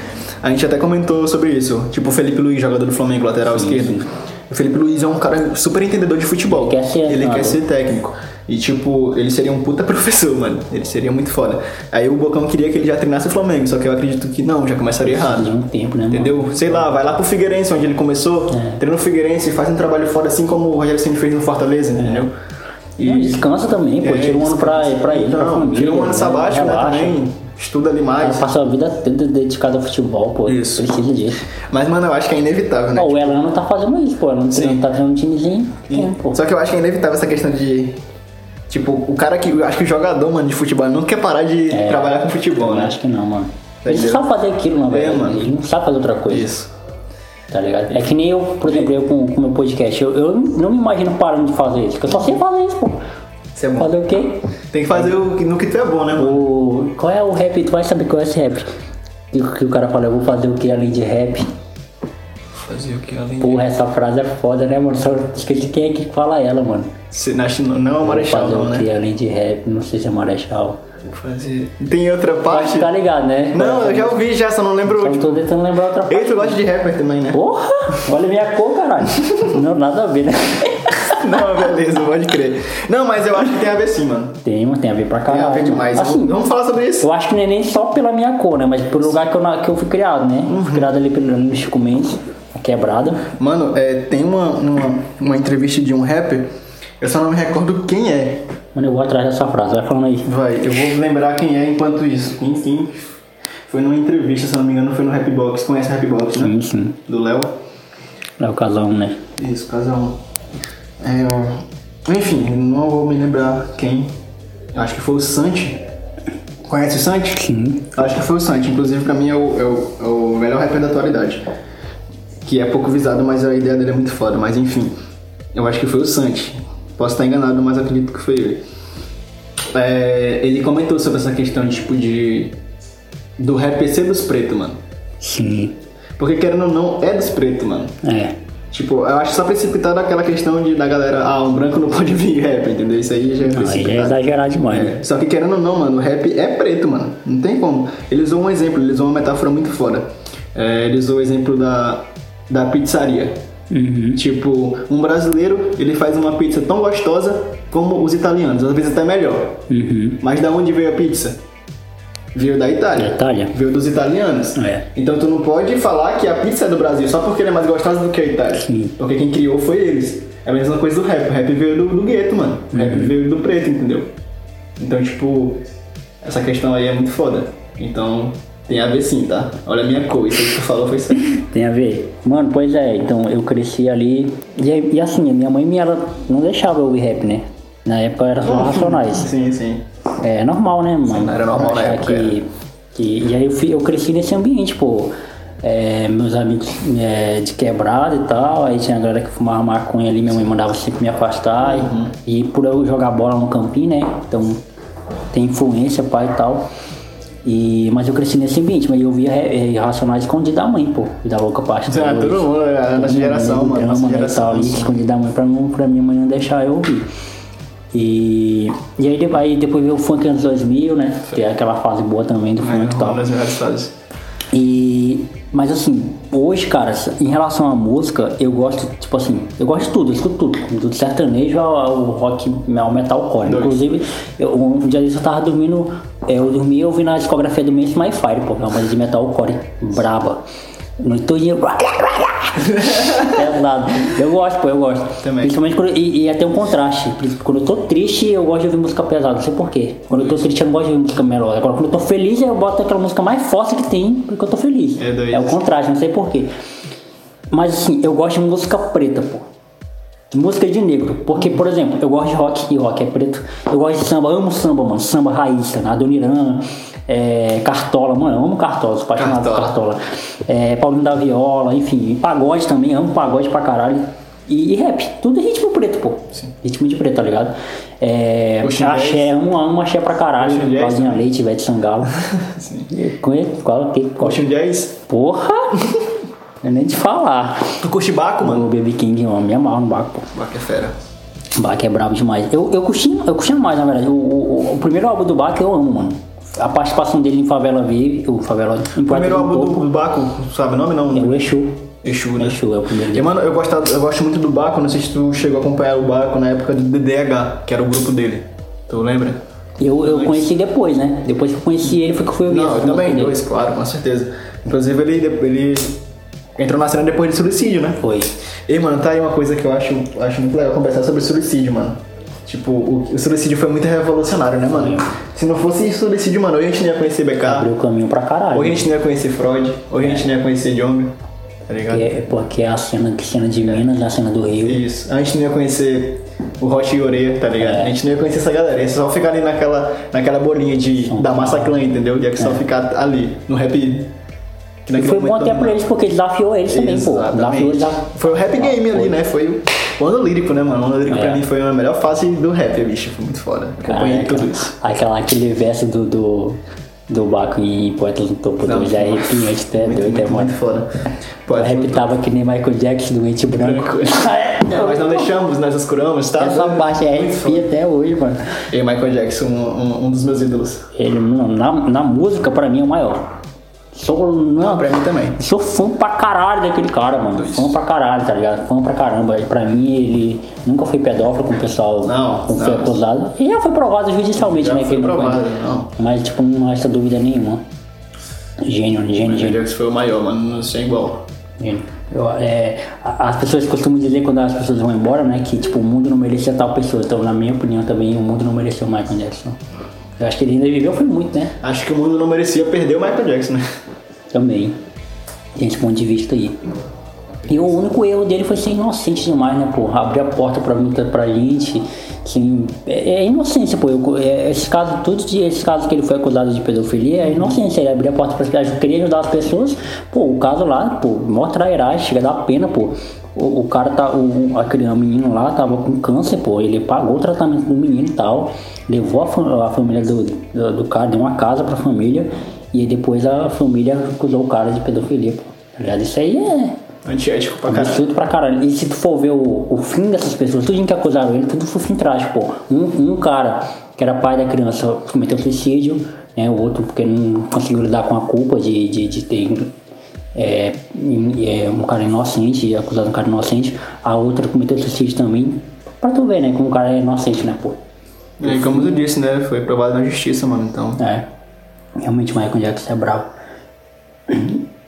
A gente até comentou sobre isso. Tipo o Felipe Luiz, jogador do Flamengo, lateral esquerdo. O Felipe Luiz é um cara super entendedor de futebol. Ele quer ser Ele quer ser técnico. E tipo, ele seria um puta professor, mano. Ele seria muito foda. Aí o Bocão queria que ele já treinasse o Flamengo, só que eu acredito que não, já começaria errado. De um tempo, né, mano? Entendeu? Sei lá, vai lá pro Figueirense, onde ele começou, treina o Figueirense, faz um trabalho foda, assim como o Rogério Ceni fez no Fortaleza, entendeu? E Não, descansa também, pô. É, Tira um ano pra, pra ele, pra não, família. tira um ano né? sabático, né, também. Estuda ali Ela mais. passa a vida toda dedicada ao futebol, pô. Isso. Precisa disso. Mas, mano, eu acho que é inevitável, né? Ó, o Elano tá fazendo isso, pô. Não Sim. tá treinando um timezinho. Pô. Só que eu acho que é inevitável essa questão de. Tipo, o cara que. Eu acho que o jogador, mano, de futebol ele não quer parar de É. trabalhar com futebol, Eu né? acho que não, mano. Ele Entendeu? sabe fazer aquilo, na É, verdade. mano. Ele não sabe fazer outra coisa. Isso. Tá ligado? É que nem eu, por exemplo, eu com o meu podcast. Eu, eu não me imagino parando de fazer isso. Porque eu só sei fazer isso, pô. Isso é bom. Fazer o quê? Tem que fazer o que- no que tu é bom, né, mano? O, qual é o rap? Tu vai saber qual é esse rap. Que, que o cara fala, eu vou fazer o que além de rap? Fazer o que além Porra, essa frase é foda, né, mano? Só esqueci quem é que fala ela, mano. Se, acho, que não é o Vou Marechal, fazer não, o né? que além de rap? Não sei se é Marechal. Fazer... Tem outra parte? ficar ligado, né? Não, eu já ouvi já, só não lembro. Só Tipo, tô tentando lembrar outra parte. Ei, tu gosta de rapper também, né? Porra! Olha minha cor, caralho. Não, nada a ver, né? Não, beleza, pode crer. Não, mas eu acho que tem a ver sim, mano. Tem, tem a ver pra Tem caralho. a ver demais. Assim, Vamos falar sobre isso? eu acho que não é nem só pela minha cor, né? Mas pelo lugar que eu, que eu fui criado, né? Uhum. Fui criado ali pelo Chico Mendes, a quebrada. Mano, é, tem uma, uma, uma entrevista de um rapper, eu só não me recordo quem é. Mano, eu vou atrás dessa frase, vai falando aí. Vai, eu vou lembrar quem é enquanto isso. Enfim, foi numa entrevista, se não me engano, foi no Rapbox. Conhece o Rapbox, né? Sim, sim. Do Léo. É o casal, né? Isso, casal. É, enfim, não vou me lembrar quem. Acho que foi o Santi. Conhece o Santi? Sim. Acho que foi o Santi. Inclusive, pra mim, é o, é o, é o melhor rapper da atualidade. Que é pouco visado, mas a ideia dele é muito foda. Mas enfim, eu acho que foi o Santi. Posso estar enganado, mas acredito que foi ele. É, ele comentou sobre essa questão de, tipo de. Do rap ser dos pretos, mano. Sim. Porque querendo ou não, é dos pretos, mano. É. Tipo, eu acho só precipitado aquela questão de, da galera, ah, um branco não pode vir rap, entendeu? Isso aí já é Não, aí precipitado. é exagerar demais, né? É, Só que querendo ou não, mano, o rap é preto, mano. Não tem como. Ele usou um exemplo, ele usou uma metáfora muito foda. É, ele usou o exemplo da, da pizzaria. Uhum. Tipo, um brasileiro, ele faz uma pizza tão gostosa como os italianos, às vezes até melhor. Uhum. Mas da onde veio a pizza? Veio da Itália. Da Itália. Veio dos italianos. É. Então tu não pode falar que a pizza é do Brasil só porque ela é mais gostosa do que a Itália. Sim. Porque quem criou foi eles. É a mesma coisa do rap. O rap veio do, do gueto, mano. O Uhum. rap veio do preto, entendeu? Então, tipo, essa questão aí é muito foda. Então, tem a ver sim, tá? Olha a minha cor, isso que tu falou foi certo. Tem a ver? Mano, pois é, então eu cresci ali. E, e assim, a minha mãe me- ela não deixava eu ouvir rap, né? Na época era só racionais. Sim, sim. É normal, né, mano? Sim, era normal na Achar época, Que, que, e aí eu, fui- eu cresci nesse ambiente, pô. É, meus amigos é, de quebrada e tal, aí tinha a galera que fumava maconha ali, minha mãe mandava sempre me afastar. Uhum. E, e por eu jogar bola no campinho, né? Então tem influência, pai e tal. E, mas eu cresci nesse ambiente, mas eu via é, Racionais escondido da mãe, pô. E da louca parte. Ah, todo mundo, é a nossa geração, mano. Nossa né, geração. tal, escondido da mãe pra, não, pra minha mãe não deixar eu ouvir. E, e aí, aí depois veio o funk anos 2000, né? Que é aquela fase boa também do funk e É, tal. das. E, mas assim, hoje, cara, em relação à música, eu gosto, tipo assim, eu gosto de tudo, eu escuto tudo, do sertanejo ao, ao rock, ao metalcore. Dois. Inclusive, eu, um dia desse eu tava dormindo, é, eu dormi ouvindo a discografia do Mace My Fire, pô, é uma banda de metalcore braba. No Pesado. Eu gosto, pô, eu gosto. Também. Principalmente quando. E, e até um contraste. Quando eu tô triste, eu gosto de ouvir música pesada. Não sei porquê. Quando eu tô triste, eu não gosto de ouvir música melódica. Agora, quando eu tô feliz, eu boto aquela música mais forte que tem, porque eu tô feliz. É doido. o contraste, não sei porquê. Mas assim, eu gosto de música preta, pô. Música de negro. Porque, por exemplo, eu gosto de rock e rock é preto. Eu gosto de samba, amo samba, mano. Samba raiz, tá? Adoniran, É, Cartola, mano, eu amo Cartola, sou apaixonado por Cartola. Cartola. É, Paulinho da Viola, enfim, pagode também, amo pagode pra caralho. E, e rap, tudo ritmo preto, pô. Ritmo de preto, tá ligado? É, Ocean axé, amo, amo axé pra caralho. Claudinha Leite, Ivete Sangalo. Sim. Qual, que, qual? Ocean Jazz. Porra! Eu nem te falar. Tu curte Baco, mano? O Baby King, eu me amarro no Baco, pô. Baco é fera. Bach é brabo demais. Eu, eu, curti, eu curti mais, na verdade. O, o, o primeiro álbum do Bach eu amo, mano. A participação dele em Favela Vive, o Favela em O primeiro álbum do, do Baco, sabe o nome não? É o Exu. Exu, né? Exu é o primeiro E, mano, eu gosto, eu gosto muito do Baco, não sei se tu chegou a acompanhar o Baco na época do DDH, que era o grupo dele. Tu lembra? Eu, eu conheci depois, né? Depois que eu conheci ele foi que eu fui ouvir Não, eu também, dois, claro, com certeza. Inclusive ele, ele entrou na cena depois de suicídio, né? Foi. E, mano, tá aí uma coisa que eu acho, acho muito legal conversar sobre suicídio, mano. Tipo, o, o suicídio foi muito revolucionário, né, mano? Se não fosse suicídio, mano, hoje a gente não ia conhecer BK, Abriu o caminho pra caralho. hoje a gente não ia conhecer Freud, hoje a gente não ia conhecer Jung, tá ligado? É, porque é a cena, que cena de Minas, a cena do Rio. Isso. A gente não ia conhecer o Rocha e Oreia, tá ligado? É. A gente não ia conhecer essa galera. Ia só ficar ali naquela, naquela bolinha de, da massa clã, entendeu? Ia só ficar ali, no rap. É. E foi bom até pra eles, porque desafiou eles também, pô. Desafiou Exatamente. a... Foi o rap game ali, né? Foi o o ano lírico, né, mano? O ano lírico É. pra mim foi a melhor fase do rap, bicho. Foi muito foda. Acompanhei Ah, tudo isso. Aquela, aquele verso do, do, do Baco em Poetas do Topo Não, 2 é arrepiante, até Muito, doido, é muito, mano. muito foda. Rap tava que nem Michael Jackson, doente branco. Não, mas não deixamos, nós escuramos, tá? Essa parte é Muito arrepia até hoje, mano. E Michael Jackson, um, um- um dos meus ídolos. Ele, mano, na, na música, pra mim, é o maior. Sou, não, Pra mim também. sou fã pra caralho daquele cara, mano. Fã pra caralho, tá ligado? Fã pra caramba. E Pra mim, ele nunca foi pedófilo com o pessoal Não, foi não. acusado. E já foi provado judicialmente, Já né? foi não provado, foi. não. Mas, tipo, não resta dúvida nenhuma. Gênio, gênio, gênio. Jackson foi o maior, mano. Não sei igual. gênio. Eu, é, as pessoas costumam dizer quando as pessoas vão embora, né? Que, tipo, o mundo não merecia tal pessoa. Então, na minha opinião, também, o mundo não mereceu o Michael Jackson. Eu acho que ele ainda viveu foi muito, né? Acho que o mundo não merecia perder o Michael Jackson, né? Também. Tem esse ponto de vista aí. E o único erro dele foi ser inocente demais, né, pô? Abrir a porta pra muita pra gente. Assim, é, é inocência, pô. Eu, é, esse caso, todos esses casos que ele foi acusado de pedofilia é inocência. Ele abrir a porta pra cidade, queria ajudar as pessoas. Pô, o caso lá, pô, mó trairagem, chega a dar pena, pô. O, o cara tá, o, a criança, o menino lá tava com câncer, pô. Ele pagou o tratamento do menino e tal. Levou a, fam- a família do, do, do cara, deu uma casa pra família. E depois a família acusou o cara de pedofilia, pô. Tá ligado? Isso aí é Antiético pra caralho. absurdo pra caralho. E se tu for ver o, o fim dessas pessoas, tudo que acusaram ele, tudo foi fim trágico, pô. Um, um cara que era pai da criança cometeu suicídio, né? O outro porque não conseguiu lidar com a culpa de, de, de ter é, é, um cara inocente, acusado de um cara inocente. A outra cometeu suicídio também. Pra tu ver, né? Como o cara é inocente, né, pô? E como tu disse, né? Foi provado na justiça, mano. Então. É. Realmente o Michael Jackson é bravo.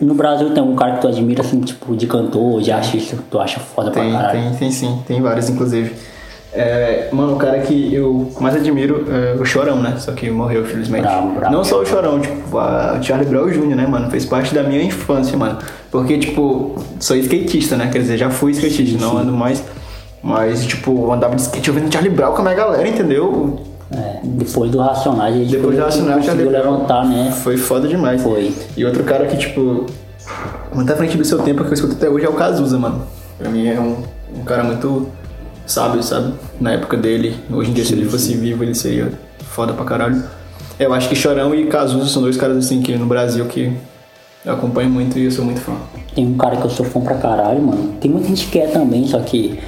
No Brasil tem um cara que tu admira, assim, tipo, de cantor, de artista, que tu acha foda Tem, pra caralho. tem, tem sim. Tem vários, inclusive. É, mano, o cara que eu mais admiro é o Chorão, né? Só que morreu, felizmente. Bravo, bravo. Não só o Chorão, tipo, a o Charlie Brown Jr., né, mano? Fez parte da minha infância, mano. Porque, tipo, sou skatista, né? Quer dizer, já fui skatista, não ando mais. Mas, tipo, andava de skate ouvindo Charlie Brown com a minha galera, entendeu? É, depois do Racionais, ele Depois do Racionais, conseguiu levantar, né? Foi foda demais. Foi. E outro cara que, tipo, muito à frente do seu tempo, que eu escuto até hoje, é o Cazuza, mano. Pra mim é um, um cara muito sábio, sabe? Na época dele. Hoje em dia, se ele fosse vivo, ele seria foda pra caralho. Eu acho que Chorão e Cazuza são dois caras, assim, que no Brasil que eu acompanho muito e eu sou muito fã. Tem um cara que eu sou fã pra caralho, mano. Tem muita gente que é também, só que.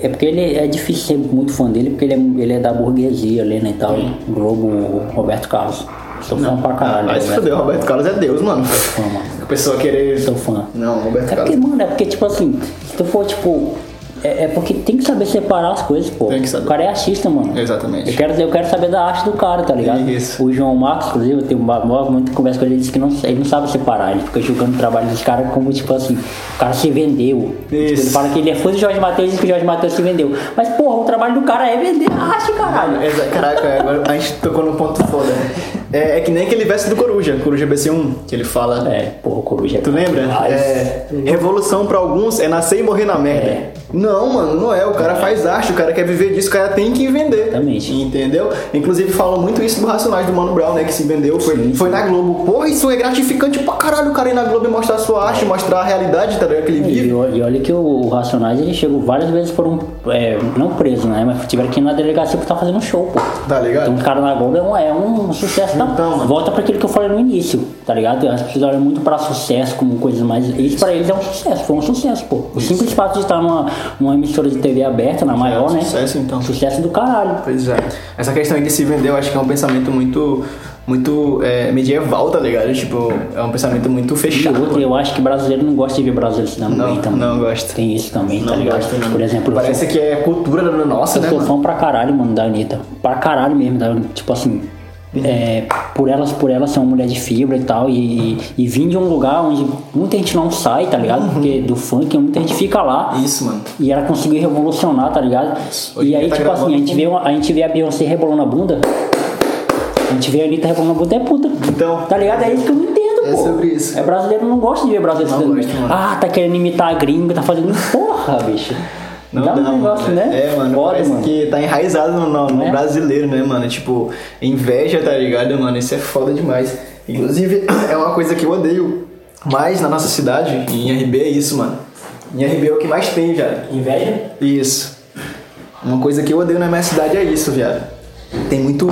É porque ele é difícil ser muito fã dele, porque ele é, ele é da burguesia ali, né? E tal. Globo Roberto Carlos. Sou fã pra caralho. Se Roberto. fodeu, Roberto Carlos é Deus, mano. Fã, mano. A pessoa querer... Sou fã. Não, Roberto É porque, Carlos. mano, é porque, tipo assim, se tu for, tipo. É, é porque tem que saber separar as coisas, pô. Tem que saber. O cara é artista, mano. Exatamente. Eu quero, eu quero saber da arte do cara, tá ligado? Isso. O João Marcos, inclusive, eu tenho uma, uma, muita conversa com ele, ele disse que não, ele não sabe separar. Ele fica julgando o trabalho dos caras como, tipo assim, o cara se vendeu. Tipo, ele Isso. fala que ele é fã do Jorge Matheus e diz que o Jorge Matheus se vendeu. Mas, porra, o trabalho do cara é vender a arte, caralho. Caraca, agora a gente tocou num ponto foda, né? É, é que nem aquele verso do Coruja, Coruja BC1, que ele fala. É, porra, coruja. Tu lembra? É, revolução pra alguns é nascer e morrer na merda. É. Não, mano, não é. O cara faz arte, o cara quer viver disso, o cara tem que vender. Exatamente. Entendeu? Inclusive falam muito isso do Racionais do Mano Brown, né? Que se vendeu, foi, foi na Globo. Porra, isso é gratificante pra caralho o cara ir na Globo e mostrar a sua arte, mostrar a realidade, tá ligado? Que ele E, vive. e olha que o, Racionais ele chegou várias vezes foram é, não preso, né? Mas tiveram que ir na delegacia pra estar fazendo show, pô. Tá ligado? Então, o cara na Globo é um, é um sucesso. Então. Volta pra aquilo que eu falei no início, tá ligado? As pessoas olham muito pra sucesso como coisas mais. Isso pra eles é um sucesso, foi um sucesso, pô. O simples fato de estar numa, numa emissora de TV aberta, na maior, né? Sucesso, então. Sucesso do caralho. Pois é. Essa questão aí de se vender, eu acho que é um pensamento muito, muito é, medieval, tá ligado? Tipo, é um pensamento muito E fechado. outra, eu acho que brasileiro não gosta de ver brasileiro se dando Não, bem também. não gosta. Tem isso também, tá Não ligado? gosta, não. Por exemplo, eu Parece que é cultura da nossa, Eu né, sou mano? fã pra caralho, mano, da Anitta. Pra caralho mesmo, da, tipo assim. É, por elas por elas ser uma mulher de fibra e tal, e, e, vim de um lugar onde muita gente não sai, tá ligado? Uhum. Porque do funk muita gente fica lá. Isso, mano. E ela conseguiu revolucionar, tá ligado? Hoje e aí, tá tipo assim, a gente, vê, uma- a gente vê a Beyoncé rebolando a bunda. A gente vê a Anitta rebolando a bunda, é puta. Então. Tá ligado? É isso que eu não entendo, É pô. sobre isso. É brasileiro não gosta de ver brasileiro Não mano. Ah, tá querendo imitar a gringa, tá fazendo. Porra, bicho. Não dá dá, um negócio, mano. né? É, mano, Foda, mano. que tá enraizado no, no- no É? brasileiro, né, mano? Tipo, inveja, tá ligado, mano? Isso é foda demais. Inclusive, é uma coisa que eu odeio mais na nossa cidade, em RB, é isso, mano. Em RB é o que mais tem, viado. Inveja? Isso. Uma coisa que eu odeio na minha cidade é isso, viado. Tem muito,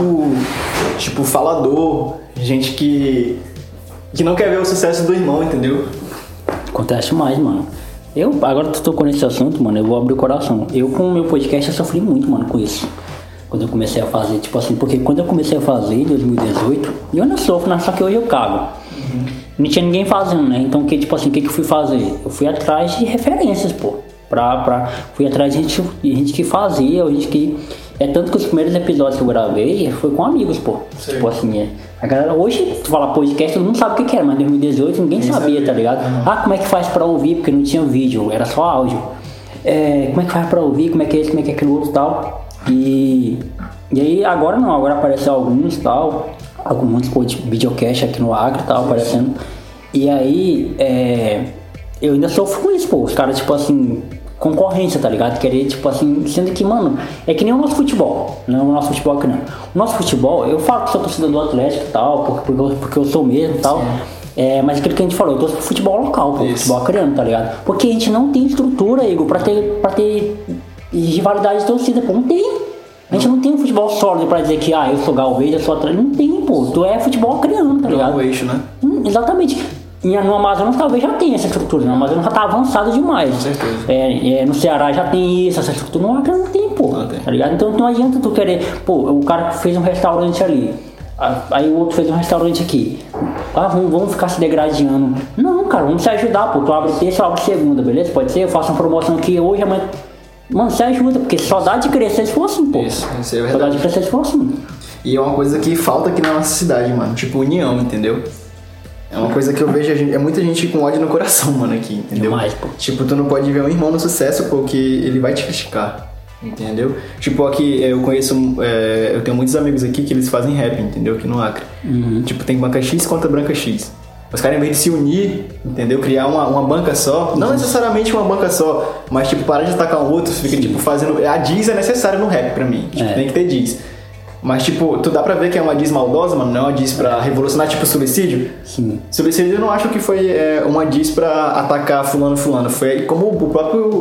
tipo, falador, gente que. que não quer ver o sucesso do irmão, entendeu? Acontece mais, mano. Eu, agora que tu tocou nesse assunto, mano, eu vou abrir o coração. Eu, com o meu podcast, eu sofri muito, mano, com isso. Quando eu comecei a fazer, tipo assim, porque quando eu comecei a fazer em 2018, e eu ainda sofro, né? só que hoje eu cago. Não tinha ninguém fazendo, né? Então, que, tipo assim, o que, que eu fui fazer? Eu fui atrás de referências, pô. Pra, pra, fui atrás de gente, de gente que fazia, gente que. É tanto que os primeiros episódios que eu gravei foi com amigos, pô. Sim. Tipo assim, é. A galera, hoje, tu fala podcast, todo mundo sabe o que que era, mas em 2018 ninguém sabia, tá ligado? Ah, como é que faz pra ouvir? Porque não tinha vídeo, era só áudio. É, como é que faz pra ouvir? Como é que é isso, como é que é aquilo outro e tal? E, e aí, agora não, agora apareceu alguns e tal, alguns videocast aqui no Acre e tal, aparecendo. E aí, é, eu ainda sofro com isso, pô. Os caras, tipo assim, concorrência, tá ligado? Querer, tipo assim, sendo que, mano, é que nem o nosso futebol. Não é o nosso futebol aqui não. O nosso futebol, eu falo que sou torcedor do Atlético e tal, porque, porque, eu, porque eu sou mesmo e tal. É, mas aquilo que a gente falou, eu torço pro futebol local, Isso. futebol acreano, tá ligado? Porque a gente não tem estrutura, Igor, pra ter, pra ter rivalidade de torcida, pô, não tem. A gente não tem um futebol sólido pra dizer que, ah, eu sou galvez, eu sou Atlético. Não tem, pô. Tu é futebol acreano, tá ligado? o eixo, né? Hum, exatamente. E no Amazonas talvez já tenha essa estrutura, no Amazonas já tá avançado demais. Com certeza. É, é, no Ceará já tem isso, essa estrutura, no Acre não tem, pô. Não tem. Tá ligado? Então não adianta tu querer, pô, o cara fez um restaurante ali, aí o outro fez um restaurante aqui. Ah, vamos, vamos ficar se degradando. Não, cara, vamos se ajudar, pô. Tu abre terça, eu abro segunda, beleza? Pode ser? Eu faço uma promoção aqui hoje, amanhã. Mano, se ajuda, porque só dá de crescer se for assim, pô. Isso, isso é Só dá verdade. de crescer se for assim. E é uma coisa que falta aqui na nossa cidade, mano. Tipo, união, entendeu? É uma coisa que eu vejo, gente- é muita gente com ódio no coração, mano, aqui, entendeu? Demais, pô. Tipo, tu não pode ver um irmão no sucesso porque ele vai te criticar, entendeu? Tipo, aqui eu conheço, é, eu tenho muitos amigos aqui que eles fazem rap, entendeu? Aqui no Acre. Tipo, tem banca X contra banca X. Os caras, em vez de se unir, entendeu? Criar uma, uma banca só, não necessariamente uma banca só, mas tipo, parar de atacar um outro, fica tipo fazendo. A diz é necessária no rap pra mim. Tipo, É. tem que ter diz. Mas, tipo, tu dá pra ver que é uma diz maldosa, mano, não é uma diz pra revolucionar, tipo, suicídio. Sim. Suicídio eu não acho que foi é, uma diz pra atacar fulano fulano. Foi como o próprio o,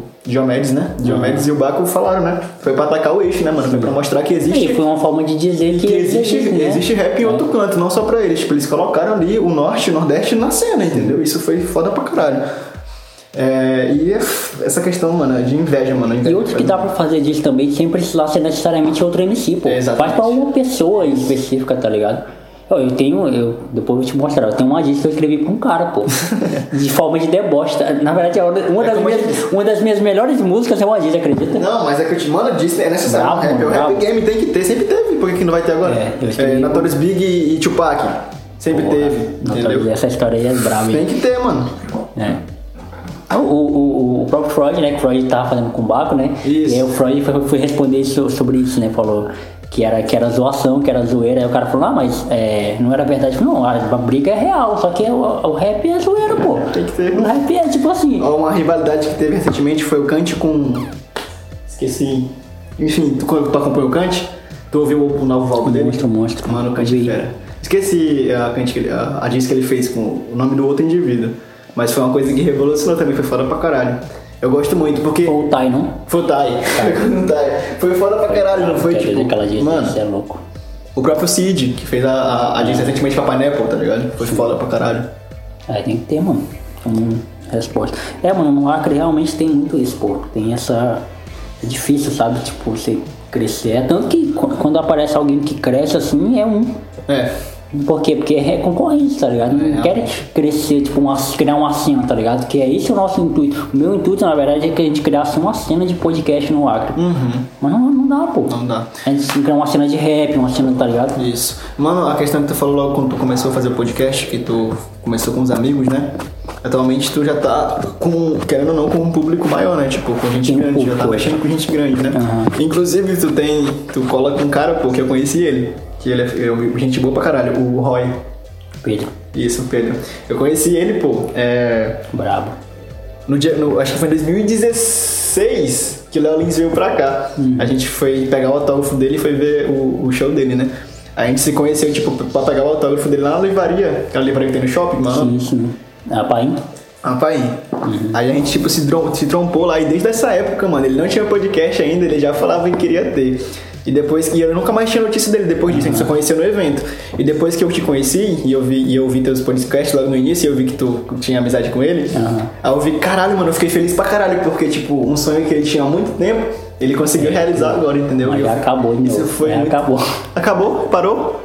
o Diomedes, né? Diomedes e o Baco falaram, né? Foi pra atacar o eixo, né, mano? Foi pra mostrar que E existe. foi uma forma de dizer que, Que existe, existem, né? existe rap em outro canto, não só pra eles. Tipo, eles colocaram ali o norte e o nordeste na cena, entendeu? Isso foi foda pra caralho. É, e é essa questão, mano, de inveja, mano. E inveja outro que dá pra fazer disso também sem precisar ser necessariamente outro MC, pô. É. Faz pra uma pessoa específica, tá ligado? Ó, Eu tenho, eu, depois eu vou te mostrar, eu tenho uma dica que eu escrevi pra um cara, pô. de forma de deboche. tá? Na verdade, é uma É das, minhas, uma das minhas melhores músicas é uma dica, acredita? Não, mas é que eu te mando disso, é necessário. Bravo, o rap, o bravo. rap game tem que ter, sempre teve. Por que, não vai ter agora? É, eu escrevi- Notorious Big e, e Tupac. Sempre Porra, teve, entendeu? Essa história aí é brava? Tem que ter, mano. É. O, o, o próprio Freud, né? Que Freud tava fazendo com o Baco, né? Isso. E aí o Freud foi, foi responder so- sobre isso, né? Falou que era, que era zoação, que era zoeira. Aí o cara falou, ah, mas é, não era verdade. Não, a briga é real, só que o, o rap é zoeira, pô. Tem que ter. O rap é tipo assim. Uma rivalidade que teve recentemente foi o Kant com. Esqueci. Enfim, tu, tu acompanhou o Kant? Tu ouviu o, o novo álbum dele? Monstro, monstro. Mano, o Kant é fera. Esqueci a, Kant a, a diz que ele fez com o nome do outro indivíduo. Mas foi uma coisa que revolucionou também, foi foda pra caralho. Eu gosto muito, porque. Ou o Tai, não? Foi o Tai. Foi. Foi foda pra caralho, não foi? Tipo, aquela dia mano, você é louco. o próprio Cid, que fez a, a, a diz recentemente pra Pineapple, tá ligado? Foi foda pra caralho. Aí tem que ter, mano. Como resposta. É, mano, no Acre realmente tem muito isso, pô. Tem essa. É difícil, sabe? Tipo, você crescer. É tanto que qu- quando aparece alguém que cresce assim, é um. É. Por quê? Porque é concorrência, tá ligado? Não É, quer crescer, tipo, uma, criar uma cena, tá ligado? Que é esse o nosso intuito. O meu intuito, na verdade, é que a gente criasse uma cena de podcast no Acre. Mas não, não dá, pô. Uhum. Não dá. A gente criar uma cena de rap, uma cena, tá ligado? Isso. Mano, a questão que tu falou logo quando tu começou a fazer o podcast, que tu começou com os amigos, né? Atualmente tu já tá com, querendo ou não, com um público maior, né? Tipo, com gente Tem grande, já tá mexendo com gente grande, né? Inclusive, tu tem, tu cola com um cara, pô, que eu conheci ele, que ele é, é gente boa pra caralho, o Roy. Pedro, Isso, Pedro. Eu conheci ele, pô, é, brabo. no dia, no- acho que foi em 2016 que o Léo Lins veio pra cá. A gente foi pegar o autógrafo dele e foi ver o, o show dele, né? A gente se conheceu, tipo, pra pegar o autógrafo dele lá na livraria, aquela livraria que tem no shopping, mano. Sim, sim. Ah, pai? Rapaz, aí a gente, tipo, se, se trompou lá e desde essa época, mano, ele não tinha podcast ainda, ele já falava que queria ter. E depois, e eu nunca mais tinha notícia dele depois disso, a gente só conheceu no evento. E depois que eu te conheci, e eu vi, e eu vi teus podcasts logo no início, e eu vi que tu tinha amizade com ele, Aham. aí eu vi, caralho, mano, eu fiquei feliz pra caralho, porque, tipo, um sonho que ele tinha há muito tempo, ele conseguiu realizar agora, entendeu? Mas eu- acabou de Isso foi muito- acabou. Acabou? Parou?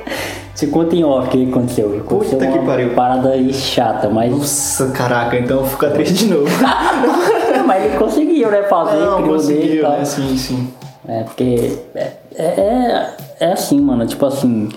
Te conta em off o que aconteceu. Aconteceu Puta que pariu. parada aí chata, mas. Nossa, caraca, então fica triste de novo. mas ele conseguiu, né? Fazer, Não, criou dele conseguiu, tal. né? Sim, sim. É, porque. É, é, é assim, mano. Tipo assim.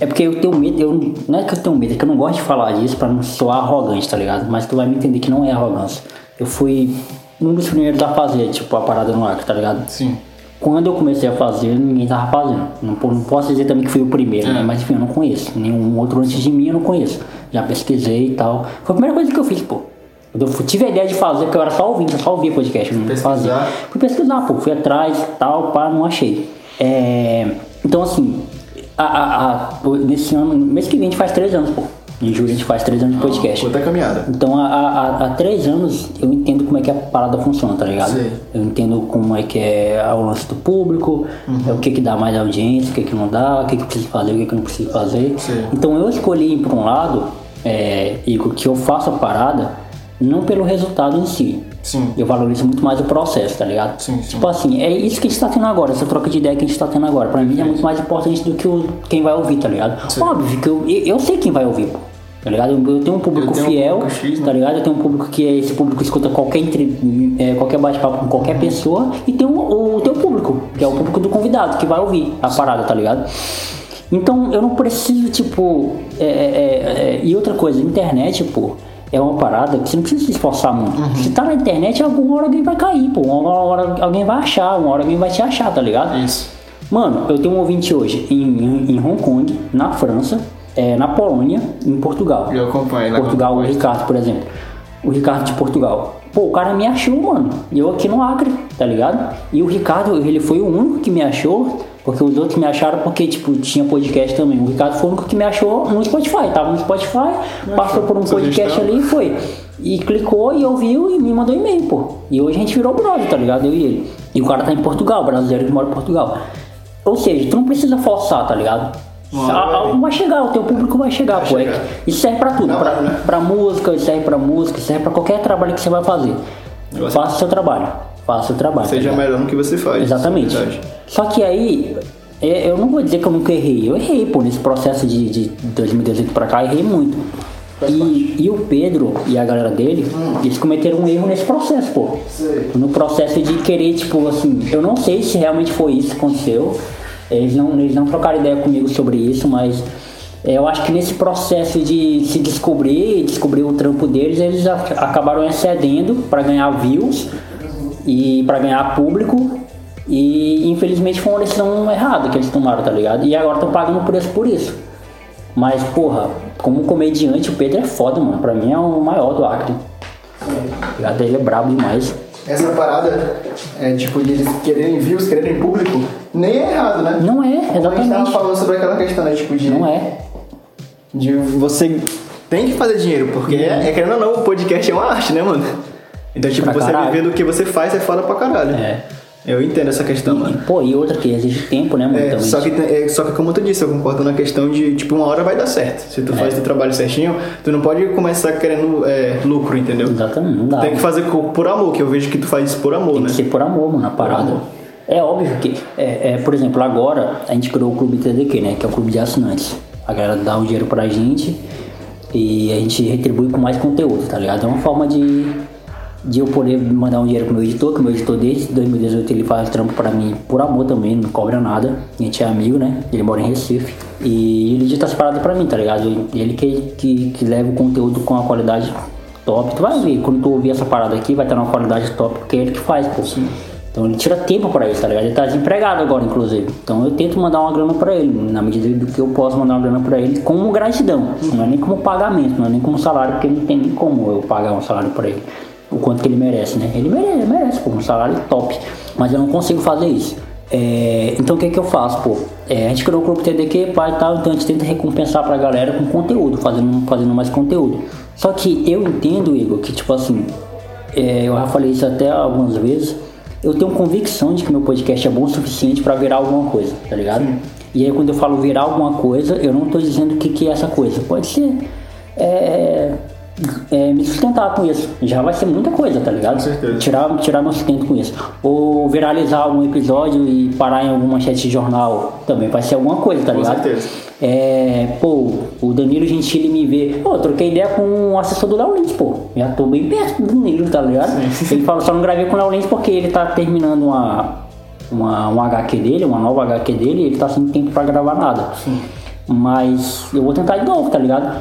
É porque eu tenho medo. Eu, não é que eu tenho medo, é que eu não gosto de falar disso pra não soar arrogante, tá ligado? Mas tu vai me entender que não é arrogância. Eu fui um dos primeiros a fazer, tipo, a parada no Acre, tá ligado? Sim. Quando eu comecei a fazer, ninguém tava fazendo. Não, não posso dizer também que fui o primeiro, né? Mas enfim, eu não conheço. Nenhum outro antes de mim eu não conheço. Já pesquisei e tal. Foi a primeira coisa que eu fiz, pô. Eu tive a ideia de fazer, porque eu era só ouvindo, eu só ouvia podcast, não Pesquisar. fazia. Fui pesquisar, pô, fui atrás, tal, pá, não achei. É, então assim, a, a- a- nesse ano, mês que vem a gente faz três anos, pô. Em julho a gente faz três anos de podcast. Puta caminhada. Então, há, três anos eu entendo como é que a parada funciona, tá ligado? Sei. Eu entendo como é que é o lance do público, é o que que dá mais audiência, o que que não dá, o que que precisa fazer, o que que não precisa fazer. Sei. Então, eu escolhi ir por um lado, é, Igor, que eu faço a parada não pelo resultado em si. Sim. Eu valorizo muito mais o processo, tá ligado? Sim, sim. Tipo assim, é isso que a gente tá tendo agora, essa troca de ideia que a gente tá tendo agora. Pra mim é muito mais importante do que o, quem vai ouvir, tá ligado? Sim. Óbvio que eu, eu sei quem vai ouvir, pô. Tá ligado? Eu, tenho um público tenho um fiel, público X, né? tá ligado? Eu tenho um público que é esse público que escuta qualquer, entre, é, qualquer bate-papo com qualquer pessoa e tem o, o teu público, que é o público do convidado, que vai ouvir a parada, tá ligado? Então eu não preciso, tipo. é, é, é, e outra coisa, internet, pô, é uma parada que você não precisa se esforçar muito. Se tá na internet, alguma hora alguém vai cair, pô. Uma hora alguém vai achar, uma hora alguém vai te achar, tá ligado? Isso. Mano, eu tenho um ouvinte hoje em, em, em Hong Kong, na França, é, na Polônia e em Portugal. Eu acompanho lá. Portugal, o. Ricardo, por exemplo. O Ricardo de Portugal. Pô, o cara me achou, mano. E eu aqui no Acre, tá ligado? E o Ricardo, ele foi o único que me achou, porque os outros me acharam porque, tipo, tinha podcast também. O Ricardo foi o único que me achou no Spotify. Tava no Spotify, passou por um podcast ali e foi. E clicou e ouviu e me mandou e-mail, pô. E hoje a gente virou brother, tá ligado? Eu e ele. E o cara tá em Portugal, brasileiro que mora em Portugal. Ou seja, tu não precisa forçar, tá ligado? Uma A- hora a- vai vai chegar, o teu público vai chegar, pô. É chegar. Isso serve pra tudo, pra, né? pra música, isso serve pra música, isso serve pra qualquer trabalho que você vai fazer. Faça o seu trabalho, faça o trabalho. Seja tá melhor no que você faz. Exatamente. Verdade. Só que aí, é, eu não vou dizer que eu nunca errei. Eu errei, pô, nesse processo de, de 2018 pra cá, errei muito. E, e o Pedro e a galera dele, eles cometeram um erro nesse processo, pô. Sei. No processo de querer, tipo, assim, eu não sei se realmente foi isso que aconteceu. Eles não, eles não trocaram ideia comigo sobre isso, mas é, eu acho que nesse processo de se descobrir, descobrir o trampo deles, eles a- acabaram excedendo para ganhar views e para ganhar público E infelizmente foi uma decisão errada que eles tomaram, tá ligado? E agora estão pagando o preço por isso. Mas, porra, como comediante, o Pedro é foda, mano. Pra mim é o maior do Acre. Tá Ele é brabo demais. Essa parada é tipo de eles quererem views, quererem público, nem é errado, né? Não é, A gente tava exatamente. falando sobre aquela questão, né? Tipo, de, Não é. de você tem que fazer dinheiro, porque é, é querendo ou não, o podcast é uma arte, né, mano? Então, tipo, Pra você caralho. viver do que você faz é foda pra caralho. É. Eu entendo essa questão, E, mano. pô, e outra que exige tempo, né, mano? É, só, que, tem- é, só que como tu disse, eu concordo na questão de, tipo, uma hora vai dar certo. Se É. tu faz teu trabalho certinho, tu não pode começar querendo é, lucro, entendeu? Exatamente, não dá. Tem que fazer por amor, que eu vejo que tu faz isso por amor, Tem né? que ser por amor, mano, a parada. É óbvio que, é, é, por exemplo, agora a gente criou o Clube TDQ, né? Que é o clube de assinantes. A galera dá o dinheiro pra gente e a gente retribui com mais conteúdo, tá ligado? É uma forma de, de eu poder mandar um dinheiro pro meu editor, que o meu editor desde 2018 ele faz trampo pra mim por amor também, não cobra nada. A gente é amigo, né? Ele mora em Recife. E ele edita as paradas pra mim, tá ligado? Ele que, que, que leva o conteúdo com a qualidade top. Tu vai ver, quando tu ouvir essa parada aqui, vai estar numa qualidade top, porque é ele que faz, pô. Então ele tira tempo pra isso, tá ligado? Ele tá desempregado agora, inclusive. Então eu tento mandar uma grana pra ele, na medida do que eu posso mandar uma grana pra ele, como gratidão. Não é nem como pagamento, não é nem como salário, porque não tem nem como eu pagar um salário pra ele. O quanto que ele merece, né? Ele merece, merece, pô, um salário top. Mas eu não consigo fazer isso. É, então o que que eu faço, pô? É, a gente criou o grupo TDQ, pai e tal, então a gente tenta recompensar pra galera com conteúdo, fazendo, fazendo mais conteúdo. Só que eu entendo, Igor, que tipo assim, é, eu já falei isso até algumas vezes, eu tenho convicção de que meu podcast é bom o suficiente pra virar alguma coisa, tá ligado? E aí quando eu falo virar alguma coisa, eu não tô dizendo o que, que é essa coisa. Pode ser é, é, me sustentar com isso. Já vai ser muita coisa, tá ligado? certeza. Tirar, tirar meu sustento com isso. Ou viralizar algum episódio e parar em alguma manchete de jornal. Também vai ser alguma coisa, tá Com ligado? certeza. É, pô, o Danilo Gentili me vê. Pô, eu troquei ideia com o assessor do Léo Lins, pô. Já tô bem perto do Danilo, tá ligado? Ele falou, só não gravei com o Léo Lins porque ele tá terminando uma, uma, um HQ dele, uma nova HQ dele, e ele tá sem tempo pra gravar nada. Mas eu vou tentar de novo, tá ligado?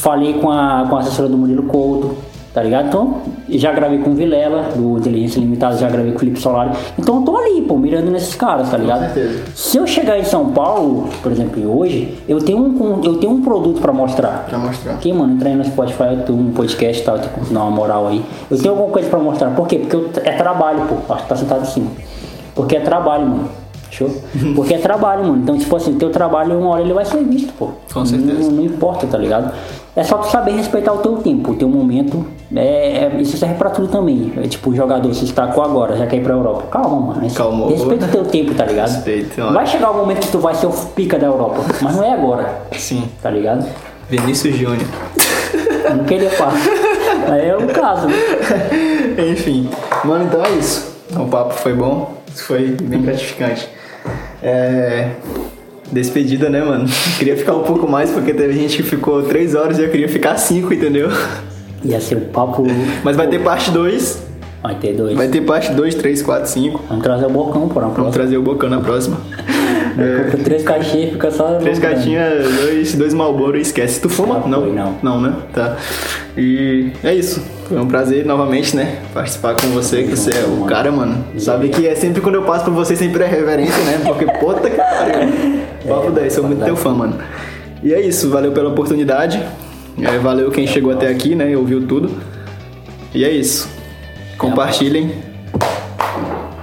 Falei com a, com a assessora do Murilo Couto, tá ligado? Então, já gravei com o Vilela, do Inteligência Limitada, já gravei com o Felipe Solari. Então eu tô ali, pô, mirando nesses caras, tá ligado? certeza. Se eu chegar em São Paulo, por exemplo, hoje, eu tenho um, eu tenho um produto pra mostrar. Pra mostrar. Aqui, mano, entrei no Spotify, eu tenho um podcast e tal, eu tenho que dar uma moral aí. Eu tenho alguma coisa pra mostrar. Por quê? Porque eu- é trabalho, pô. Acho que tá sentado em cima. Porque é trabalho, mano. Show? Porque é trabalho, mano. Então, tipo assim, teu trabalho, uma hora ele vai ser visto, pô. Com certeza. Não, não importa, tá ligado? É só tu saber respeitar o teu tempo, o teu momento. É, é- isso serve pra tudo também. É tipo, o jogador se destacou agora, já quer ir pra Europa. Calma, mano. Res- Calma. Respeita o teu tempo, tá ligado? Respeito, ó. Vai chegar o momento que tu vai ser o pica da Europa. Mas não é agora, Sim. tá ligado? Vinícius Júnior. Não queria falar. Aí é o caso. Enfim. Mano, então é isso. O papo foi bom. Foi bem gratificante. É... Despedida, né, mano? Queria ficar um pouco mais, porque teve gente que ficou 3 horas e eu queria ficar 5, entendeu? Ia ser o papo. Mas vai ter parte 2. Vai ter dois. Vai ter parte 2, 3, 4, 5. Vamos trazer o bocão por uma Vamos trazer o bocão na próxima. Compra três caixinhas fica só. Três caixinhas, dois, dois Malboro e esquece. Tu fuma? Não. não. Não, né? Tá. E é isso. Foi um prazer novamente, né? Participar com você, que você é o cara, mano. Sabe que é sempre quando eu passo por você, sempre é reverência, né? Porque puta que pariu. Papo 10, sou muito teu fã, mano. E é isso, valeu pela oportunidade. É, valeu quem chegou até aqui, né? Ouviu tudo. E é isso. Compartilhem.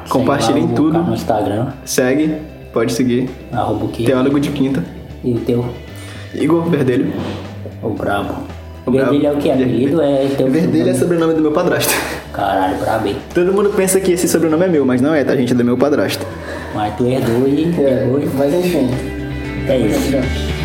Compartilhem tudo. No Instagram, Segue, pode seguir. arroba o quê? Teólogo de Quinta. E o teu, Igor Verdelho. o brabo. O Verdelho é o que? Apelido é teu. Verdelho é sobrenome do meu padrasto. Caralho, brabo? Todo mundo pensa que esse sobrenome é meu, mas não é, tá, gente? É do meu padrasto. Mas tu herdou e. herdou e- mas enfim. É isso.